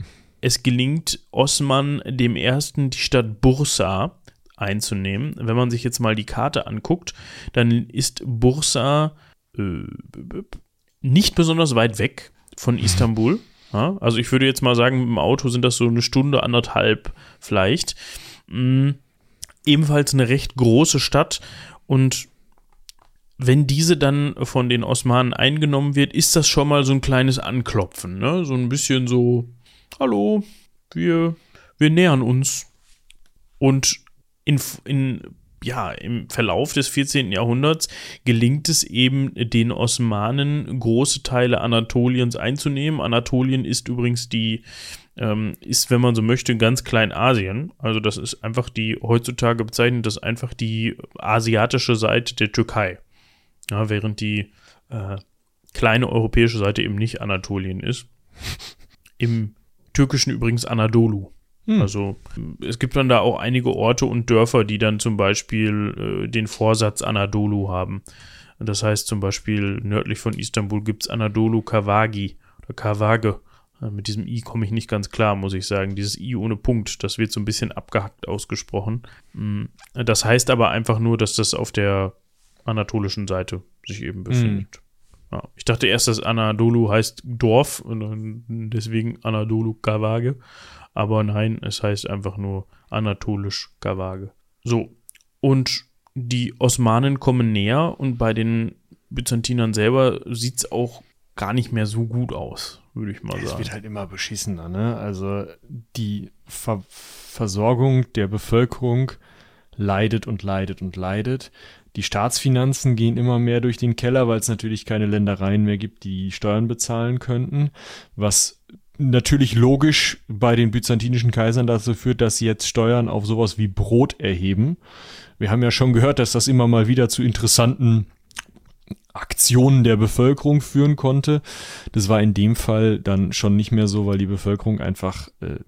S1: es gelingt Osman dem Ersten die Stadt Bursa einzunehmen. Wenn man sich jetzt mal die Karte anguckt, dann ist Bursa äh, nicht besonders weit weg von mhm. Istanbul. Ja, also ich würde jetzt mal sagen, mit dem Auto sind das so eine Stunde, anderthalb vielleicht. Mhm ebenfalls eine recht große Stadt und wenn diese dann von den Osmanen eingenommen wird, ist das schon mal so ein kleines Anklopfen, ne? So ein bisschen so, hallo, wir, wir nähern uns. Und in, in, ja, im Verlauf des 14. Jahrhunderts gelingt es eben den Osmanen, große Teile Anatoliens einzunehmen. Anatolien ist übrigens die ähm, ist, wenn man so möchte, ganz Kleinasien. Also das ist einfach die, heutzutage bezeichnet das einfach die asiatische Seite der Türkei. Ja, während die äh, kleine europäische Seite eben nicht Anatolien ist. Im Türkischen übrigens Anadolu. Hm. Also es gibt dann da auch einige Orte und Dörfer, die dann zum Beispiel äh, den Vorsatz Anadolu haben. Das heißt zum Beispiel nördlich von Istanbul gibt es Anadolu Kavagi oder Kavage. Äh, mit diesem I komme ich nicht ganz klar, muss ich sagen. Dieses I ohne Punkt, das wird so ein bisschen abgehackt ausgesprochen. Mm, das heißt aber einfach nur, dass das auf der anatolischen Seite sich eben befindet. Mm. Ja, ich dachte erst, dass Anadolu heißt Dorf und deswegen Anadolu Kavage. Aber nein, es heißt einfach nur anatolisch Kavage. So, und die Osmanen kommen näher und bei den Byzantinern selber sieht es auch gar nicht mehr so gut aus würde ich mal sagen. Es
S2: wird halt immer beschissener, ne? Also die Ver Versorgung der Bevölkerung leidet und leidet und leidet. Die Staatsfinanzen gehen immer mehr durch den Keller, weil es natürlich keine Ländereien mehr gibt, die Steuern bezahlen könnten, was natürlich logisch bei den byzantinischen Kaisern dazu führt, dass sie jetzt Steuern auf sowas wie Brot erheben. Wir haben ja schon gehört, dass das immer mal wieder zu interessanten Aktionen der Bevölkerung führen konnte. Das war in dem Fall dann schon nicht mehr so, weil die Bevölkerung einfach, äh,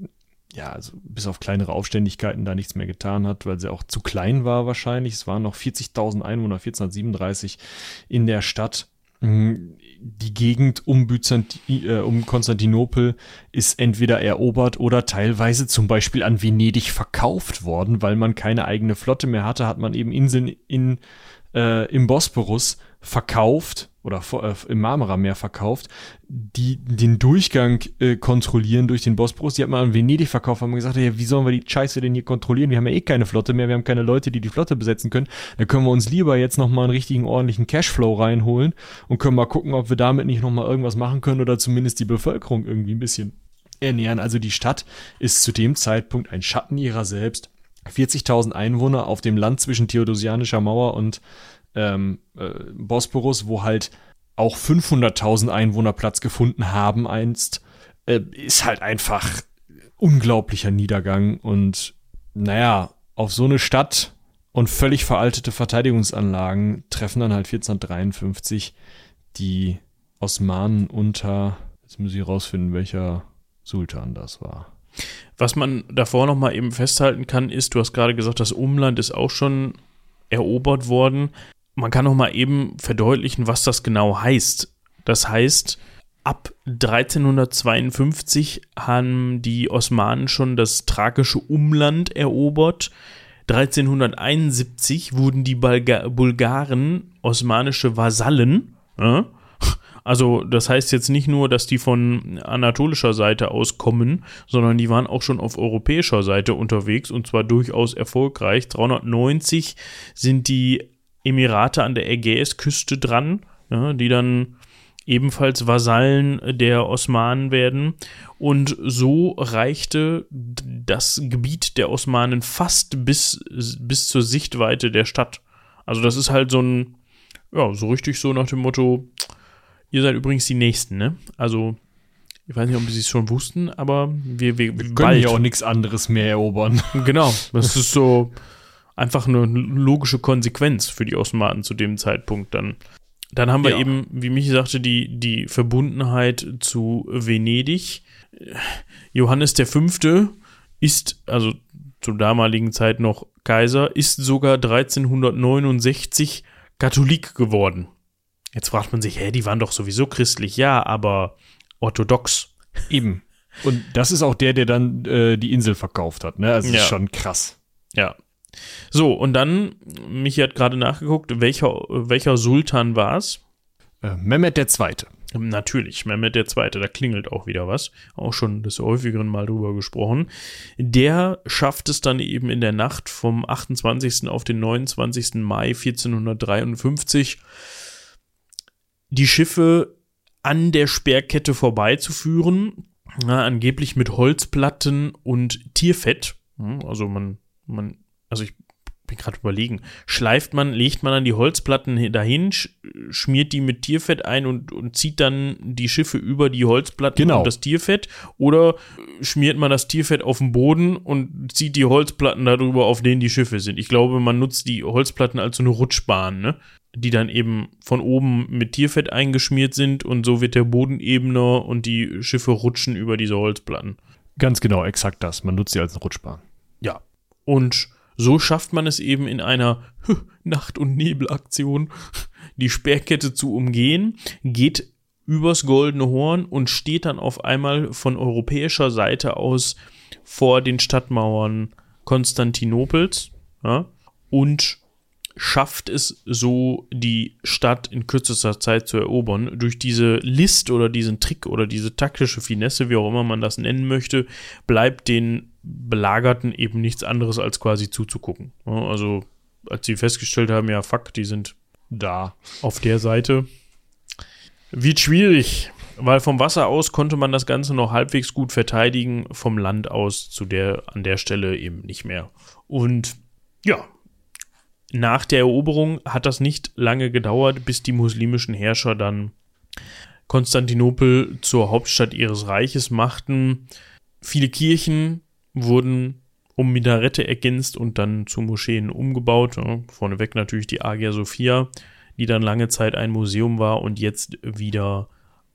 S2: ja, also bis auf kleinere Aufständigkeiten da nichts mehr getan hat, weil sie auch zu klein war wahrscheinlich. Es waren noch 40.000 Einwohner 1437 in der Stadt. Mhm. Die Gegend um, Byzanti äh, um Konstantinopel ist entweder erobert oder teilweise zum Beispiel an Venedig verkauft worden, weil man keine eigene Flotte mehr hatte, hat man eben Inseln in, äh, im Bosporus verkauft oder äh, im Marmara-Meer verkauft, die den Durchgang äh, kontrollieren durch den Bosporus. Die hat man an Venedig verkauft, haben gesagt, ja, wie sollen wir die Scheiße denn hier kontrollieren? Wir haben ja eh keine Flotte mehr, wir haben keine Leute, die die Flotte besetzen können. Da können wir uns lieber jetzt nochmal einen richtigen, ordentlichen Cashflow reinholen und können mal gucken, ob wir damit nicht nochmal irgendwas machen können oder zumindest die Bevölkerung irgendwie ein bisschen ernähren. Also die Stadt ist zu dem Zeitpunkt ein Schatten ihrer selbst. 40.000 Einwohner auf dem Land zwischen Theodosianischer Mauer und ähm, äh, Bosporus, wo halt auch 500.000 Einwohner Platz gefunden haben einst, äh, ist halt einfach unglaublicher Niedergang und naja, auf so eine Stadt und völlig veraltete Verteidigungsanlagen treffen dann halt 1453 die Osmanen unter, jetzt muss ich rausfinden, welcher Sultan das war.
S1: Was man davor noch mal eben festhalten kann, ist, du hast gerade gesagt, das Umland ist auch schon erobert worden. Man kann noch mal eben verdeutlichen, was das genau heißt. Das heißt, ab 1352 haben die Osmanen schon das thrakische Umland erobert. 1371 wurden die Bulga Bulgaren osmanische Vasallen. Ja? Also das heißt jetzt nicht nur, dass die von anatolischer Seite aus kommen, sondern die waren auch schon auf europäischer Seite unterwegs und zwar durchaus erfolgreich. 390 sind die Emirate an der Ägäisküste dran, ja, die dann ebenfalls Vasallen der Osmanen werden. Und so reichte das Gebiet der Osmanen fast bis, bis zur Sichtweite der Stadt. Also das ist halt so ein, ja, so richtig so nach dem Motto, ihr seid übrigens die Nächsten, ne? Also, ich weiß nicht, ob sie es schon wussten, aber wir, wir,
S2: wir können ja auch nichts anderes mehr erobern.
S1: Genau, das ist so einfach eine logische Konsequenz für die Osmanen zu dem Zeitpunkt dann. Dann haben wir ja. eben, wie Michi sagte, die, die Verbundenheit zu Venedig. Johannes V. ist, also zur damaligen Zeit noch Kaiser, ist sogar 1369 Katholik geworden. Jetzt fragt man sich, hä, die waren doch sowieso christlich, ja, aber orthodox.
S2: Eben. Und das ist auch der, der dann äh, die Insel verkauft hat, ne? Also ja. ist schon krass.
S1: Ja, so, und dann, Michi hat gerade nachgeguckt, welcher, welcher Sultan war es?
S2: Äh, Mehmet der Zweite.
S1: Natürlich, Mehmet der Zweite, da klingelt auch wieder was. Auch schon des häufigeren Mal drüber gesprochen. Der schafft es dann eben in der Nacht vom 28. auf den 29. Mai 1453, die Schiffe an der Sperrkette vorbeizuführen, na, angeblich mit Holzplatten und Tierfett. Hm, also man, man also ich bin gerade überlegen, schleift man, legt man dann die Holzplatten dahin, schmiert die mit Tierfett ein und, und zieht dann die Schiffe über die Holzplatten
S2: genau.
S1: und das Tierfett oder schmiert man das Tierfett auf den Boden und zieht die Holzplatten darüber, auf denen die Schiffe sind. Ich glaube, man nutzt die Holzplatten als so eine Rutschbahn, ne? die dann eben von oben mit Tierfett eingeschmiert sind und so wird der Boden ebener und die Schiffe rutschen über diese Holzplatten.
S2: Ganz genau, exakt das. Man nutzt sie als eine Rutschbahn.
S1: Ja. Und so schafft man es eben in einer [laughs] Nacht- und Nebelaktion, die Sperrkette zu umgehen, geht übers Goldene Horn und steht dann auf einmal von europäischer Seite aus vor den Stadtmauern Konstantinopels ja, und schafft es so, die Stadt in kürzester Zeit zu erobern. Durch diese List oder diesen Trick oder diese taktische Finesse, wie auch immer man das nennen möchte, bleibt den Belagerten eben nichts anderes als quasi zuzugucken. Also, als sie festgestellt haben, ja, fuck, die sind da auf der Seite, wird schwierig, weil vom Wasser aus konnte man das Ganze noch halbwegs gut verteidigen, vom Land aus zu der, an der Stelle eben nicht mehr. Und ja, nach der Eroberung hat das nicht lange gedauert, bis die muslimischen Herrscher dann Konstantinopel zur Hauptstadt ihres Reiches machten. Viele Kirchen wurden um Minarette ergänzt und dann zu Moscheen umgebaut. Vorneweg natürlich die Agia Sophia, die dann lange Zeit ein Museum war und jetzt wieder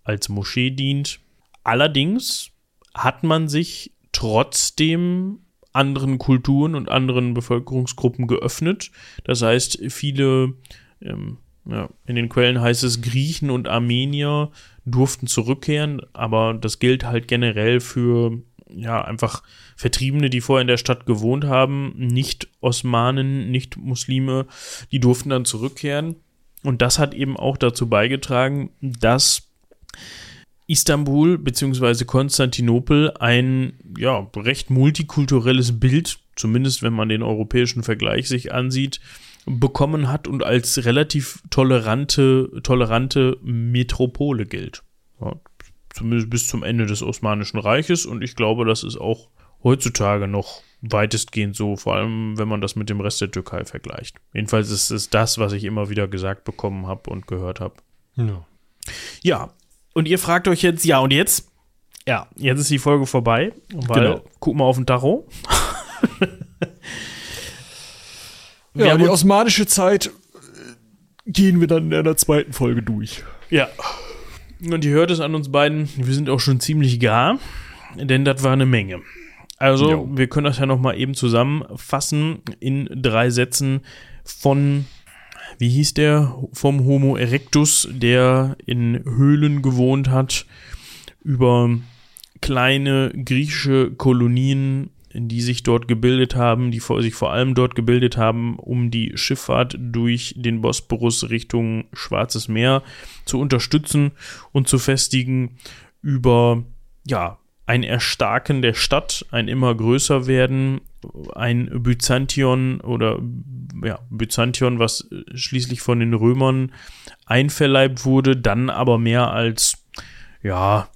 S1: als Moschee dient. Allerdings hat man sich trotzdem anderen Kulturen und anderen Bevölkerungsgruppen geöffnet. Das heißt, viele, ähm, ja, in den Quellen heißt es, Griechen und Armenier durften zurückkehren, aber das gilt halt generell für ja, einfach Vertriebene, die vorher in der Stadt gewohnt haben, nicht Osmanen, nicht Muslime, die durften dann zurückkehren. Und das hat eben auch dazu beigetragen, dass Istanbul bzw. Konstantinopel ein ja, recht multikulturelles Bild, zumindest wenn man den europäischen Vergleich sich ansieht, bekommen hat und als relativ tolerante, tolerante Metropole gilt. Ja, zumindest bis zum Ende des Osmanischen Reiches und ich glaube, das ist auch heutzutage noch weitestgehend so, vor allem wenn man das mit dem Rest der Türkei vergleicht. Jedenfalls ist es das, was ich immer wieder gesagt bekommen habe und gehört habe. Ja. ja, und ihr fragt euch jetzt, ja, und jetzt? Ja, jetzt ist die Folge vorbei, weil
S2: genau.
S1: guck mal auf den Tacho. [laughs]
S2: Ja, die osmanische Zeit äh, gehen wir dann in einer zweiten Folge durch.
S1: Ja. Und ihr hört es an uns beiden, wir sind auch schon ziemlich gar, denn das war eine Menge. Also, jo. wir können das ja nochmal eben zusammenfassen in drei Sätzen von, wie hieß der, vom Homo erectus, der in Höhlen gewohnt hat, über kleine griechische Kolonien, die sich dort gebildet haben, die sich vor allem dort gebildet haben, um die Schifffahrt durch den Bosporus Richtung Schwarzes Meer zu unterstützen und zu festigen, über ja, ein Erstarken der Stadt, ein immer größer werden, ein Byzantion oder ja, Byzantion, was schließlich von den Römern einverleibt wurde, dann aber mehr als ja,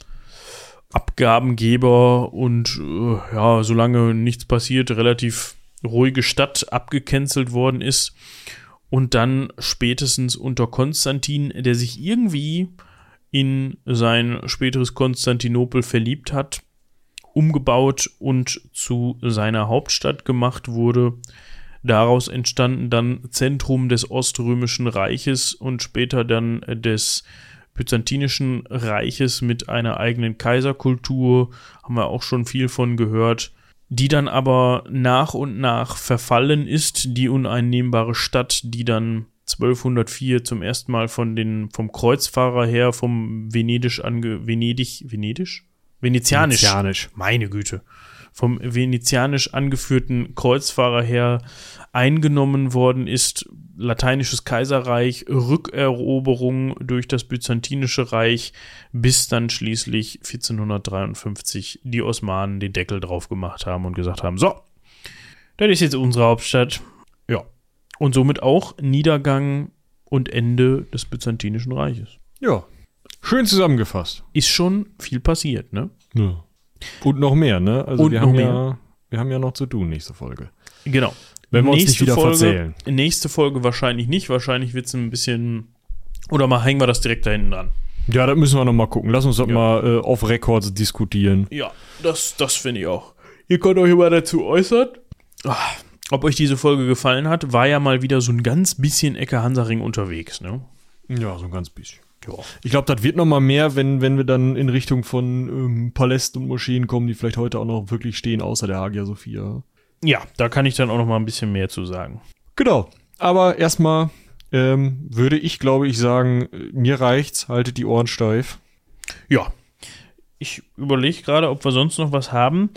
S1: Abgabengeber und äh, ja, solange nichts passiert, relativ ruhige Stadt abgecancelt worden ist. Und dann spätestens unter Konstantin, der sich irgendwie in sein späteres Konstantinopel verliebt hat, umgebaut und zu seiner Hauptstadt gemacht wurde. Daraus entstanden dann Zentrum des Oströmischen Reiches und später dann des Byzantinischen Reiches mit einer eigenen Kaiserkultur, haben wir auch schon viel von gehört, die dann aber nach und nach verfallen ist, die uneinnehmbare Stadt, die dann 1204 zum ersten Mal von den, vom Kreuzfahrer her, vom Venedisch ange, Venedig, Venedisch? Venezianisch.
S2: Venezianisch.
S1: Meine Güte. Vom venezianisch angeführten Kreuzfahrer her eingenommen worden ist. Lateinisches Kaiserreich, Rückeroberung durch das Byzantinische Reich, bis dann schließlich 1453 die Osmanen den Deckel drauf gemacht haben und gesagt haben: So, das ist jetzt unsere Hauptstadt. Ja. Und somit auch Niedergang und Ende des Byzantinischen Reiches.
S2: Ja, Schön zusammengefasst.
S1: Ist schon viel passiert, ne?
S2: Ja. Und noch mehr, ne? Also Und wir haben mehr. ja, wir haben ja noch zu tun nächste Folge.
S1: Genau.
S2: Wenn wir nächste uns nicht wieder
S1: Folge,
S2: verzählen.
S1: Nächste Folge wahrscheinlich nicht. Wahrscheinlich wird es ein bisschen. Oder mal hängen wir das direkt da hinten dran.
S2: Ja, da müssen wir noch mal gucken. Lass uns das ja. mal äh, off Records diskutieren.
S1: Ja, das, das finde ich auch. Ihr könnt euch immer dazu äußern. Ach, ob euch diese Folge gefallen hat, war ja mal wieder so ein ganz bisschen Ecke Hansaring unterwegs, ne?
S2: Ja, so ein ganz bisschen. Ja. Ich glaube, das wird noch mal mehr, wenn, wenn wir dann in Richtung von ähm, Palästen und Moscheen kommen, die vielleicht heute auch noch wirklich stehen, außer der Hagia Sophia.
S1: Ja, da kann ich dann auch noch mal ein bisschen mehr zu sagen.
S2: Genau. Aber erstmal ähm, würde ich, glaube ich, sagen, mir reicht's, haltet die Ohren steif.
S1: Ja. Ich überlege gerade, ob wir sonst noch was haben.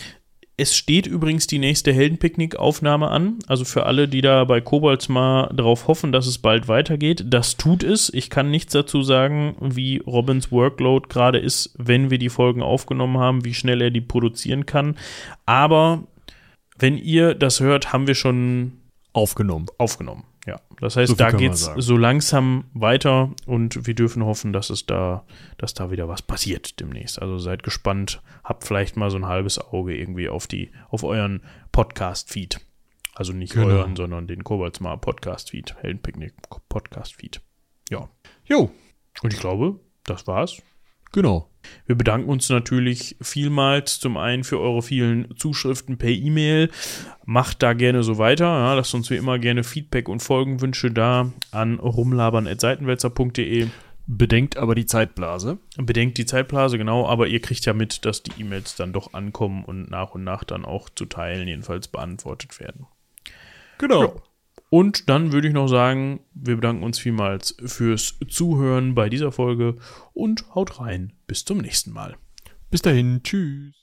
S1: Es steht übrigens die nächste Heldenpicknick-Aufnahme an. Also für alle, die da bei Kobolds mal darauf hoffen, dass es bald weitergeht. Das tut es. Ich kann nichts dazu sagen, wie Robins Workload gerade ist, wenn wir die Folgen aufgenommen haben, wie schnell er die produzieren kann. Aber wenn ihr das hört, haben wir schon
S2: aufgenommen.
S1: Aufgenommen. Ja, das heißt, so da geht's so langsam weiter und wir dürfen hoffen, dass es da, dass da wieder was passiert demnächst. Also seid gespannt, habt vielleicht mal so ein halbes Auge irgendwie auf die, auf euren Podcast-Feed. Also nicht genau. euren, sondern den Koboldsmar Podcast-Feed, Heldenpicknick Podcast-Feed. Ja. Jo. Und ich glaube, das war's.
S2: Genau.
S1: Wir bedanken uns natürlich vielmals zum einen für eure vielen Zuschriften per E-Mail. Macht da gerne so weiter. Ja, lasst uns wie immer gerne Feedback und Folgenwünsche da an rumlabern.seitenwälzer.de.
S2: Bedenkt aber die Zeitblase.
S1: Bedenkt die Zeitblase, genau, aber ihr kriegt ja mit, dass die E-Mails dann doch ankommen und nach und nach dann auch zu Teilen jedenfalls beantwortet werden.
S2: Genau. Ja.
S1: Und dann würde ich noch sagen, wir bedanken uns vielmals fürs Zuhören bei dieser Folge und haut rein. Bis zum nächsten Mal.
S2: Bis dahin. Tschüss.